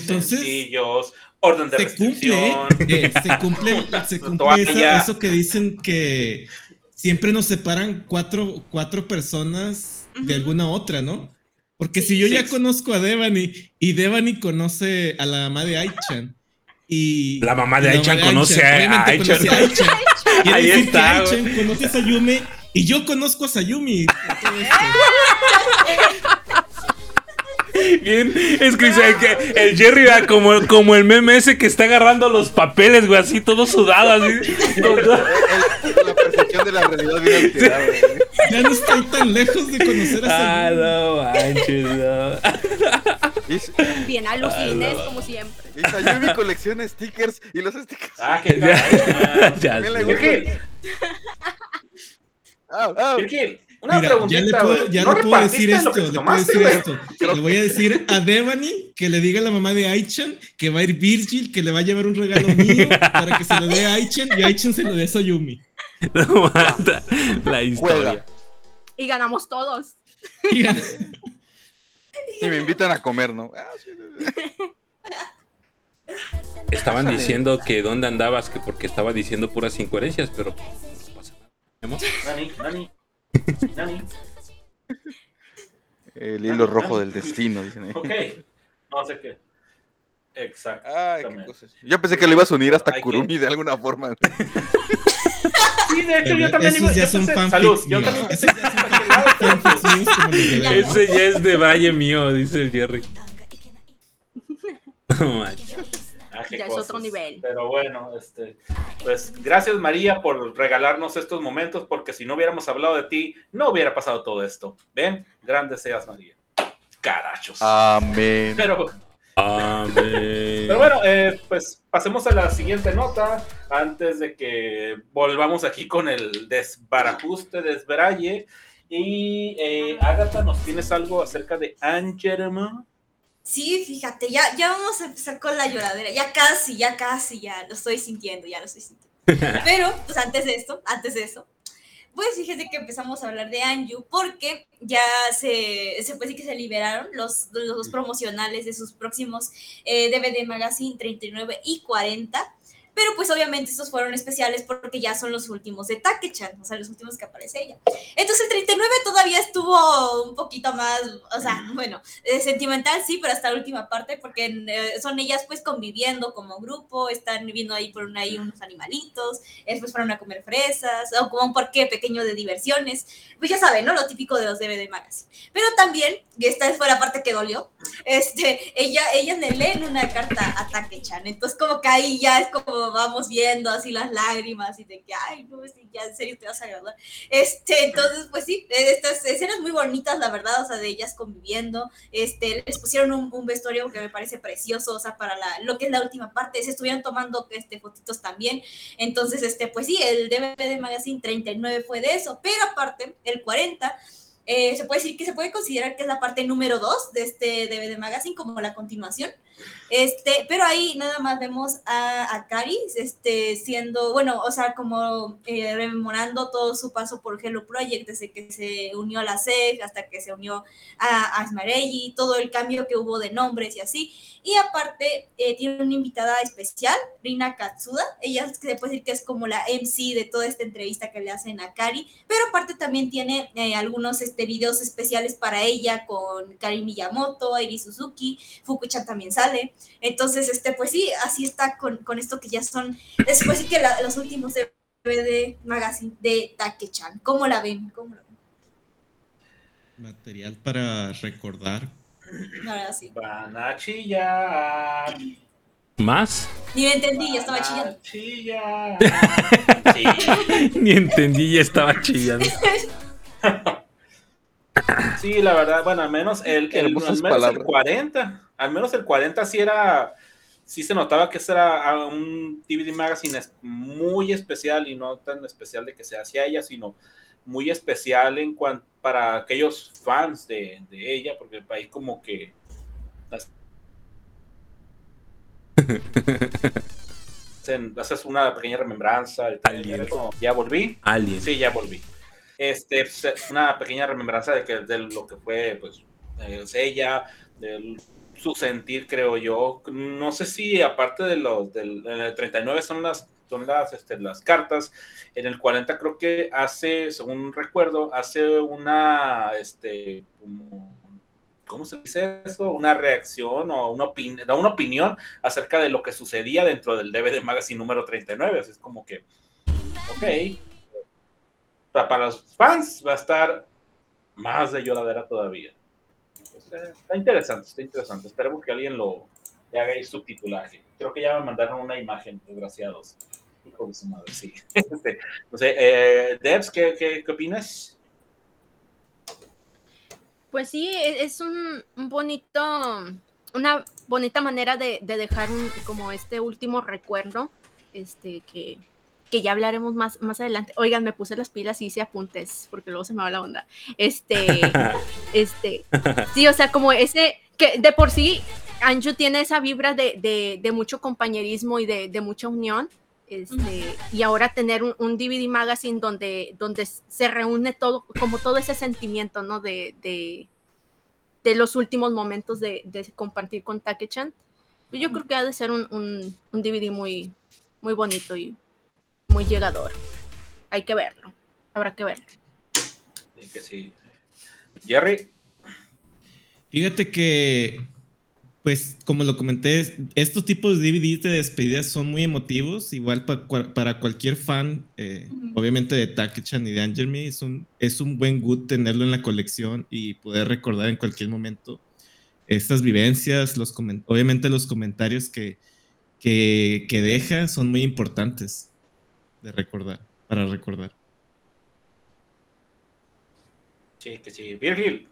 Speaker 7: sencillos, orden de se cumple, eh, se cumple,
Speaker 14: se cumple eso que dicen que siempre nos separan cuatro, cuatro personas de alguna otra, ¿no? Porque si yo ya conozco a Devani y Devani conoce a la mamá de Aichan y
Speaker 1: la mamá de Aichan conoce a Aichan.
Speaker 14: Ahí está. Aichan conoce a Yumi y yo conozco a Sayumi.
Speaker 1: Bien, es que, el, el Jerry era como, como el meme ese que está agarrando los papeles, güey, así todo sudado, así. la percepción
Speaker 14: de la realidad bien alterada, Ya no estoy tan lejos de conocer a Ah, no manches,
Speaker 12: no. Bien alucines, ah, como siempre.
Speaker 7: colección de stickers y los stickers. Ah, que ya. ya, ya, ya Virgil, una pregunta.
Speaker 14: preguntita, ya ¿no puedo decir esto, le esto. Le voy a decir a Devani que le diga a la mamá de Aichan que va a ir Virgil, que le va a llevar un regalo mío para que se lo dé a Aichan y Aichan se lo dé a Soyumi. No,
Speaker 12: la historia. Y ganamos todos. Y,
Speaker 7: y me invitan a comer, ¿no? Ah,
Speaker 1: Estaban diciendo que dónde andabas, que porque estaba diciendo puras incoherencias, pero
Speaker 13: Dani, Dani, Dani. El hilo rojo del destino, dicen.
Speaker 7: Ahí. Ok, no sé qué. Exacto.
Speaker 13: Yo pensé que lo ibas a unir hasta Kurumi de alguna forma. Sí, de hecho, yo también iba a Salud, yo también Ese
Speaker 1: ya es de Valle mío, dice el Jerry.
Speaker 12: No ya es otro nivel.
Speaker 7: Pero bueno, este, pues gracias María por regalarnos estos momentos, porque si no hubiéramos hablado de ti, no hubiera pasado todo esto. Ven, grande seas María. Carachos.
Speaker 1: Amén.
Speaker 7: Pero, bueno, eh, pues pasemos a la siguiente nota antes de que volvamos aquí con el desbarajuste, desveralle. Y eh, Agatha, ¿nos tienes algo acerca de Angerman?
Speaker 12: Sí, fíjate, ya, ya vamos a empezar con la lloradera. Ya casi, ya casi, ya lo estoy sintiendo, ya lo estoy sintiendo. Pero, pues antes de esto, antes de eso, pues fíjate que empezamos a hablar de Anju porque ya se, se pues sí que se liberaron los, los promocionales de sus próximos DVD eh, Magazine 39 y 40 pero pues obviamente estos fueron especiales porque ya son los últimos de take o sea, los últimos que aparece ella. Entonces el 39 todavía estuvo un poquito más, o sea, bueno, eh, sentimental sí, pero hasta la última parte porque eh, son ellas pues conviviendo como grupo, están viviendo ahí por una, ahí unos animalitos, después fueron a comer fresas, o como un parque pequeño de diversiones, pues ya saben, ¿no? Lo típico de los DVD Magazine. Pero también y esta fue la parte que dolió, este, ella, ella le lee una carta a Taquechan. entonces como que ahí ya es como vamos viendo así las lágrimas y de que, ay, no, si ya en serio te vas a graduar, este, entonces pues sí, estas escenas muy bonitas, la verdad, o sea, de ellas conviviendo, este, les pusieron un, vestuario que me parece precioso, o sea, para la, lo que es la última parte, se estuvieron tomando, este, fotitos también, entonces, este, pues sí, el DVD de Magazine 39 fue de eso, pero aparte, el 40 eh, se puede decir que se puede considerar que es la parte número dos de este DVD Magazine como la continuación, este, pero ahí nada más vemos a, a este, siendo, bueno, o sea, como eh, rememorando todo su paso por Hello Project, desde que se unió a la SEG hasta que se unió a, a todo el cambio que hubo de nombres y así. Y aparte, eh, tiene una invitada especial, Rina Katsuda. Ella se puede decir que es como la MC de toda esta entrevista que le hacen a Cari, pero aparte también tiene eh, algunos este, videos especiales para ella con Kari Miyamoto, Eri Suzuki, Fukucha también sale. Entonces, este, pues sí, así está con, con esto que ya son, después sí que los últimos de, Magazine de Take-chan. ¿Cómo la ven? ¿Cómo
Speaker 14: Material para recordar.
Speaker 7: Ahora sí. Van a chillar.
Speaker 1: ¿Más?
Speaker 12: Ni entendí, ya estaba chillando.
Speaker 1: Chillar. Sí. Ni entendí, ya estaba chillando.
Speaker 7: Sí, la verdad, bueno, al menos el, al menos 40, al menos el 40 sí era, sí se notaba que era ah, un DVD Magazine muy especial y no tan especial de que se hacía ella, sino muy especial en cuanto para aquellos fans de, ella, porque el país como que... haces una pequeña remembranza. ya volví. Sí, ya volví este, pues, una pequeña remembranza de, que, de lo que fue pues, ella, eh, de su sentir, creo yo. No sé si aparte de los del, 39 son las este, las, cartas. En el 40 creo que hace, según recuerdo, hace una, este, ¿cómo se dice eso? Una reacción o una, da una opinión acerca de lo que sucedía dentro del DVD Magazine número 39. Así es como que, ok, para los fans va a estar más de lloradera todavía. Pues, eh, está, interesante, está interesante. Esperemos que alguien lo le haga el subtitulaje. Creo que ya me mandaron una imagen, desgraciados. Hijo de su madre, sí. Este, no sé, eh, Debs, ¿qué, opinas?
Speaker 12: Pues sí, e, es un, bonito, una bonita manera de, dejar como este último recuerdo, este que que ya hablaremos más, más adelante. Oigan, me puse las pilas y hice apuntes, porque luego se me va la onda. Este, este, sí, o sea, como ese, que de por sí, Anju tiene esa vibra de, de, mucho compañerismo y de, mucha unión. Este, y ahora tener un, un, DVD magazine donde, donde se reúne todo, como todo ese sentimiento, ¿no? De, de, los últimos momentos de, compartir con Take-chan. Yo creo que ha de ser un, un, un, DVD muy, muy bonito y muy llegador. Hay que verlo, habrá que verlo. Sí, que sí. Jerry.
Speaker 1: Fíjate que, pues como lo comenté, estos tipos de DVDs de despedidas son muy emotivos, igual para cualquier fan, eh, obviamente de Takechan y de Angel Me, es un, es un buen good tenerlo en la colección y poder recordar en cualquier momento estas vivencias, los obviamente los comentarios que, que, que, deja son muy importantes de recordar, para recordar.
Speaker 7: Sí, que sí. Virgil.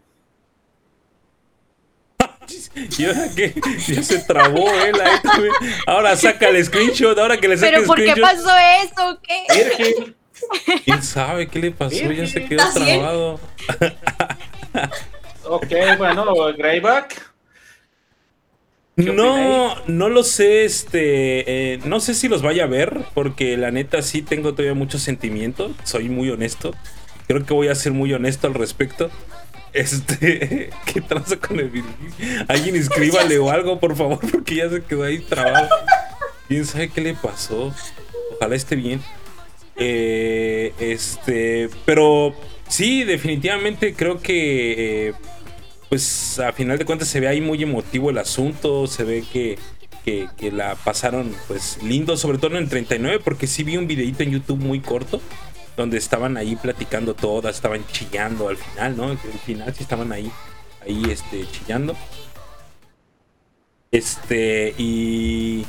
Speaker 1: Y ahora qué? ya se trabó él Ahora saca el screenshot, ahora que le saca el
Speaker 12: screenshot. ¿Pero por qué pasó eso? ¿Qué? Virgil.
Speaker 1: ¿Quién sabe qué le pasó? Ya se quedó trabado.
Speaker 7: ok, bueno, Greyback.
Speaker 1: No, no lo sé, este, eh, no sé si los vaya a ver, porque la neta sí tengo todavía mucho sentimiento, soy muy honesto, creo que voy a ser muy honesto al respecto. Este, ¿qué trazo con el video? Alguien inscríbale o algo, por favor, porque ya se quedó ahí trabado. ¿Quién sabe qué le pasó? Ojalá esté bien. Eh, este, pero sí, definitivamente creo que... Eh, pues a final de cuentas se ve ahí muy emotivo el asunto, se ve que, que, la pasaron pues lindo, sobre todo en el 39, porque sí vi un videito en YouTube muy corto, donde estaban ahí platicando todas, estaban chillando al final, ¿no? Al final sí estaban ahí, ahí este, chillando. Este, y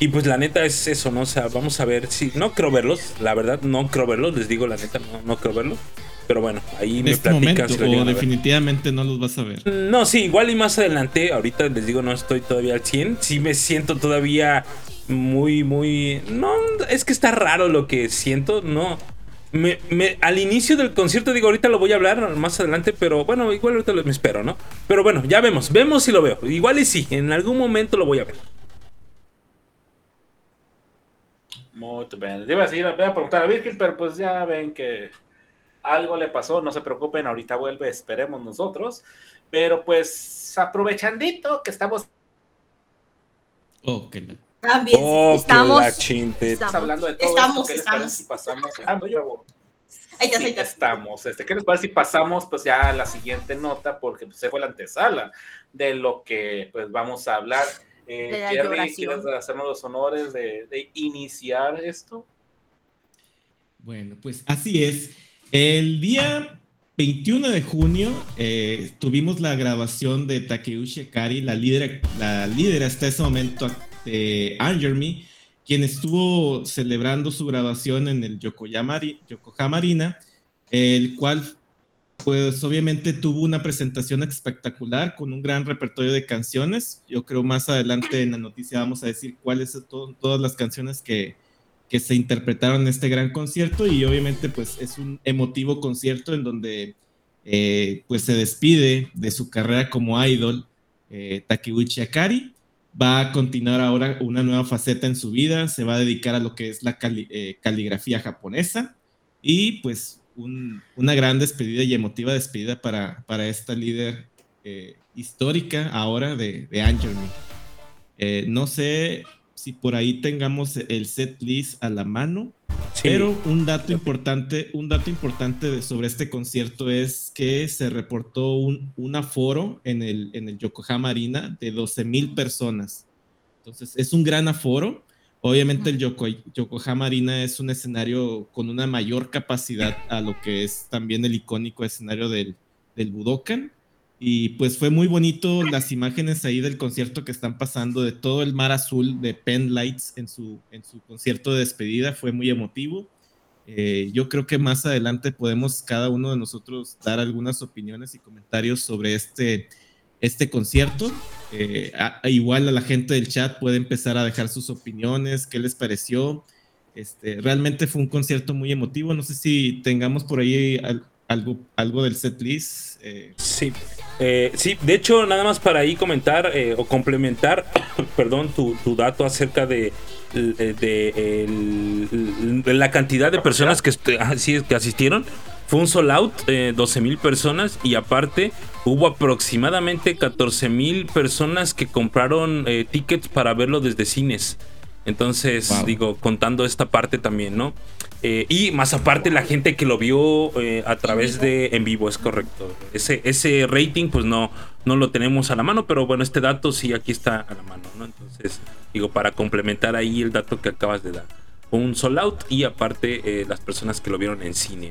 Speaker 1: y pues la neta es eso, ¿no? O sea, vamos a ver si. No creo verlos, la verdad, no creo verlos, les digo la neta, no, creo verlos. Pero bueno, ahí me
Speaker 14: este platicas. definitivamente no los vas a ver.
Speaker 1: No, sí, igual y más adelante, ahorita les digo, no estoy todavía al 100. Sí me siento todavía muy, muy. No, es que está raro lo que siento, no. Me, al inicio del concierto, digo, ahorita lo voy a hablar más adelante, pero bueno, igual ahorita lo, me espero, ¿no? Pero bueno, ya vemos, vemos si lo veo. Igual y sí, en algún momento lo voy a ver.
Speaker 7: Muy bien. Iba a, a preguntar a Virgil, pero pues ya ven que algo le pasó, no se preocupen, ahorita vuelve, esperemos nosotros. Pero pues aprovechandito que estamos.
Speaker 1: Oh,
Speaker 12: También
Speaker 1: oh, estamos, estamos,
Speaker 7: hablando de todo estamos, ¿Qué estamos. Les parece pasamos? estamos. Este, ¿Qué les parece si pasamos pues ya a la siguiente nota? Porque pues, se fue la antesala de lo que pues vamos a hablar eh, ¿quieres hacernos los honores de, iniciar esto?
Speaker 1: Bueno, pues así es. El día 21 de junio eh, tuvimos la grabación de Takeuchi Kari, la líder, la líder hasta ese momento de eh, Angermy, quien estuvo celebrando su grabación en el Yokohama, Yokohama Arena, el cual pues obviamente tuvo una presentación espectacular con un gran repertorio de canciones. Yo creo más adelante en la noticia vamos a decir cuáles son todas las canciones que, que, se interpretaron en este gran concierto y obviamente pues es un emotivo concierto en donde eh, pues se despide de su carrera como idol eh, Takeuchi Akari. Va a continuar ahora una nueva faceta en su vida, se va a dedicar a lo que es la eh, caligrafía japonesa y pues una gran despedida y emotiva despedida para, para esta líder eh, histórica ahora de, de eh, no sé si por ahí tengamos el set list a la mano, pero un dato importante, un dato importante sobre este concierto es que se reportó un, un aforo en el, en el Yokohama Arena de 12 mil personas. Entonces es un gran aforo Obviamente el Yokohama Marina es un escenario con una mayor capacidad a lo que es también el icónico escenario del, del Budokan. Y pues fue muy bonito las imágenes ahí del concierto que están pasando, de todo el mar azul de Pen Lights en su, en su concierto de despedida, fue muy emotivo. Eh, yo creo que más adelante podemos cada uno de nosotros dar algunas opiniones y comentarios sobre este este concierto. Eh, igual a la gente del chat puede empezar a dejar sus opiniones, qué les pareció. Este, realmente fue un concierto muy emotivo. No sé si tengamos por ahí algo, algo del setlist. Eh. Sí. Eh, sí, de hecho, nada más para ahí comentar eh, o complementar, perdón, tu, dato acerca de, la cantidad de personas que, ah, que asistieron. Fue un sold out, 12 eh, mil personas y aparte hubo aproximadamente 14 mil personas que compraron eh, tickets para verlo desde cines. Entonces, digo, contando esta parte también, ¿no? Eh, y más aparte la gente que lo vio a través de en vivo, es correcto. Ese, ese rating pues no, no lo tenemos a la mano, pero bueno, este dato sí aquí está a la mano, ¿no? Entonces, digo, para complementar ahí el dato que acabas de dar. Un sold out y aparte las personas que lo vieron en cine.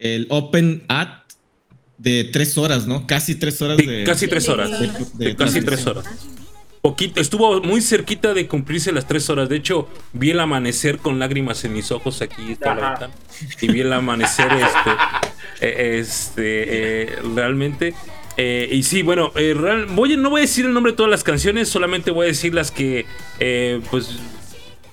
Speaker 14: el Open Ad de tres horas, ¿no? Casi tres horas
Speaker 1: Casi tres horas. casi tres horas. Poquito, estuvo muy cerquita de cumplirse las tres horas. De hecho, vi el amanecer con lágrimas en mis ojos aquí y vi el amanecer este, eh, este eh, realmente. Eh, y sí, bueno, no voy a decir el nombre de todas las canciones, solamente voy a decir las que pues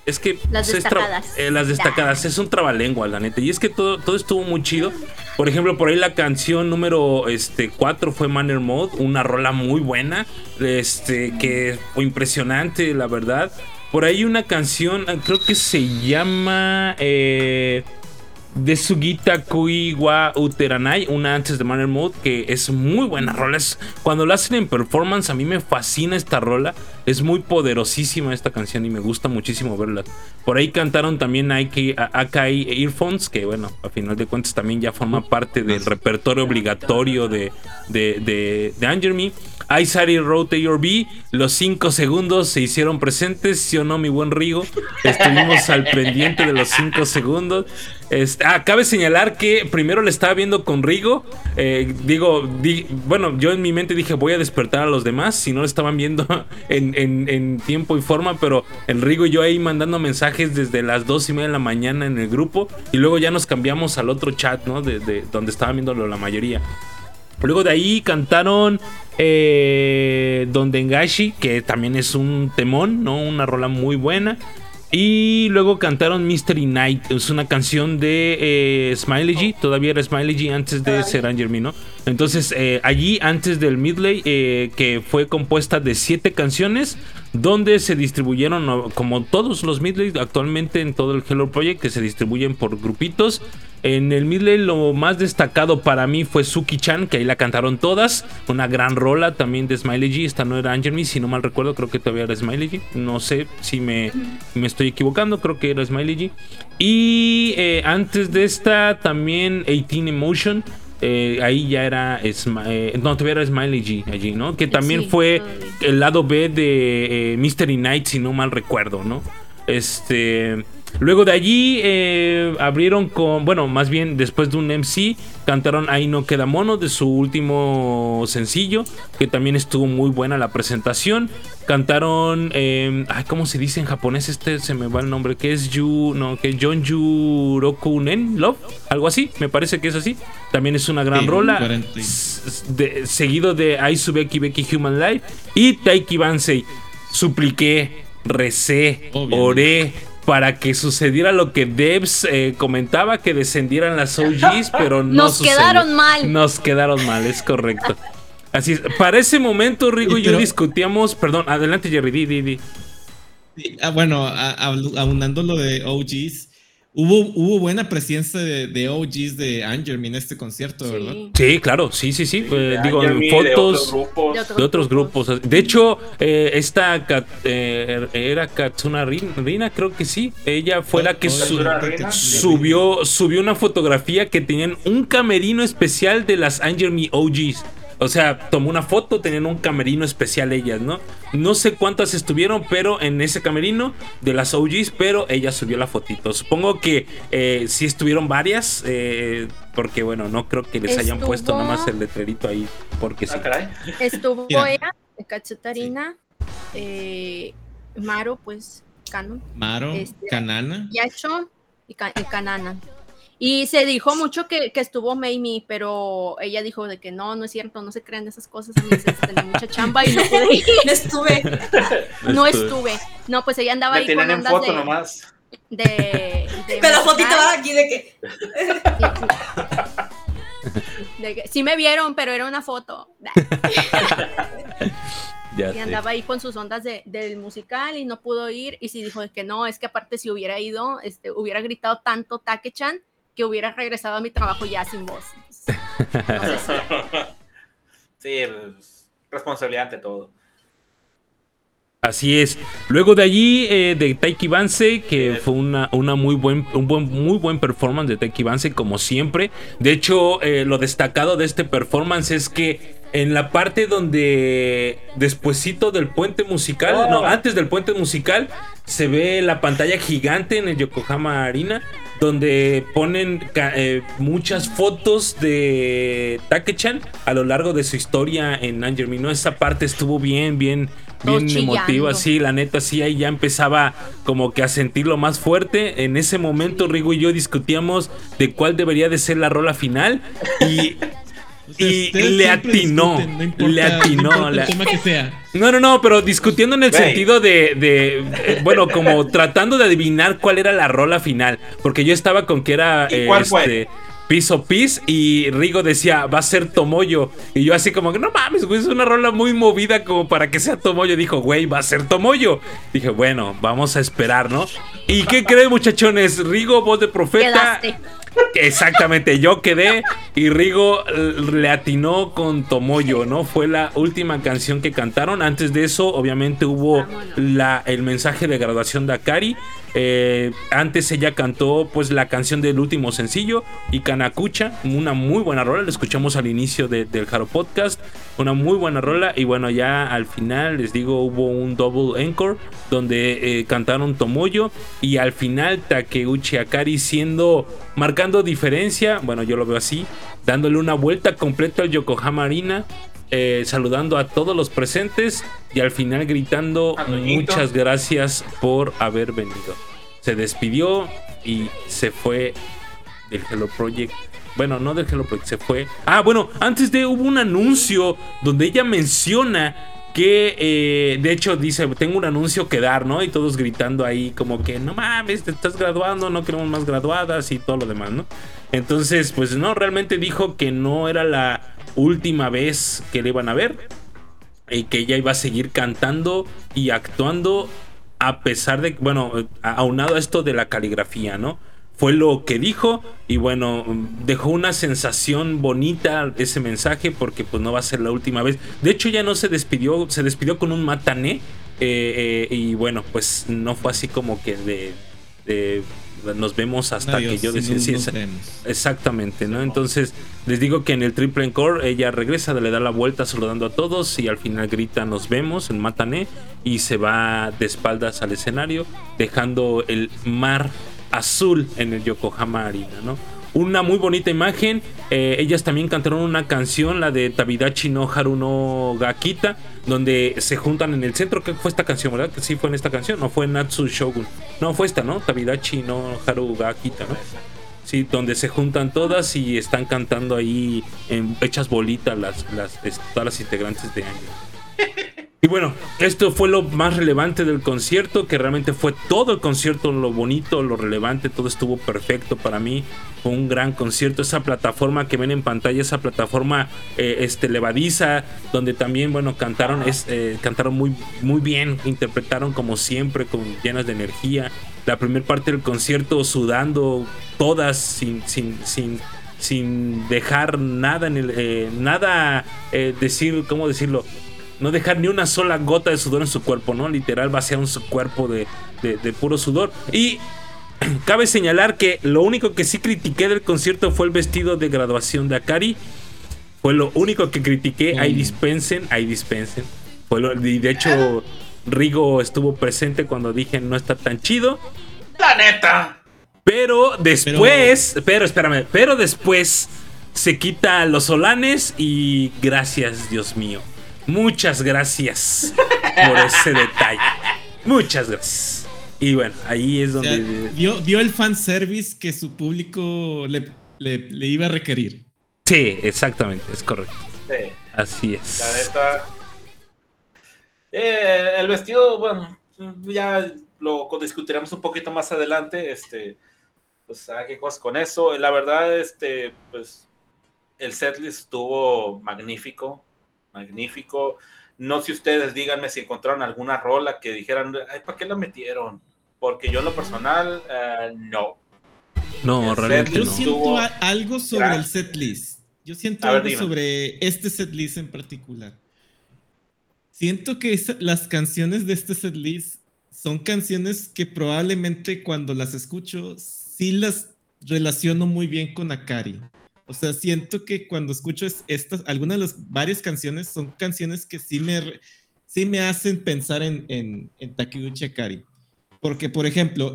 Speaker 1: es que.
Speaker 12: Las destacadas.
Speaker 1: Eh, las destacadas. Es un trabalengua, la neta. Y es que todo, todo estuvo muy chido. Por ejemplo, por ahí la canción número este, 4 fue Manner Mode. Una rola muy buena. Este, que fue impresionante, la verdad. Por ahí una canción, ah, creo que se llama. Eh, de Sugita Kuiwa Uteranai, una antes de Manner Mood que es muy buena rola. cuando la hacen en performance, a mí me fascina esta rola. Es muy poderosísima esta canción y me gusta muchísimo verla. Por ahí cantaron también Akai Earphones, que bueno, a final de cuentas también ya forma parte del repertorio obligatorio de, de, de, I Sari Rotate los cinco segundos se hicieron presentes, ¿sí o no, mi buen Rigo? Estuvimos al pendiente de los cinco segundos. Este, ah, cabe señalar que primero le estaba viendo con Rigo. Eh, digo, bueno, yo en mi mente dije voy a despertar a los demás. Si no lo estaban viendo en, tiempo y forma, pero en Rigo y yo ahí mandando mensajes desde las dos y media de la mañana en el grupo. Y luego ya nos cambiamos al otro chat, ¿no? De, donde estaba viéndolo la mayoría. Luego de ahí cantaron eh, Don Dengashi, que también es un temón, ¿no? Una rola muy buena. Y luego cantaron Mystery Night, es una canción de eh, Smiley G, oh. todavía era Smiley G antes de ser Jeremy, Entonces, eh, allí, antes del Midley, eh, que fue compuesta de siete canciones, donde se distribuyeron, como todos los midley actualmente en todo el Hello Project, que se distribuyen por grupitos. En el midley lo más destacado para mí fue Suki-chan, que ahí la cantaron todas. Una gran rola también de Smiley G. Esta no era Me, si no mal recuerdo, creo que todavía era Smiley G. No sé si me, me estoy equivocando, creo que era Smiley G. Y eh, antes de esta también 18 Emotion eh, ahí ya era eh, no tuviera Smiley G allí no que también fue el lado B de eh, Mystery Night si no mal recuerdo no este Luego de allí eh, abrieron con, bueno, más bien después de un MC, cantaron Ahí no queda mono de su último sencillo, que también estuvo muy buena la presentación. Cantaron, em, ay, ¿cómo se dice en japonés? Este se me va el nombre, que es Yu, no, que John Yu Rokunen Love, algo así, me parece que es así. También es una gran rola. seguido de Aizubeki Beki Human Life y Taiki Bansei. Supliqué, recé, oré para que sucediera lo que Debs eh, comentaba, que descendieran las OGs, pero
Speaker 12: no Nos quedaron mal.
Speaker 1: Nos quedaron mal, es correcto. Así Para ese momento, Rigo y, yo discutíamos. Perdón, adelante, Jerry, di, di, di.
Speaker 14: Ah, bueno, abundando lo de OGs, Hubo, hubo buena presencia de, de OGs de Angermin en este concierto, ¿verdad? Sí,
Speaker 1: claro, sí, sí, sí. digo, fotos de otros, de grupos. De, hecho, eh, esta eh, era Katsuna Rina, creo que sí. Ella fue la que subió, subió una fotografía que tenían un camerino especial de las Angermi OGs. O sea, tomó una foto, tenían un camerino especial ellas, ¿no? No sé cuántas estuvieron, pero en ese camerino de las OGs, pero ella subió la fotito. Supongo que eh, sí estuvieron varias, eh, porque bueno, no creo que les hayan puesto nada más el letrerito ahí, porque sí. Ah,
Speaker 12: Estuvo ella, Cachetarina, eh, Maro, pues, Canon.
Speaker 14: Maro, este,
Speaker 12: Canana. Yacho y Canana. Y se dijo mucho que, estuvo Mamie, pero ella dijo de que no, no es cierto, no se crean esas cosas, tenía mucha chamba y no pude ir. no estuve. No estuve. No, pues ella andaba Me ahí
Speaker 7: con en ondas
Speaker 12: foto nomás. De, de Pero
Speaker 7: fotito va
Speaker 12: aquí de que... Sí me vieron, pero era una foto. y andaba ahí con sus ondas del musical y no pudo ir. Y si sí dijo que no, es que aparte si hubiera ido, este, hubiera gritado tanto Take-chan que hubiera regresado a mi trabajo ya sin voz.
Speaker 7: sí, pues, responsabilidad ante todo.
Speaker 1: Así es. Luego de allí, eh, de Taiki Banse, que fue una, muy buen, un buen, muy buen performance de Taiki como siempre. De hecho, eh, lo destacado de este performance es que en la parte donde despuesito del puente musical, no, oh. antes del puente musical, se ve la pantalla gigante en el Yokohama Arena donde ponen eh, muchas fotos de take a lo largo de su historia en Angermin. ¿no? Esa parte estuvo bien, bien, bien emotiva. Sí, la neta, sí, ahí ya empezaba como que a sentirlo más fuerte. En ese momento, Rigo y yo discutíamos de cuál debería de ser la rola final. Y y le atinó, le atinó. No que sea. No, no, no, pero discutiendo en el sentido de, eh, bueno, como tratando de adivinar cuál era la rola final. Porque yo estaba con que era. Eh, este, Piso Pis y Rigo decía, va a ser Tomoyo. Y yo así como, no mames, güey, es una rola muy movida como para que sea Tomoyo. Dijo, güey, va a ser Tomoyo. Dije, bueno, vamos a esperar, ¿no? ¿Y qué creen muchachones? Rigo, voz de profeta. Exactamente, yo quedé y Rigo le atinó con Tomoyo, ¿no? Fue la última canción que cantaron. Antes de eso, obviamente, hubo la, el mensaje de graduación de Akari. Eh, antes ella cantó pues la canción del último sencillo, y Kanakucha, una muy buena rola, la escuchamos al inicio del Haro Podcast, una muy buena rola y bueno ya al final les digo hubo un double encore donde eh, cantaron Tomoyo y al final Takeuchi Akari siendo, marcando diferencia, bueno yo lo veo así, dándole una vuelta completa al Yokohama Arena eh, saludando a todos los presentes y al final gritando muchas gracias por haber venido. Se despidió y se fue del Hello Project. Bueno, no del Hello Project, se fue. Ah, bueno, antes de hubo un anuncio donde ella menciona que eh, de hecho dice, tengo un anuncio que dar, ¿no? Y todos gritando ahí como que, no mames, te estás graduando, no queremos más graduadas y todo lo demás, ¿no? Entonces, pues no, realmente dijo que no era la última vez que le iban a ver y que ella iba a seguir cantando y actuando a pesar de, bueno, aunado a esto de la caligrafía, ¿no? Fue lo que dijo y bueno, dejó una sensación bonita ese mensaje porque pues no va a ser la última vez. De hecho ya no se despidió, se despidió con un matané eh, eh, y bueno, pues no fue así como que de nos vemos hasta que yo decida. exactamente, ¿no? Entonces, les digo que en el triple encore ella regresa, le da la vuelta saludando a todos y al final grita nos vemos en Matané y se va de espaldas al escenario, dejando el mar azul en el Yokohama Arena, ¿no? Una muy bonita imagen. Eh, ellas también cantaron una canción, la de Tabidachi no Haru no Gakita, donde se juntan en el centro. que fue esta canción, verdad? Que sí fue en esta canción, no fue Natsu Shogun. No, fue esta, ¿no? Tabidachi no Haru Gakita, ¿no? Sí, donde se juntan todas y están cantando ahí en, hechas bolitas las, las, todas las integrantes de Angel. Y bueno, esto fue lo más relevante del concierto, que realmente fue todo el concierto, lo bonito, lo relevante, todo estuvo perfecto para mí. Fue un gran concierto, esa plataforma que ven en pantalla, esa plataforma eh, este, levadiza, donde también, bueno, cantaron, eh, cantaron muy, muy bien, interpretaron como siempre, con llenas de energía. La primera parte del concierto sudando todas, sin, sin, sin sin dejar nada en el, eh, nada decir cómo decirlo no dejar ni una sola gota de sudor en su cuerpo, ¿no? Literal va su cuerpo de, de, de puro sudor. Y cabe señalar que lo único que sí critiqué del concierto fue el vestido de graduación de Akari. Fue lo único que critiqué. Mm. Ahí dispensen, ahí dispensen. Fue y de hecho, Rigo estuvo presente cuando dije no está tan chido.
Speaker 7: La neta.
Speaker 1: Pero después, pero, espérame, pero después se quita los solanes y gracias, Dios mío. Muchas gracias por ese detalle. Muchas gracias. Y bueno, ahí es donde.
Speaker 14: dio, el fanservice que su público le, iba a requerir.
Speaker 1: Sí, exactamente, es correcto. Sí. Así es.
Speaker 7: Eh, el vestido, bueno, ya lo discutiremos un poquito más adelante. Este, pues, ah, qué cosas con eso. La verdad, este, pues, el setlist estuvo magnífico magnífico. No sé ustedes, díganme si encontraron alguna rola que dijeran, ¿para qué la metieron? Porque yo en lo personal, eh, no.
Speaker 14: No, realmente no. Yo siento algo sobre el setlist. Yo siento algo sobre este setlist en particular. Siento que las canciones de este setlist son canciones que probablemente cuando las escucho sí las relaciono muy bien con Akari. O sea, siento que cuando escucho estas, algunas de las varias canciones son canciones que sí me, sí me hacen pensar en, en, en Takeuchi Akari. Porque, por ejemplo,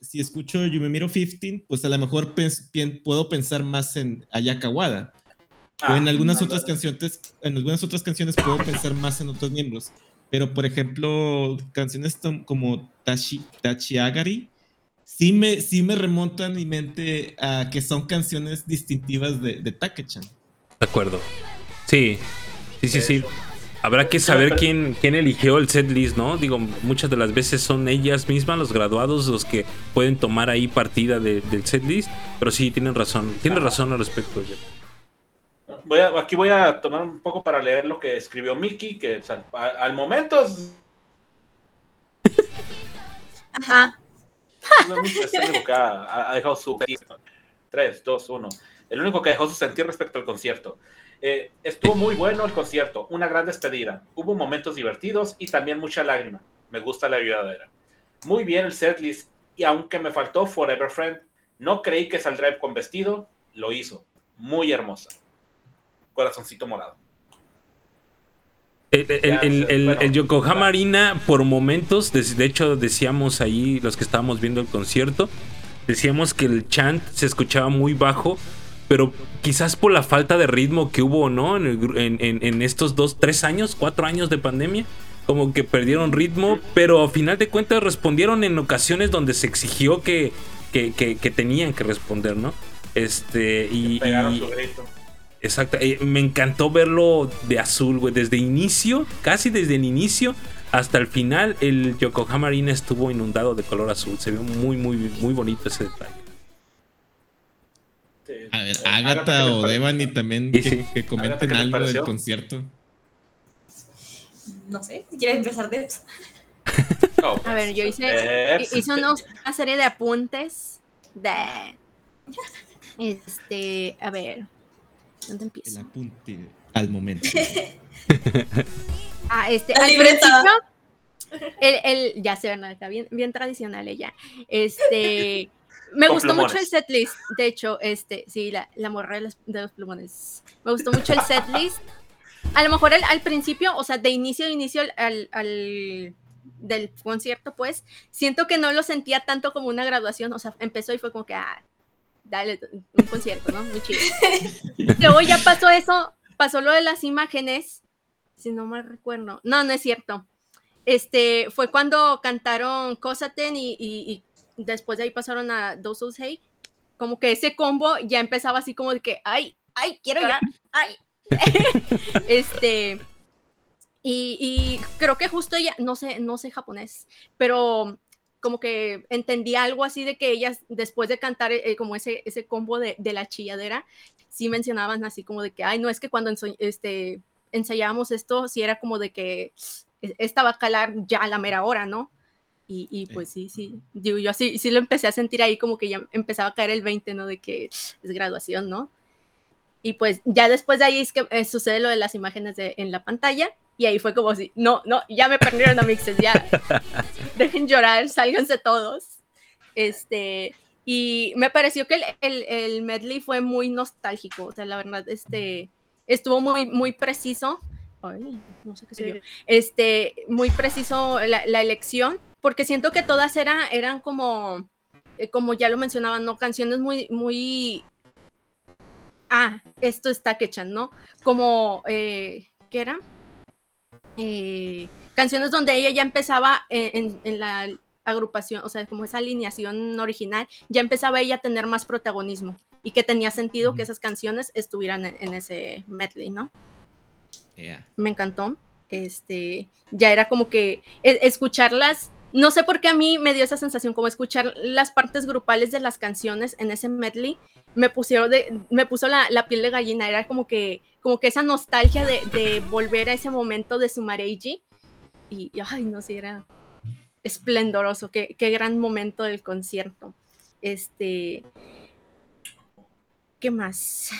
Speaker 14: si escucho Yo me miro 15, pues a lo mejor puedo pensar más en Ayakawada. o en ah, algunas, otras canciones, en algunas otras canciones puedo pensar más en otros miembros. Pero, por ejemplo, canciones como Tachi, Tachi sí me, sí me remonta a mi mente a que son canciones distintivas de, Takechan De
Speaker 1: acuerdo. Sí, sí, sí, sí. Habrá que saber quién, quién eligió el set list, ¿no? Digo, muchas de las veces son ellas mismas, los graduados, los que pueden tomar ahí partida de, del list, pero sí, tienen razón, tienen razón al respecto.
Speaker 7: Voy aquí voy a tomar un poco para leer lo que escribió Miki que al, momento...
Speaker 12: Ajá
Speaker 7: ha dejado su... 3, 2, 1. El único que dejó su sentir respecto al concierto. Eh, estuvo muy bueno el concierto, una gran despedida. Hubo momentos divertidos y también mucha lágrima. Me gusta la ayudadera, Muy bien el setlist y aunque me faltó Forever Friend, no creí que saldría con vestido, lo hizo. Muy hermosa. Corazoncito morado.
Speaker 1: El, eh, el, eh, Yokohama Arena por momentos, de, hecho decíamos ahí los que estábamos viendo el concierto, decíamos que el chant se escuchaba muy bajo, pero quizás por la falta de ritmo que hubo, ¿no? En, estos dos, tres años, cuatro años de pandemia, como que perdieron ritmo, pero a final de cuentas respondieron en ocasiones donde se exigió que, que, que, tenían que responder, ¿no? Este, y... Pegaron Exacto, eh, me encantó verlo de azul, güey, desde inicio, casi desde el inicio hasta el final, el Yokohama Arena estuvo inundado de color azul. Se vio muy, muy, muy bonito ese detalle.
Speaker 14: A ver, eh, Agatha o Devani también
Speaker 12: Que, comenten algo del
Speaker 14: concierto.
Speaker 12: No sé, si quieres empezar de eso. A ver, yo pues, hice, hice una serie de apuntes de... Este, a ver, ¿Dónde empiezo?
Speaker 14: El apunte al momento.
Speaker 12: ah, este. El, el, ya se ven, está bien, bien tradicional ella. Este. Me gustó mucho el setlist, de hecho, este, sí, la, morra de los, plumones. Me gustó mucho el setlist. A lo mejor al principio, o sea, de inicio a inicio del concierto, pues, siento que no lo sentía tanto como una graduación, o sea, empezó y fue como que, ah, dale un concierto, ¿no? Muy chido. Luego ya pasó eso, pasó lo de las imágenes, si no me recuerdo. No, no es cierto. Este, fue cuando cantaron Cosaten y, y, después de ahí pasaron a Dos Hey. Como que ese combo ya empezaba así como de que, ay, ay, quiero ya, ay. este, y, y creo que justo ya, no sé, no sé japonés, pero como que entendí algo así de que ellas, después de cantar eh, como ese, ese combo de, la chilladera, sí mencionaban así como de que, ay, no es que cuando este, ensayábamos esto, sí era como de que estaba a calar ya a la mera hora, ¿no? Y, y pues sí, sí, yo así sí lo empecé a sentir ahí como que ya empezaba a caer el 20, ¿no? De que es graduación, ¿no? Y pues ya después de ahí es que eh, sucede lo de las imágenes en la pantalla y ahí fue como si, no, no, ya me perdieron a Mixes, ya. Dejen llorar, sálganse todos. Este, y me pareció que el, medley fue muy nostálgico, o sea, la verdad, este, estuvo muy, muy preciso. Ay, no sé qué sé yo. Este, muy preciso la, elección, porque siento que todas era, eran como, eh, como ya lo mencionaban, ¿no? Canciones muy, muy. Ah, esto está quechan, ¿no? Como, eh, ¿qué era? Eh, canciones donde ella ya empezaba eh, en, la agrupación, o sea, como esa alineación original, ya empezaba ella a tener más protagonismo y que tenía sentido que esas canciones estuvieran en, ese medley, ¿no? Me encantó. Este, ya era como que e, escucharlas no sé por qué a mí me dio esa sensación, como escuchar las partes grupales de las canciones en ese medley, me, pusieron de, me puso la, piel de gallina, era como que como que esa nostalgia de, volver a ese momento de su Y, y ay, no sé, era esplendoroso, qué, gran momento del concierto. Este, ¿qué más?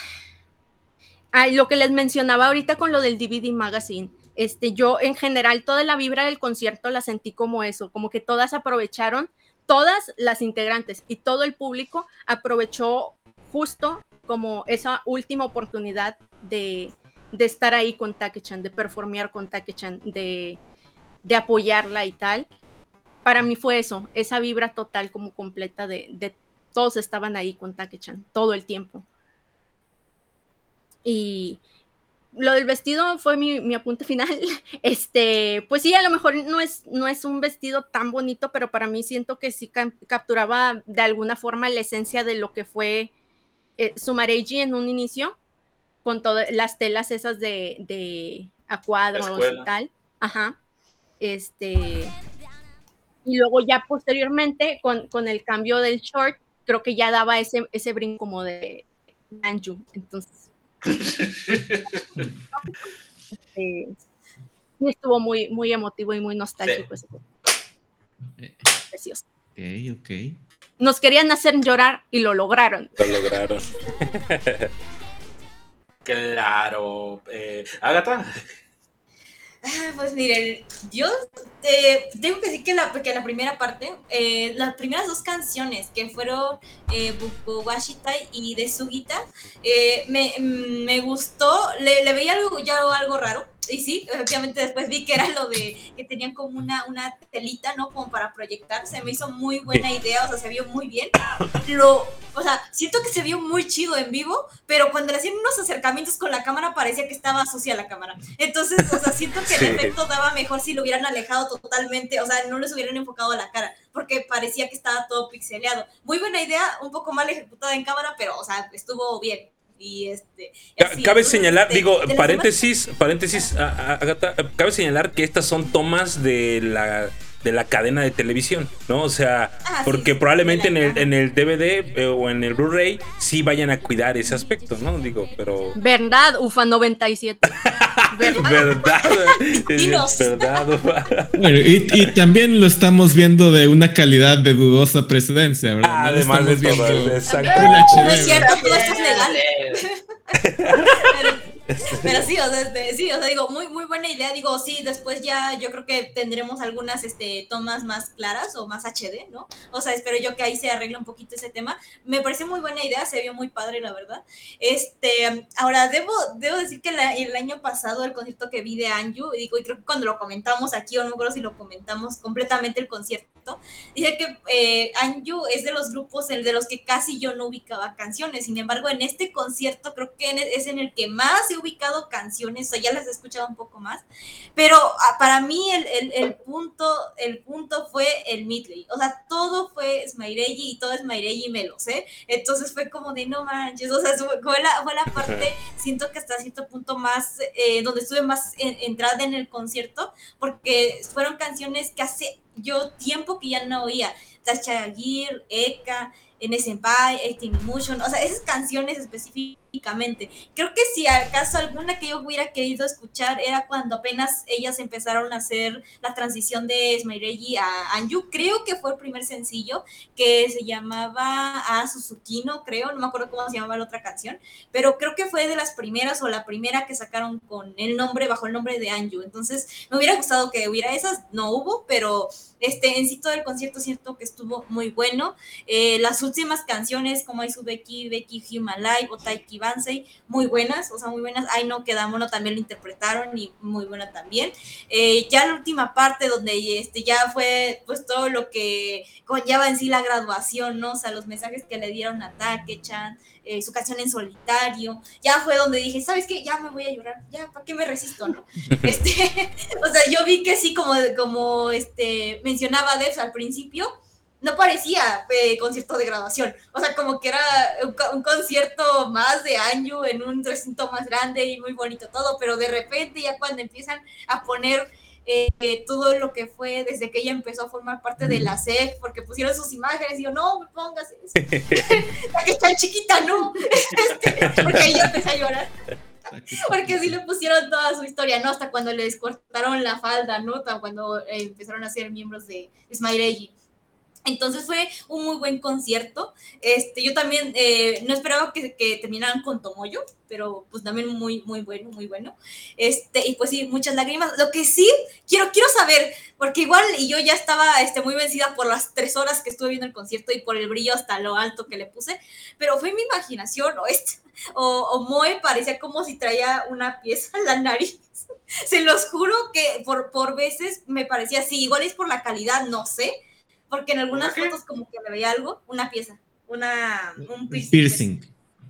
Speaker 12: lo que les mencionaba ahorita con lo del DVD Magazine. Este, yo en general toda la vibra del concierto la sentí como eso, como que todas aprovecharon, todas las integrantes y todo el público aprovechó justo como esa última oportunidad de, estar ahí con Take-chan, de performear con Take-chan, de, apoyarla y tal. Para mí fue eso, esa vibra total como completa de, todos estaban ahí con Take-chan todo el tiempo. Y lo del vestido fue mi, apunte final. Este, pues sí, a lo mejor no es, no es un vestido tan bonito, pero para mí siento que sí capturaba de alguna forma la esencia de lo que fue eh, Sumareji en un inicio, con todas las telas esas de, de a cuadros y tal. Ajá. Este. Y luego ya posteriormente, con, el cambio del short, creo que ya daba ese, ese brinco como de Anju. Entonces. y eh, estuvo muy, muy emotivo y muy nostálgico. Sí. Eh. Precioso.
Speaker 14: Ok, ok.
Speaker 12: Nos querían hacer llorar y lo lograron.
Speaker 7: Lo lograron. claro. Eh, Agatha.
Speaker 15: Ah, pues mire yo tengo que decir que la, la primera parte, eh, las primeras dos canciones que fueron eh, Tai y de Sugita, eh, me, mm, me, gustó, le, veía ya algo raro, y sí, obviamente después vi que era lo de que tenían como una, una telita, ¿no? Como para proyectar. Se me hizo muy buena idea, o sea, se vio muy bien. Lo, o sea, siento que se vio muy chido en vivo, pero cuando le hacían unos acercamientos con la cámara parecía que estaba sucia la cámara. Entonces, o sea, siento que el efecto daba mejor si lo hubieran alejado totalmente, o sea, no les hubieran enfocado a la cara, porque parecía que estaba todo pixeleado. Muy buena idea, un poco mal ejecutada en cámara, pero, o sea, estuvo bien este...
Speaker 1: cabe señalar, digo, paréntesis, paréntesis, cabe señalar que estas son tomas de la de la cadena de televisión, ¿no? O sea, ah, porque probablemente en el, en el DVD eh, o en el Blu-ray sí vayan a cuidar ese aspecto, ¿no? Digo, pero...
Speaker 12: ¿Verdad, UFA 97? ¿Verdad?
Speaker 7: ¿Verdad?
Speaker 14: Bueno,
Speaker 7: y,
Speaker 14: y, también lo estamos viendo de una calidad de dudosa precedencia, ¿verdad? además ah,
Speaker 15: de todo, No, es cierto, todo esto es legal. Pero sí, o sea, este, sí, o sea, digo, muy, muy buena idea. Digo, sí, después ya yo creo que tendremos algunas este, tomas más claras o más HD, ¿no? O sea, espero yo que ahí se arregle un poquito ese tema. Me parece muy buena idea, se vio muy padre, la verdad. Este, ahora, debo, debo decir que el año pasado el concierto que vi de Anju, digo, y creo que cuando lo comentamos aquí, o no creo si lo comentamos completamente el concierto, dice que eh, Anju es de los grupos, el de los que casi yo no ubicaba canciones, sin embargo en este concierto creo que e, es en el que más he ubicado canciones, o sea ya las he escuchado un poco más, pero ah, para mí el, punto, el punto fue el Midley, o sea, todo fue Smairegi y todo es Smairegi y me lo entonces fue como de no manches, o sea, fue la, fue parte, siento que hasta cierto punto más, eh, donde estuve más entrada en el concierto, porque fueron canciones que hace yo tiempo que ya no oía Tasha Aguirre, Eka, N Senpai, motion o sea, esas canciones específicas Creo que si acaso alguna que yo hubiera querido escuchar era cuando apenas ellas empezaron a hacer la transición de Smairegi a Anju, creo que fue el primer sencillo que se llamaba A Suzukino, creo, no me acuerdo cómo se llamaba la otra canción, pero creo que fue de las primeras o la primera que sacaron con el nombre, bajo el nombre de Anju. Entonces, me hubiera gustado que hubiera esas, no hubo, pero este, en sí todo el concierto siento que estuvo muy bueno. Eh, las últimas canciones como Aizubeki, Becky, Becky Human o Taiki Bansey, muy buenas, o sea, muy buenas. Ay, no, Damono también lo interpretaron y muy buena también. Eh, ya la última parte donde este, ya fue pues todo lo que conlleva en sí la graduación, ¿no? O sea, los mensajes que le dieron a Take, eh, su canción en solitario, ya fue donde dije, ¿sabes qué? Ya me voy a llorar, ya, ¿para qué me resisto, este, o sea, yo vi que sí, como, como este, mencionaba Debs al principio, no parecía eh, concierto de graduación. O sea, como que era un, concierto más de año en un recinto más grande y muy bonito todo, pero de repente ya cuando empiezan a poner eh, eh, todo lo que fue desde que ella empezó a formar parte de la SEC, mm. e porque pusieron sus imágenes y yo, no, me pongas eso. la que está chiquita, no. Este, porque ella empezó a llorar. Porque sí le pusieron toda su historia, ¿no? Hasta cuando les cortaron la falda, ¿no? Cuando empezaron a ser miembros de Smiley. Entonces fue un muy buen concierto. Este, yo también eh, no esperaba que, terminaran con Tomoyo, pero pues también muy, muy bueno, muy bueno. Este, y pues sí, muchas lágrimas. Lo que sí quiero, quiero saber, porque igual y yo ya estaba este, muy vencida por las tres horas que estuve viendo el concierto y por el brillo hasta lo alto que le puse, pero fue mi imaginación o, este, o, Moe parecía como si traía una pieza en la nariz. Se los juro que por, por veces me parecía así, igual es por la calidad, no sé porque en algunas fotos como que me veía algo, una pieza, una, un piercing.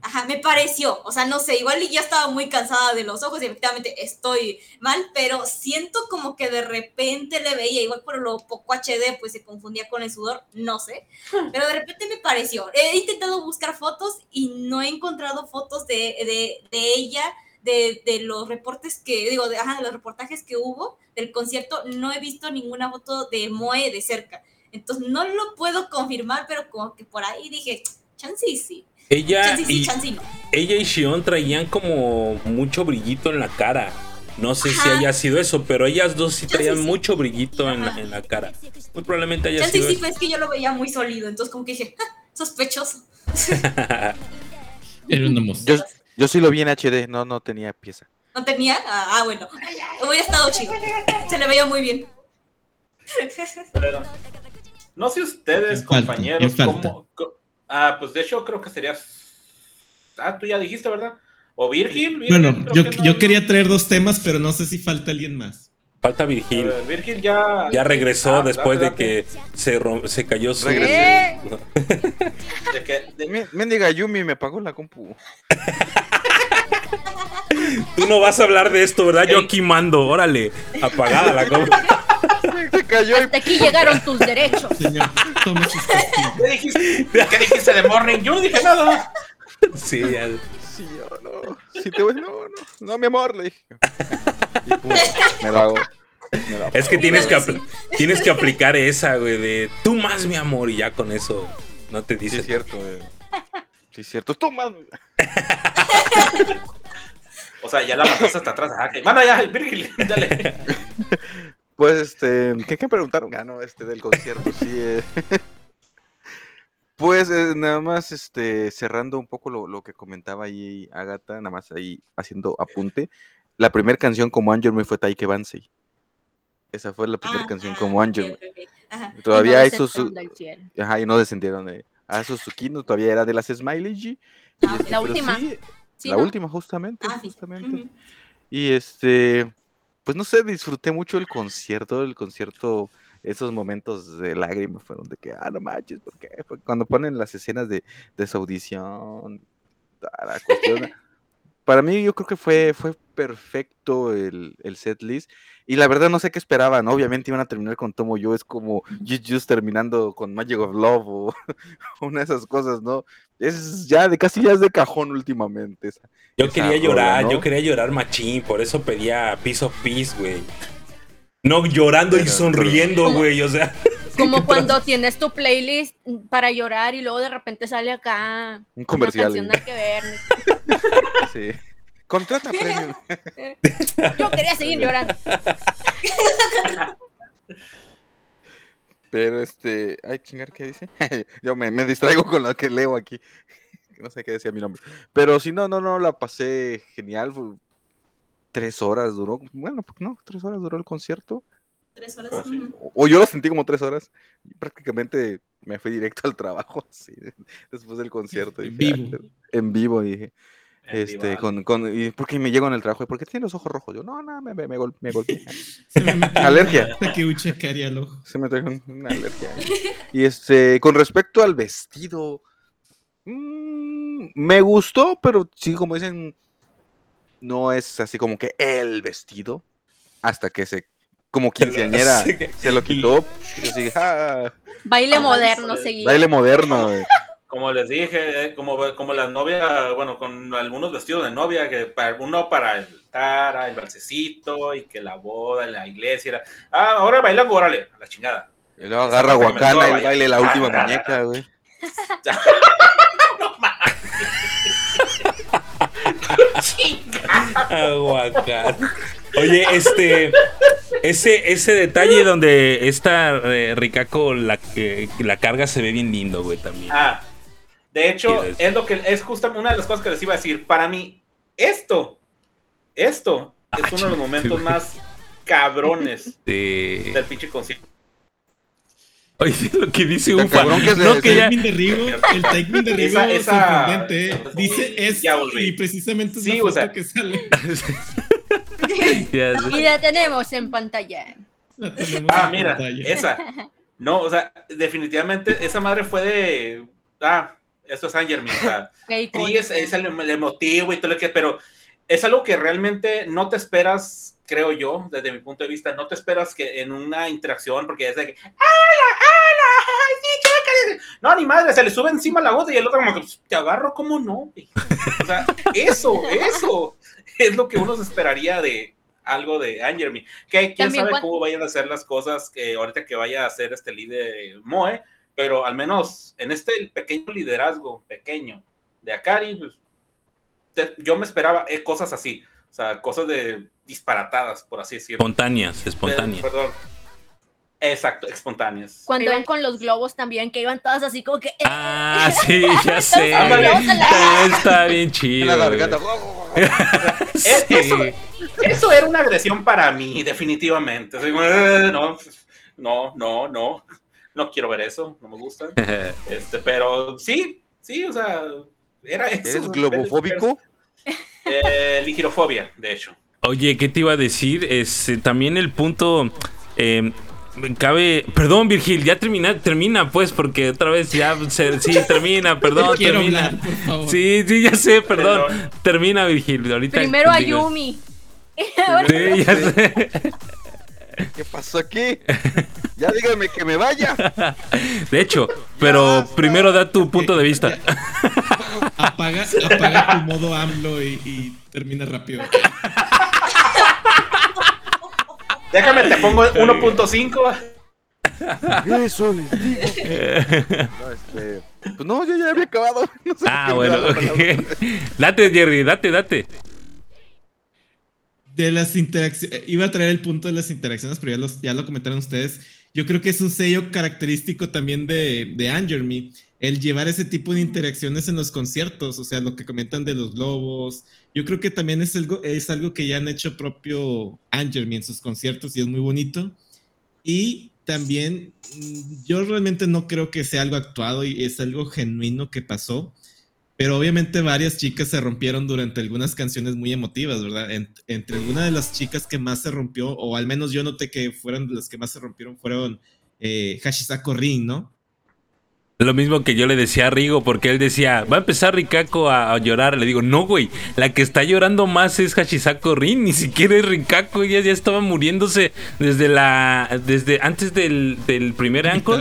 Speaker 15: Ajá, me pareció, o sea, no sé, igual ya estaba muy cansada de los ojos y efectivamente estoy mal, pero siento como que de repente le veía, igual por lo poco HD, pues se confundía con el sudor, no sé, pero de repente me pareció. He intentado buscar fotos y no he encontrado fotos de, de, de ella, de, de, los reportes que, digo, ajá, de los reportajes que hubo del concierto, no he visto ninguna foto de Moe de cerca. Entonces no lo puedo confirmar, pero como que por ahí dije, chance sí.
Speaker 1: Ella, sí, y, ella y Shion traían como mucho brillito en la cara. No sé si haya sido eso, pero ellas dos sí traían mucho brillito en la, cara. Muy probablemente haya sido. sido. Sí,
Speaker 15: es que yo lo veía muy sólido, entonces como que dije, sospechoso.
Speaker 1: yo, sí lo vi en HD, no, no tenía pieza.
Speaker 15: ¿No tenía? Ah, ah, bueno. Hubiera estado chido. Se le veía muy bien.
Speaker 7: No sé ustedes, compañeros, cómo, Ah, pues de hecho creo que sería... Ah, tú ya dijiste, ¿verdad? O Virgil.
Speaker 14: bueno, yo, quería traer dos temas, pero no sé si falta alguien más.
Speaker 1: Falta Virgil.
Speaker 7: Virgil ya...
Speaker 1: Ya regresó ah, después de que se, se cayó su... ¿Eh?
Speaker 16: de Yumi me apagó la compu.
Speaker 1: tú no vas a hablar de esto, ¿verdad? Yo aquí mando, órale, apagada la compu.
Speaker 15: cayó. Hasta aquí llegaron tus derechos. Señor, sus ¿Qué dijiste? ¿Qué dijiste de
Speaker 7: Morning? Yo no dije nada. Sí,
Speaker 16: Sí, yo no. Si te voy, no, no. No, mi amor, le dije.
Speaker 1: me lo hago. Es que tienes que, tienes que aplicar esa, güey, de tú más, mi amor, y ya con eso no te dice. Sí,
Speaker 16: es cierto, Sí, es cierto, tú más.
Speaker 7: o sea, ya la mandaste hasta atrás. Ah, Manda ya, Virgil, dale.
Speaker 1: Pues, este, ¿qué, preguntaron? Ah, no, este, del concierto, sí. Eh. Pues eh, nada más este, cerrando un poco lo, que comentaba ahí Agata, nada más ahí haciendo apunte. La primera canción como Angel me fue Taike Bansey. Esa fue la primera ah, canción ah, como Angel. Todavía eso. Ajá, y no descendieron. de... A todavía era de las Smiley. G. Ah, la
Speaker 15: este, última.
Speaker 1: la última, justamente. justamente. Y este pues no sé, disfruté mucho el concierto, el concierto, esos momentos de lágrimas fueron de que, ah, no manches, porque cuando ponen las escenas de, de audición, para mí yo creo que fue, fue perfecto el, el set list. Y la verdad no sé qué esperaban. Obviamente iban a terminar con Tomo Yo. Es como Just terminando con Magic of Love o una de esas cosas, ¿no? Es ya de casi ya es de cajón últimamente.
Speaker 14: yo quería llorar, yo quería llorar machín. Por eso pedía Piece of Peace, güey. No llorando y sonriendo, güey. O sea.
Speaker 12: Como cuando tienes tu playlist mm, para llorar y luego de repente sale acá
Speaker 1: un comercial. sí. Contrata premium.
Speaker 12: Yo quería seguir llorando.
Speaker 1: Pero este, ay, chingar, ¿qué dice? Yo me, distraigo con lo que leo aquí. No sé qué decía mi nombre. Pero si no, no, no, la pasé genial. Tres horas duró. Bueno, no, tres horas duró el concierto. Tres horas. Pues o, yo lo sentí como tres horas. Prácticamente me fui directo al trabajo, así, después del concierto. en vivo. En vivo, dije. Este, con, con, y porque me llego en el trabajo, porque tiene los ojos rojos. Yo, no, no, me, me, me, golpeé. alergia.
Speaker 14: que
Speaker 1: Se me trajo una alergia. y este, con respecto al vestido, mmm, me gustó, pero sí, como dicen, no es así como que el vestido, hasta que se, como quinceañera, se lo quitó. Ah".
Speaker 12: Baile moderno, seguido.
Speaker 1: Baile moderno
Speaker 7: como les dije, eh, como, como las novias, bueno, con algunos vestidos de novia, que para, uno para el tara, el balsecito, y que la boda en la iglesia. Era, ah, ahora baila, órale,
Speaker 1: a
Speaker 7: la chingada.
Speaker 1: Y luego agarra Guacana y baile la ah, última muñeca, güey. no mames.
Speaker 14: Oye, este. Ese, ese detalle donde esta eh, Ricaco la, eh, la carga se ve bien lindo, güey, también. Ah.
Speaker 7: De hecho, es? lo que es justamente una de las cosas que les iba a decir. Para mí, esto, esto ah, es uno de los momentos más cabrones del pinche concierto.
Speaker 14: Oye, lo que dice un cabrón que no, que el de Rigo, el timing de Esa... ¿eh? Dice eso y precisamente es sí, o sea... que sale. Y
Speaker 12: la tenemos en pantalla.
Speaker 7: ah, mira, esa. No, o sea, definitivamente esa madre fue de ah, esto es San sí, es, el, motivo emotivo y todo lo que, pero es algo que realmente no te esperas, creo yo, desde mi punto de vista, no te esperas que en una interacción, porque es de que, ¡Ala, ¡hala, no, ni madre, se le sube encima la voz y el otro como que, pues, te agarro, ¿cómo no? O sea, eso, eso es lo que uno se esperaría de, algo de Angermy. Que quién sabe cómo vayan a hacer las cosas que ahorita que vaya a hacer este líder Moe, pero al menos en este pequeño liderazgo, pequeño, de Akari, pues, yo me esperaba eh, cosas así, o sea, cosas de disparatadas, por así decirlo.
Speaker 14: Espontáneas, espontáneas.
Speaker 7: perdón. Exacto, espontáneas.
Speaker 12: Cuando iban con los globos también, que iban todas así como que.
Speaker 14: Ah, eh. sí, ya sé. Está bien chido. eso,
Speaker 7: eso, era una agresión para mí, definitivamente. Eh, pues, no, no, no, no no quiero ver eso, no me gusta este, pero sí, sí, o sea, era eso. ¿Es
Speaker 1: globofóbico?
Speaker 7: Eh, ligirofobia, de hecho.
Speaker 14: Oye, ¿qué te iba a decir? Es, este, también el punto. Eh, cabe. Perdón, Virgil, ya termina, termina, pues, porque otra vez ya. sí, termina, perdón, termina. Sí, sí, ya sé, perdón. Termina, Virgil.
Speaker 12: Ahorita Primero Ayumi Sí, ya
Speaker 7: sé. ¿Qué pasó aquí? Ya dígame que me vaya.
Speaker 14: De hecho, pero primero da tu punto de vista. Apagas, apaga tu modo AMLO y, termina rápido.
Speaker 7: Déjame, te pongo 1.5. Eso les digo. No, este, pues no, yo ya había acabado.
Speaker 14: ah, bueno. Date, Jerry, date, date
Speaker 17: de las interacciones, eh, iba a traer el punto de las interacciones, pero ya, los, ya lo comentaron ustedes. Yo creo que es un sello característico también de, de el llevar ese tipo de interacciones en los conciertos, o sea, lo que comentan de los lobos Yo creo que también es algo, es algo que ya han hecho propio AngerMe en sus conciertos y es muy bonito. Y también mm, yo realmente no creo que sea algo actuado y es algo genuino que pasó. Pero obviamente varias chicas se rompieron durante algunas canciones muy emotivas, ¿verdad? entre una de las chicas que más se rompió, o al menos yo noté que fueron las que más se rompieron, fueron eh, Rin, ¿no?
Speaker 14: Lo mismo que yo le decía a Rigo, porque él decía, va a empezar Rikako a, llorar. Le digo, no, güey, la que está llorando más es Hashizako Rin, ni siquiera es Rikako, ella ya estaba muriéndose desde la. desde antes del, del primer anco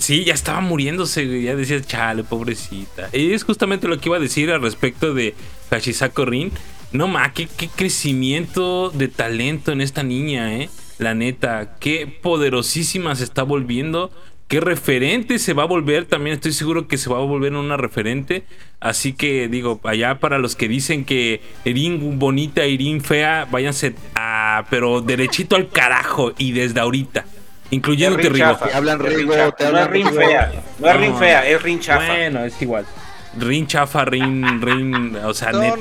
Speaker 14: Sí, ya estaba muriéndose, Ya decía, chale, pobrecita. Y es justamente lo que iba a decir al respecto de Hashizako Rin. No ma, qué, qué crecimiento de talento en esta niña, eh. La neta, qué poderosísima se está volviendo. Qué referente se va a volver también. Estoy seguro que se va a volver una referente. Así que digo, allá para los que dicen que Irin bonita, Irin fea, váyanse a. Pero derechito al carajo y desde ahorita. Incluyendo que
Speaker 7: Hablan Rigo, Rin fea. No es Rin fea, es Rin chafa. Bueno, es igual.
Speaker 14: Rin chafa, Rin, Rin, o sea, Son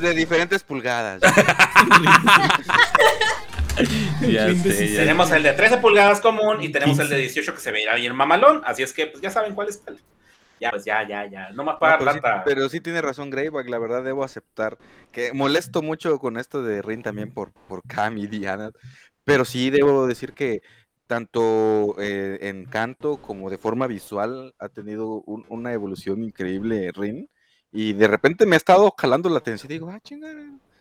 Speaker 1: de diferentes pulgadas.
Speaker 7: tenemos el de 13 pulgadas común y tenemos el de 18 que se veía bien mamalón, así es que pues ya saben cuál es tal. Ya, pues ya, ya, ya, no más para ah, pues plata
Speaker 1: pero, sí, tiene razón Greyback, la verdad debo aceptar que molesto mucho con esto de Rin también por, por Cam y Diana, pero sí debo decir que tanto eh, en canto como de forma visual, ha tenido una evolución increíble Rin. Y de repente me ha estado calando la atención y digo, ah,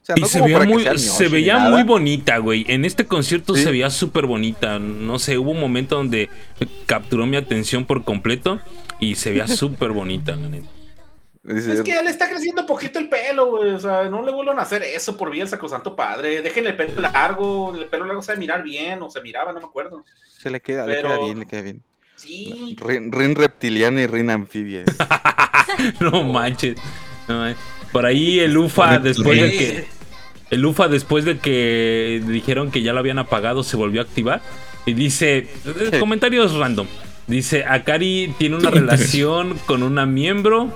Speaker 14: se veía, muy, bonita, güey. En este concierto se veía súper bonita. No sé, hubo un momento donde capturó mi atención por completo y se veía súper bonita, la
Speaker 7: es que le está creciendo poquito el pelo, güey. O sea, no le vuelvan a hacer eso por bien, santo padre. Déjenle el pelo largo. El pelo largo se mirar bien o se miraba, no me acuerdo.
Speaker 1: Se le queda, le queda bien, le Sí. Rin, reptiliana y rin anfibia.
Speaker 14: no manches. Eh. Por ahí el UFA, después de que. El UFA, después de que dijeron que ya lo habían apagado, se volvió a activar. Y dice: eh, comentarios random. Dice: Akari tiene una relación con una miembro.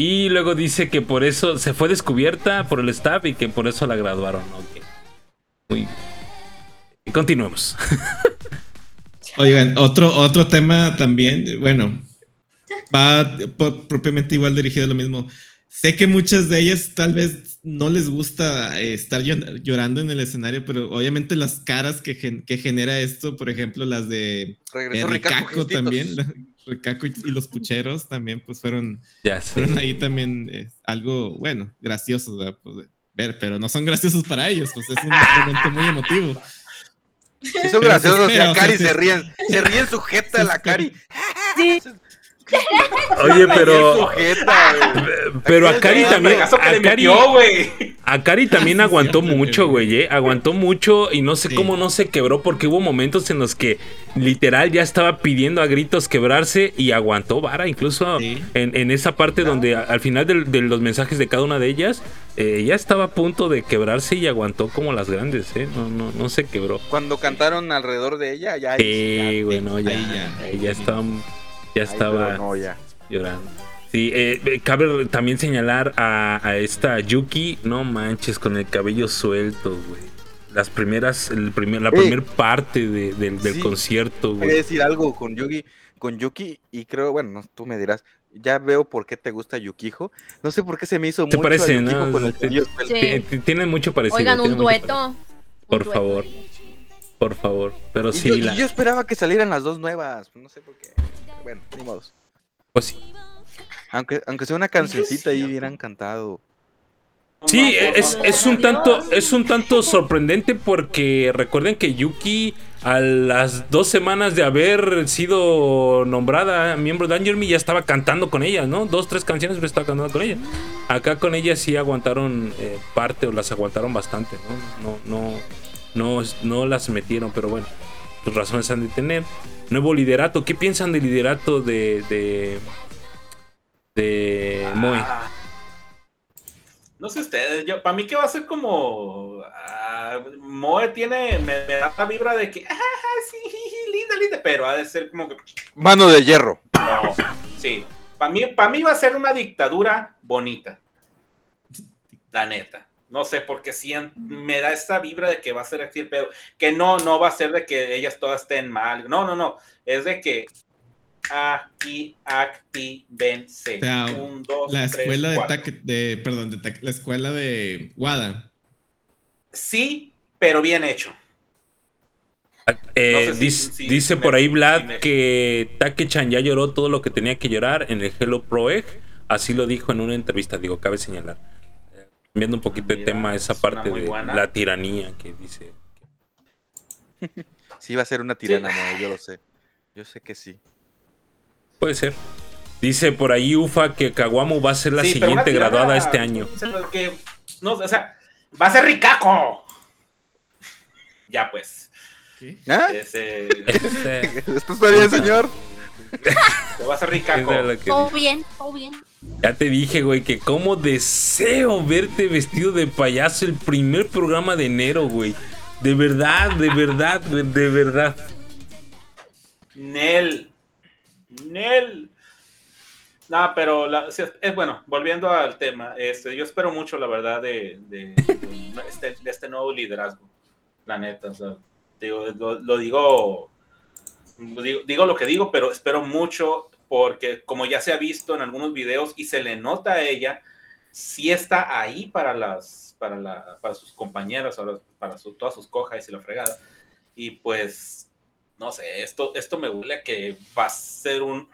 Speaker 14: Y luego dice que por eso se fue descubierta por el staff y que por eso la graduaron. Okay. Muy Continuemos.
Speaker 17: Oigan, otro, otro tema también, bueno, va propiamente igual dirigido a lo mismo. Sé que muchas de ellas tal vez no les gusta eh, estar llorando en el escenario, pero obviamente las caras que, que genera esto, por ejemplo, las de eh, también, y, los pucheros también, pues fueron, ahí también eh, algo, bueno, gracioso pues, ver, pero no son graciosos para ellos, pues es un momento muy emotivo.
Speaker 1: son graciosos, Cari se, ríen, se ríen sujeta a la Cari. Sí.
Speaker 14: Oye, pero. pero a Cari también. A Cari, a también aguantó mucho, güey. Eh, aguantó mucho y no sé cómo no se quebró porque hubo momentos en los que literal ya estaba pidiendo a gritos quebrarse y aguantó vara. Incluso en, esa parte donde al final de, los mensajes de cada una de ellas, eh, ya estaba a punto de quebrarse y aguantó como las grandes, ¿eh? No, no, no se quebró.
Speaker 1: Cuando cantaron alrededor de ella, ya.
Speaker 14: Sí, bueno, ya, ya, ya, ya estaba ya estaba llorando. Sí, eh, eh, cabe también señalar a, esta Yuki, no manches, con el cabello suelto, güey. Las primeras, el primer, la primer primera parte del concierto,
Speaker 1: güey. decir algo con Yuki, con Yuki, y creo, bueno, tú me dirás, ya veo por qué te gusta Yukijo. No sé por qué se me hizo
Speaker 14: ¿Te mucho parece, ¿no? con el Tiene mucho parecido. Oigan, un dueto. Por favor. Por favor. Pero sí.
Speaker 1: yo esperaba que salieran las dos nuevas. No sé por qué. Bueno, ni modos. Pues sí. Aunque, aunque sea una cancioncita ahí hubieran cantado.
Speaker 14: Sí, es, un tanto, es un tanto sorprendente porque recuerden que Yuki a las dos semanas de haber sido nombrada miembro de Angel Me ya estaba cantando con ella, ¿no? Dos, tres canciones pero estaba cantando con ella. Acá con ella sí aguantaron eh, parte o las aguantaron bastante, ¿no? No, no, no, no las metieron, pero bueno. Pues, razones han de tener. Nuevo liderato, ¿qué piensan del liderato de, de, de ah.
Speaker 7: No sé ustedes, yo, para mí que va a ser como... Ah, Moe tiene, me, da la vibra de que, ah, sí, linda, linda, pero ha de ser como que...
Speaker 1: Mano de hierro. No,
Speaker 7: sí. Para mí, para mí va a ser una dictadura bonita. La neta. No sé, porque si me da esta vibra de que va a ser así el Que no, no va a ser de que ellas todas estén mal. No, no, no. Es de que aquí y Un,
Speaker 14: dos, la escuela de, perdón, la escuela de Wada.
Speaker 7: Sí, pero bien hecho.
Speaker 14: Ah, eh, dice, por ahí Vlad que Take-chan ya lloró todo lo que tenía que llorar en el Hello Pro Egg. Así lo dijo en una entrevista, digo, cabe señalar un poquito el de tema, esa parte de la tiranía que dice.
Speaker 1: Sí, va a ser una tirana, yo lo sé. Yo sé que sí.
Speaker 14: Puede ser. Dice por ahí Ufa que Kawamu va a ser la siguiente graduada este año.
Speaker 7: no, o sea, va a ser Ricaco. Ya pues. bien, ¿Ah?
Speaker 1: este, este señor?
Speaker 7: Te va a ser Ricaco.
Speaker 12: Todo bien, todo bien.
Speaker 14: Ya te dije, güey, que cómo deseo verte vestido de payaso el primer programa de enero, güey. De verdad, de verdad, de, verdad.
Speaker 7: Nel. Nel. No, pero es bueno, volviendo al tema, este, yo espero mucho, la verdad, este, de, este, nuevo liderazgo. La neta, o sea, digo, lo, digo, digo lo que digo, pero espero mucho porque como ya se ha visto en algunos videos y se le nota a ella, sí está ahí para las, para sus compañeras, para todas sus cojas y la fregada. Y pues, no sé, esto, esto me huele a que va a ser un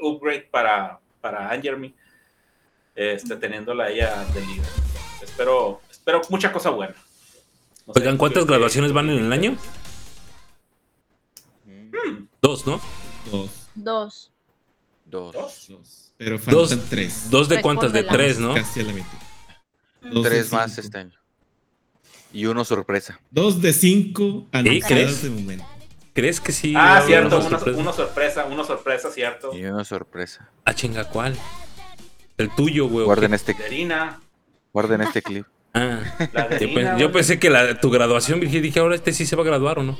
Speaker 7: upgrade para, para Angermy, este, teniéndola ella de Espero, espero mucha cosa buena.
Speaker 14: ¿cuántas grabaciones van en el año?
Speaker 12: Mm. Dos, ¿no? Dos. Dos.
Speaker 1: Dos. Dos.
Speaker 14: Pero dos, tres. ¿Dos de cuántas? De tres, ¿no?
Speaker 1: tres más este año. Y uno sorpresa.
Speaker 14: Dos de cinco crees de momento. ¿Crees que sí?
Speaker 7: Ah, cierto, uno sorpresa? uno sorpresa, cierto.
Speaker 1: Y uno sorpresa.
Speaker 14: Ah, chinga, ¿cuál? El tuyo, güey.
Speaker 1: Guarden este clip. Guarden este clip. Ah,
Speaker 14: yo, pensé que la, tu graduación, Virgil, dije, ahora este sí se va a graduar o no.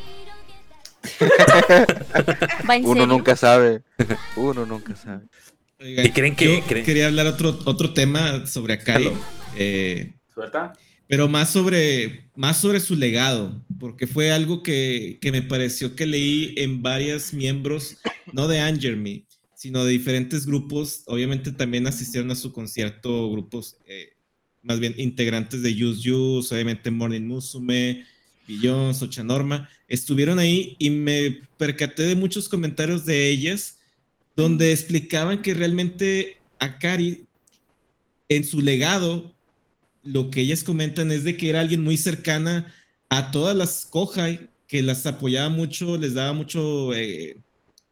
Speaker 1: Uno nunca sabe. Uno nunca sabe.
Speaker 17: ¿Y creen que, quería hablar otro, otro tema sobre Akari. Eh, pero más sobre, más sobre su legado, porque fue algo que, que me pareció que leí en varios miembros, no de Angerme, sino de diferentes grupos. Obviamente también asistieron a su concierto grupos, eh, más bien integrantes de Use Use, obviamente Morning Musume, Billions, Socha Norma estuvieron ahí y me percaté de muchos comentarios de ellas donde explicaban que realmente a Akari, en su legado, lo que ellas comentan es de que era alguien muy cercana a todas las Kohai, que las apoyaba mucho, les daba mucho eh,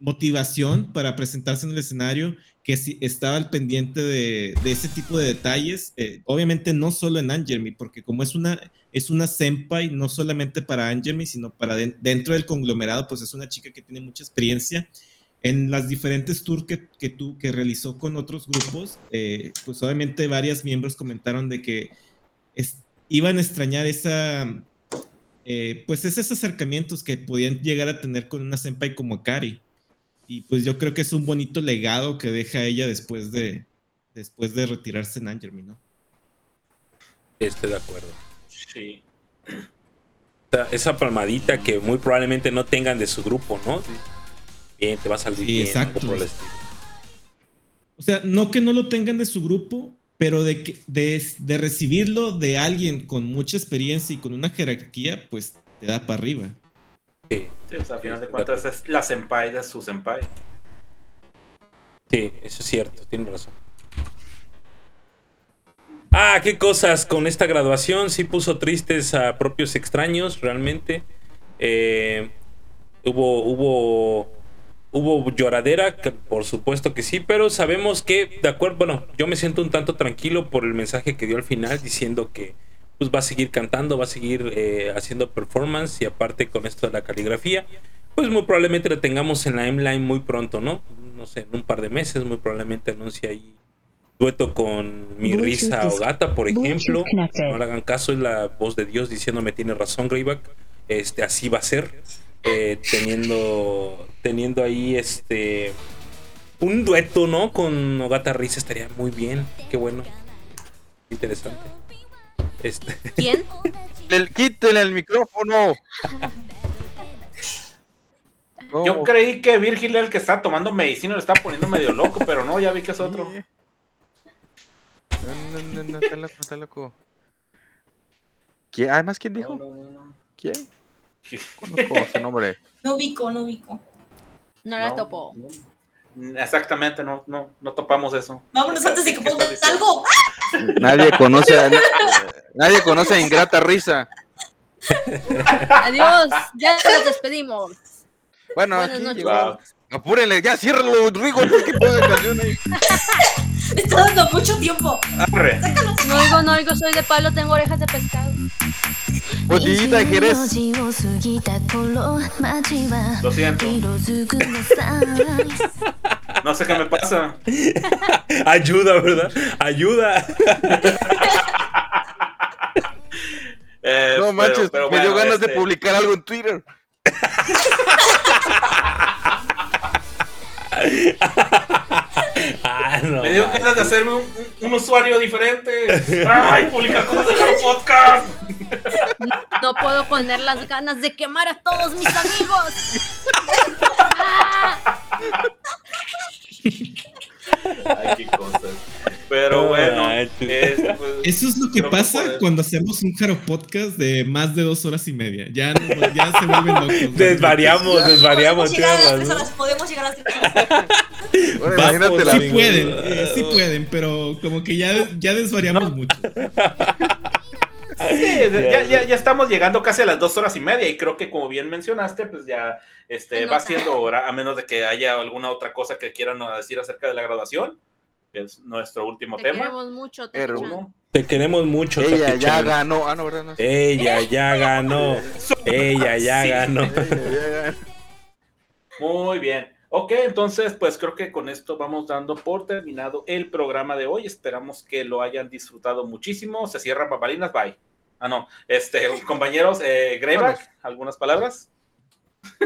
Speaker 17: motivación para presentarse en el escenario, que si estaba al pendiente de, ese tipo de detalles, eh, obviamente no solo en Angermy, porque como es una, es una senpai, no solamente para Angermy, sino para dentro del conglomerado, pues es una chica que tiene mucha experiencia. En las diferentes tours que, que, tú, que realizó con otros grupos, eh, pues obviamente varias miembros comentaron de que iban a extrañar esa, eh, pues esos acercamientos que podían llegar a tener con una senpai como Akari y pues yo creo que es un bonito legado que deja ella después de, después de retirarse en Angermy, ¿no?
Speaker 1: Estoy de acuerdo. Sí. Esa palmadita que muy probablemente no tengan de su grupo, ¿no? Bien, te va a salir exacto.
Speaker 17: O sea, no que no lo tengan de su grupo, pero de, que, de recibirlo de alguien con mucha experiencia y con una jerarquía, pues te da para arriba.
Speaker 7: Sí. al final de cuentas es la senpai de su senpai.
Speaker 1: Sí, eso es cierto, tiene razón. Ah, qué cosas con esta graduación. Sí puso tristes a propios extraños, realmente. Eh, hubo, hubo, hubo lloradera, por supuesto que sí, pero sabemos que, de acuerdo, bueno, yo me siento un tanto tranquilo por el mensaje que dio al final diciendo que pues va a seguir cantando, va a seguir eh, haciendo performance y aparte con esto de la caligrafía, pues muy probablemente lo tengamos en la M-Line muy pronto, ¿no? No sé, en un par de meses muy probablemente anuncie ahí dueto con mi risa o gata, por ejemplo. No le hagan caso, es la voz de Dios diciéndome tiene razón, Greyback. Este, así va a ser. Eh, teniendo, teniendo ahí este un dueto, ¿no? Con Ogata Risa estaría muy bien. Qué bueno. Interesante. Este... ¿Quién? ¡El
Speaker 14: quítenle el micrófono!
Speaker 7: Yo creí que Virgil era el que está tomando medicina, lo estaba poniendo medio loco, pero no, ya vi que es otro.
Speaker 1: ¿Quién?
Speaker 15: Además,
Speaker 1: ¿quién dijo?
Speaker 15: ¿Quién?
Speaker 1: ¿Cómo, su No ubico, no
Speaker 7: No la topo. Exactamente, no, no, no topamos
Speaker 15: eso. Vámonos antes de que pongas
Speaker 1: algo. Nadie conoce
Speaker 15: a,
Speaker 1: nadie conoce Ingrata Risa.
Speaker 12: Adiós, ya nos despedimos.
Speaker 1: Bueno, aquí
Speaker 14: Apúrenle, ya ciérralo, Rodrigo,
Speaker 15: Está dando mucho tiempo.
Speaker 12: No oigo, no oigo, soy de palo, tengo orejas de pescado.
Speaker 7: Lo siento. No sé qué me pasa.
Speaker 14: Ayuda, ¿verdad? Ayuda.
Speaker 1: Eh, no manches, me dio ganas de este- publicar algo en Twitter.
Speaker 7: Ah, Me dio ganas de hacerme un, usuario diferente. ¡Ay, publica cosas en podcast!
Speaker 12: No puedo poner las ganas de quemar a todos mis amigos.
Speaker 7: Ay, qué cosas. Pero ah, bueno,
Speaker 14: este, pues, eso es lo que pasa cuando hacemos un Jaro Podcast de más de dos horas y media. Ya, ya se vuelven locos.
Speaker 1: Desvariamos, desvariamos.
Speaker 15: Podemos llegar a las
Speaker 14: tres horas llegar a la sí pueden, eh, sí pueden, pero como que ya, ya desvariamos mucho.
Speaker 7: Sí, ya, ya, estamos llegando casi a las dos horas y media y creo que como bien mencionaste, pues ya este, va siendo hora, a menos de que haya alguna otra cosa que quieran ah, decir acerca de la graduación, es nuestro último Te tema. Queremos mucho,
Speaker 14: te queremos mucho.
Speaker 1: Ella ya ganó. Ah, Ella ya ganó. Ella ya ganó.
Speaker 7: Muy bien. Ok, entonces pues creo que con esto vamos dando por terminado el programa de hoy. Esperamos que lo hayan disfrutado muchísimo. Se cierra papalinas. Bye. Ah, no. Este, compañeros, eh, Greyback, ¿algunas palabras?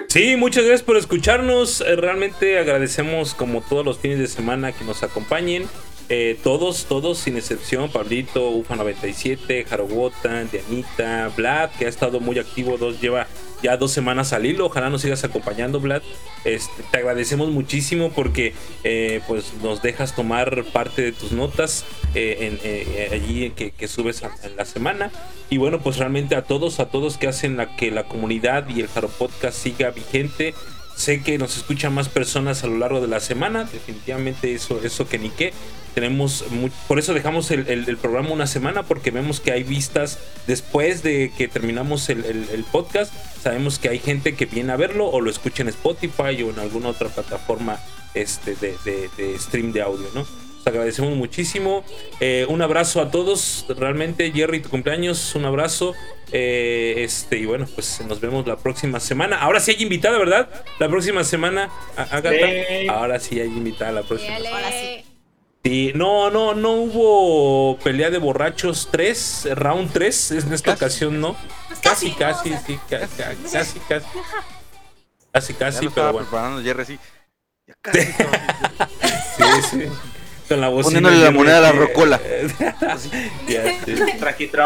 Speaker 1: Sí, muchas gracias por escucharnos. Eh, realmente agradecemos como todos los fines de semana que nos acompañen. Eh, todos, todos sin excepción, Pablito, UFA97, Jarobota Dianita, Vlad, que ha estado muy activo, dos, lleva ya dos semanas al hilo, ojalá nos sigas acompañando, Vlad. Este, te agradecemos muchísimo porque eh, pues nos dejas tomar parte de tus notas eh, en, allí que, subes en la semana. Y bueno, pues realmente a todos, a todos que hacen que la comunidad y el Jaro Podcast siga vigente, sé que nos escuchan más personas a lo largo de la semana, definitivamente eso, eso que ni qué, tenemos por eso dejamos el, programa una semana porque vemos que hay vistas después de que terminamos el, podcast sabemos que hay gente que viene a verlo o lo escucha en Spotify o en alguna otra plataforma este de, stream de audio no agradecemos muchísimo eh, un abrazo a todos realmente Jerry tu cumpleaños un abrazo eh, este y bueno pues nos vemos la próxima semana ahora sí hay invitada verdad la próxima semana ahora sí hay invitada la próxima no, no, no hubo pelea de borrachos 3, round 3, en esta ocasión, ¿no? Pues casi, casi, sí, casi, casi, casi, casi. pero bueno. preparando sí. Ya casi, sí, sí. Con la voz. Poniéndole
Speaker 14: la moneda a la rocola.
Speaker 7: ya,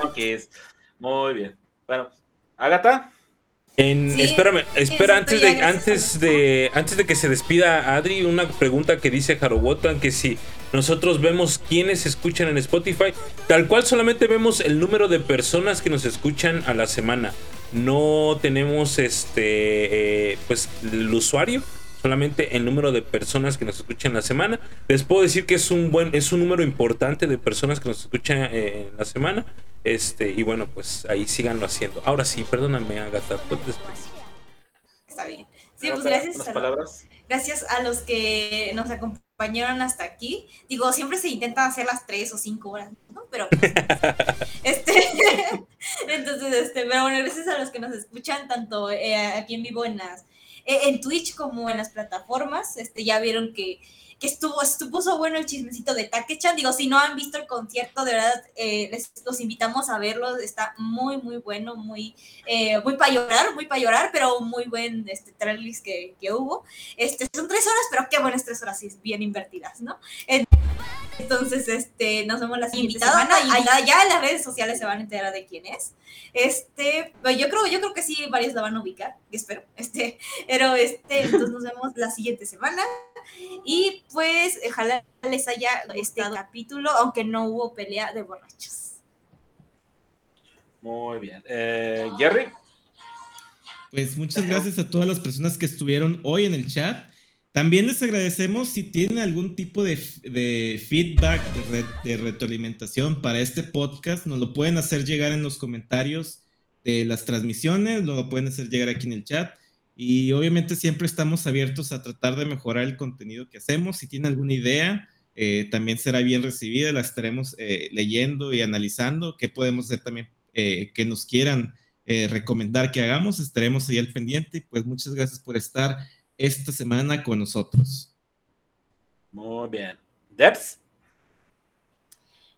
Speaker 7: que es. Muy bien. Bueno, Agata.
Speaker 17: En, espérame, espera antes de antes de antes de que se despida Adri una pregunta que dice Harobotan que si nosotros vemos quiénes escuchan en Spotify. Tal cual solamente vemos el número de personas que nos escuchan a la semana. No tenemos este, eh, pues el usuario, solamente el número de personas que nos escuchan la semana. Les puedo decir que es un buen, es un número importante de personas que nos escuchan eh, la semana. Este, y bueno, pues ahí síganlo haciendo. Ahora sí, perdóname, Agatha,
Speaker 15: pues, Está bien. Sí, pues gracias. A, palabras? gracias a los que nos acompañan hasta aquí. Digo, siempre se intentan hacer las tres o cinco horas, ¿no? Pero este, entonces, este, pero bueno, gracias a los que nos escuchan, tanto eh, aquí en vivo en las eh, en Twitch como en las plataformas. Este, ya vieron que que estuvo, estuvo bueno el chismecito de Takechan. Digo, si no han visto el concierto, de verdad, eh, les, los invitamos a verlo. Está muy, muy bueno, muy, eh, muy para llorar, muy para llorar, pero muy buen este, que, que, hubo. Este, son tres horas, pero qué buenas tres horas, bien invertidas, ¿no? Entonces, este, nos vemos la siguiente semana. ya en las redes sociales se van a enterar de quién es. Este, pues, yo creo, yo creo que sí, varios la van a ubicar, espero. Este, pero este, entonces nos vemos la siguiente semana. Y pues ojalá les haya este capítulo, aunque no hubo pelea de borrachos.
Speaker 7: Muy bien. Eh, Jerry.
Speaker 17: Pues muchas gracias a todas las personas que estuvieron hoy en el chat. También les agradecemos si tienen algún tipo de, feedback, de, de, retroalimentación para este podcast. Nos lo pueden hacer llegar en los comentarios de las transmisiones, lo pueden hacer llegar aquí en el chat. Y obviamente siempre estamos abiertos a tratar de mejorar el contenido que hacemos. Si tiene alguna idea, eh, también será bien recibida. La estaremos eh, leyendo y analizando. ¿Qué podemos hacer también eh, que nos quieran recomendar que hagamos? Estaremos ahí al pendiente. Pues muchas gracias por estar esta semana con nosotros.
Speaker 7: Muy bien. Debs.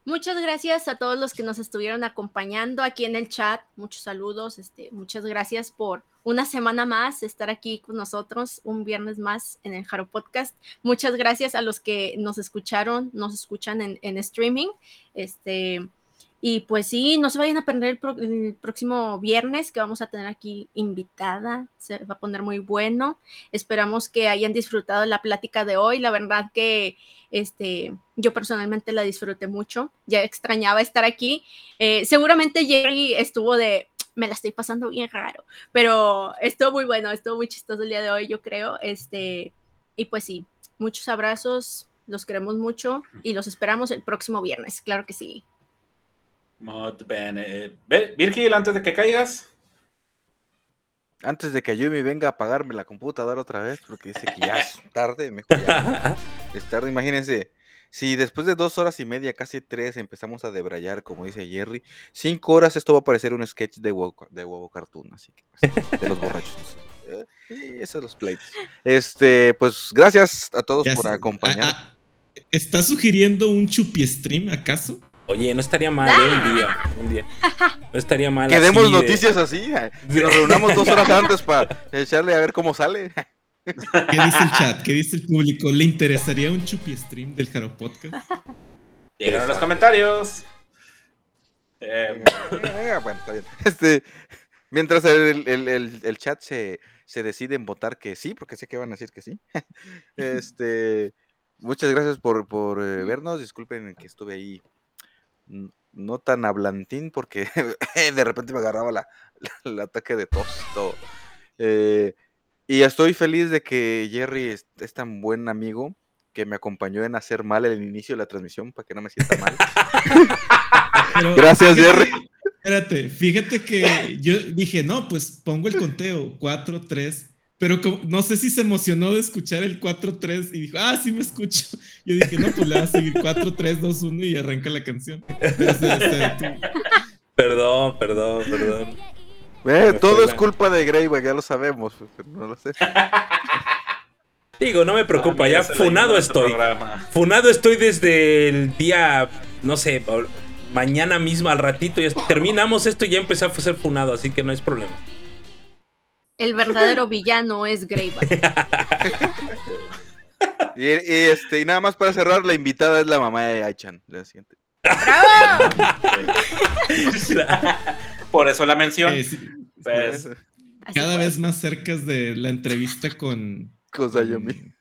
Speaker 18: Muchas gracias a todos los que nos estuvieron acompañando aquí en el chat. Muchos saludos. Este, muchas gracias por una semana más estar aquí con nosotros, un viernes más en el Jaro Podcast. Muchas gracias a los que nos escucharon, nos escuchan en, streaming. Este, y pues sí, no se vayan a perder el, próximo viernes que vamos a tener aquí invitada. Se va a poner muy bueno. Esperamos que hayan disfrutado la plática de hoy. La verdad que este, yo personalmente la disfruté mucho. Ya extrañaba estar aquí. Eh, seguramente Jerry estuvo de me la estoy pasando bien raro. Pero estuvo muy bueno, estuvo muy chistoso el día de hoy, yo creo. Este, y pues sí, muchos abrazos, los queremos mucho y los esperamos el próximo viernes, claro que
Speaker 7: sí. Eh, Virgil, antes de que caigas.
Speaker 1: Antes de que Yumi venga a apagarme la computadora otra vez, porque dice que ya es tarde, mejor ya. Es tarde, imagínense si después de dos horas y media, casi tres, empezamos a debrayar, como dice Jerry, cinco horas esto va a parecer un sketch de huevo, de cartoon, así que de los borrachos. Y ¿eh? esos son los plates Este, pues gracias a todos por acompañar. Ah, ah,
Speaker 17: ¿Estás sugiriendo un chupi stream acaso?
Speaker 1: Oye, no estaría mal ¿eh? un día, No estaría mal.
Speaker 14: Quedemos noticias así. ¿eh? nos reunamos dos horas antes para echarle a ver cómo sale.
Speaker 17: ¿Qué dice el chat? ¿Qué dice el público? ¿Le interesaría un chupi stream del Jaro Podcast?
Speaker 7: Llegaron los comentarios.
Speaker 1: Eh, eh, bueno, está bien. Este, mientras el, chat se, decide en votar que sí, porque sé que van a decir que sí. Este, muchas gracias por, eh, vernos. Disculpen que estuve ahí mm, no tan hablantín, porque de repente me agarraba el ataque de tos. Eh, y estoy feliz de que Jerry es, tan buen amigo que me acompañó en hacer mal el inicio de la transmisión para que no me sienta mal. Gracias, Jerry.
Speaker 17: Espérate, fíjate que yo dije, no, pues pongo el conteo, 4, 3, pero no sé si se emocionó de escuchar el 4-3 y dijo, ah, sí me escucho. Yo dije, no, pues le va a seguir 4-3-2-1 y arranca la canción. este,
Speaker 1: Perdón, perdón, perdón todo es culpa de Grey, ya lo sabemos, pues, no lo sé.
Speaker 14: Digo, no me preocupa, ah, ya funado estoy. Funado estoy desde el día, no sé, mañana mismo, al ratito. Ya terminamos esto y ya empecé a ser funado, así que no es problema.
Speaker 15: El verdadero villano es Greyback. y,
Speaker 1: este, y nada más para cerrar, la invitada es la mamá de Aichan, la siguiente. ¡Bravo!
Speaker 7: por eso la mención. Eh, pues,
Speaker 17: cada vez más cerca de la entrevista con.
Speaker 1: Con Sayumi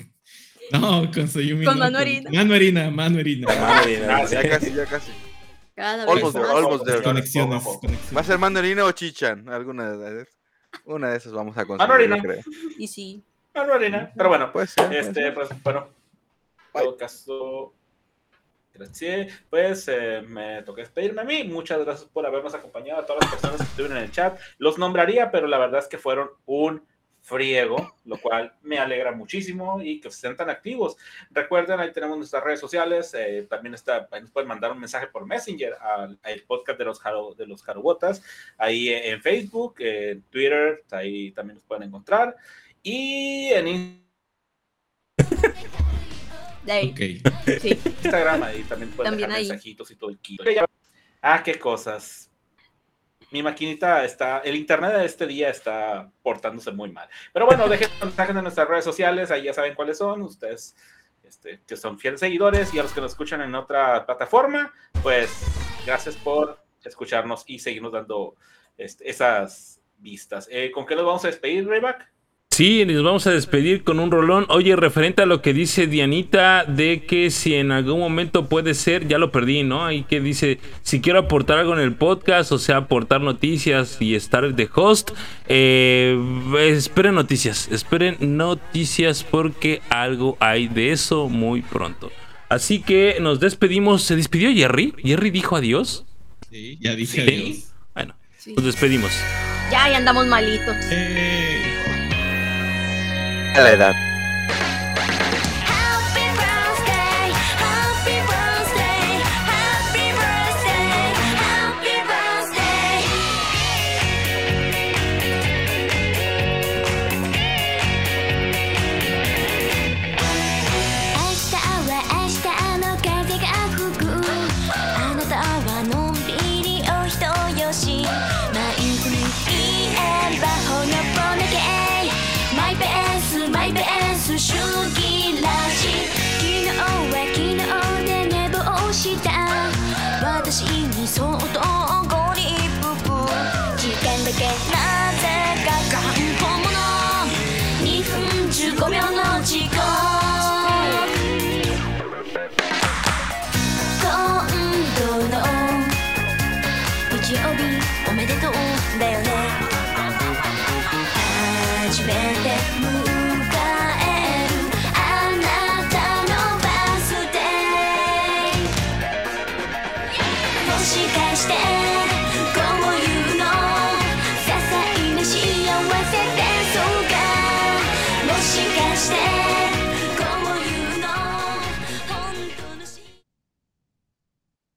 Speaker 17: No, con Sayumi. Con Manuelina. Manuelina, Manuelina. ya casi, ya casi. Cada almost,
Speaker 1: de ¿Va a ser Manuelina o Chichan? Alguna de, una de esas vamos a
Speaker 7: conseguir. Manuelina. Creo. Y sí. Manuelina. Pero bueno, pues, este, pues, bueno. Todo caso pues eh, me toqué despedirme a mí. Muchas gracias por habernos acompañado, a todas las personas que estuvieron en el chat. Los nombraría, pero la verdad es que fueron un friego, lo cual me alegra muchísimo y que se tan activos. Recuerden, ahí tenemos nuestras redes sociales, eh, también está, nos pueden mandar un mensaje por Messenger al, podcast de los, de los ahí en Facebook, en Twitter, ahí también nos pueden encontrar y en Instagram. Okay. Instagram ahí también pueden mensajitos y todo el kilo. Ah, qué cosas. Mi maquinita está, el internet de este día está portándose muy mal. Pero bueno, dejen mensajes en nuestras redes sociales, ahí ya saben cuáles son, ustedes este, que son fieles seguidores y a los que nos escuchan en otra plataforma, pues gracias por escucharnos y seguirnos dando este, esas vistas. Eh, ¿Con qué nos vamos a despedir, Rayback?
Speaker 14: Sí, nos vamos a despedir con un rolón. Oye, referente a lo que dice Dianita de que si en algún momento puede ser, ya lo perdí, ¿no? Ahí que dice, si quiero aportar algo en el podcast, o sea, aportar noticias y estar de host, eh, esperen noticias, esperen noticias porque algo hay de eso muy pronto. Así que nos despedimos. ¿Se despidió Jerry? ¿Jerry dijo adiós?
Speaker 1: Sí, ya dije
Speaker 14: adiós. Bueno, nos despedimos.
Speaker 15: Ya, ya andamos malitos. Eh,
Speaker 1: la edad.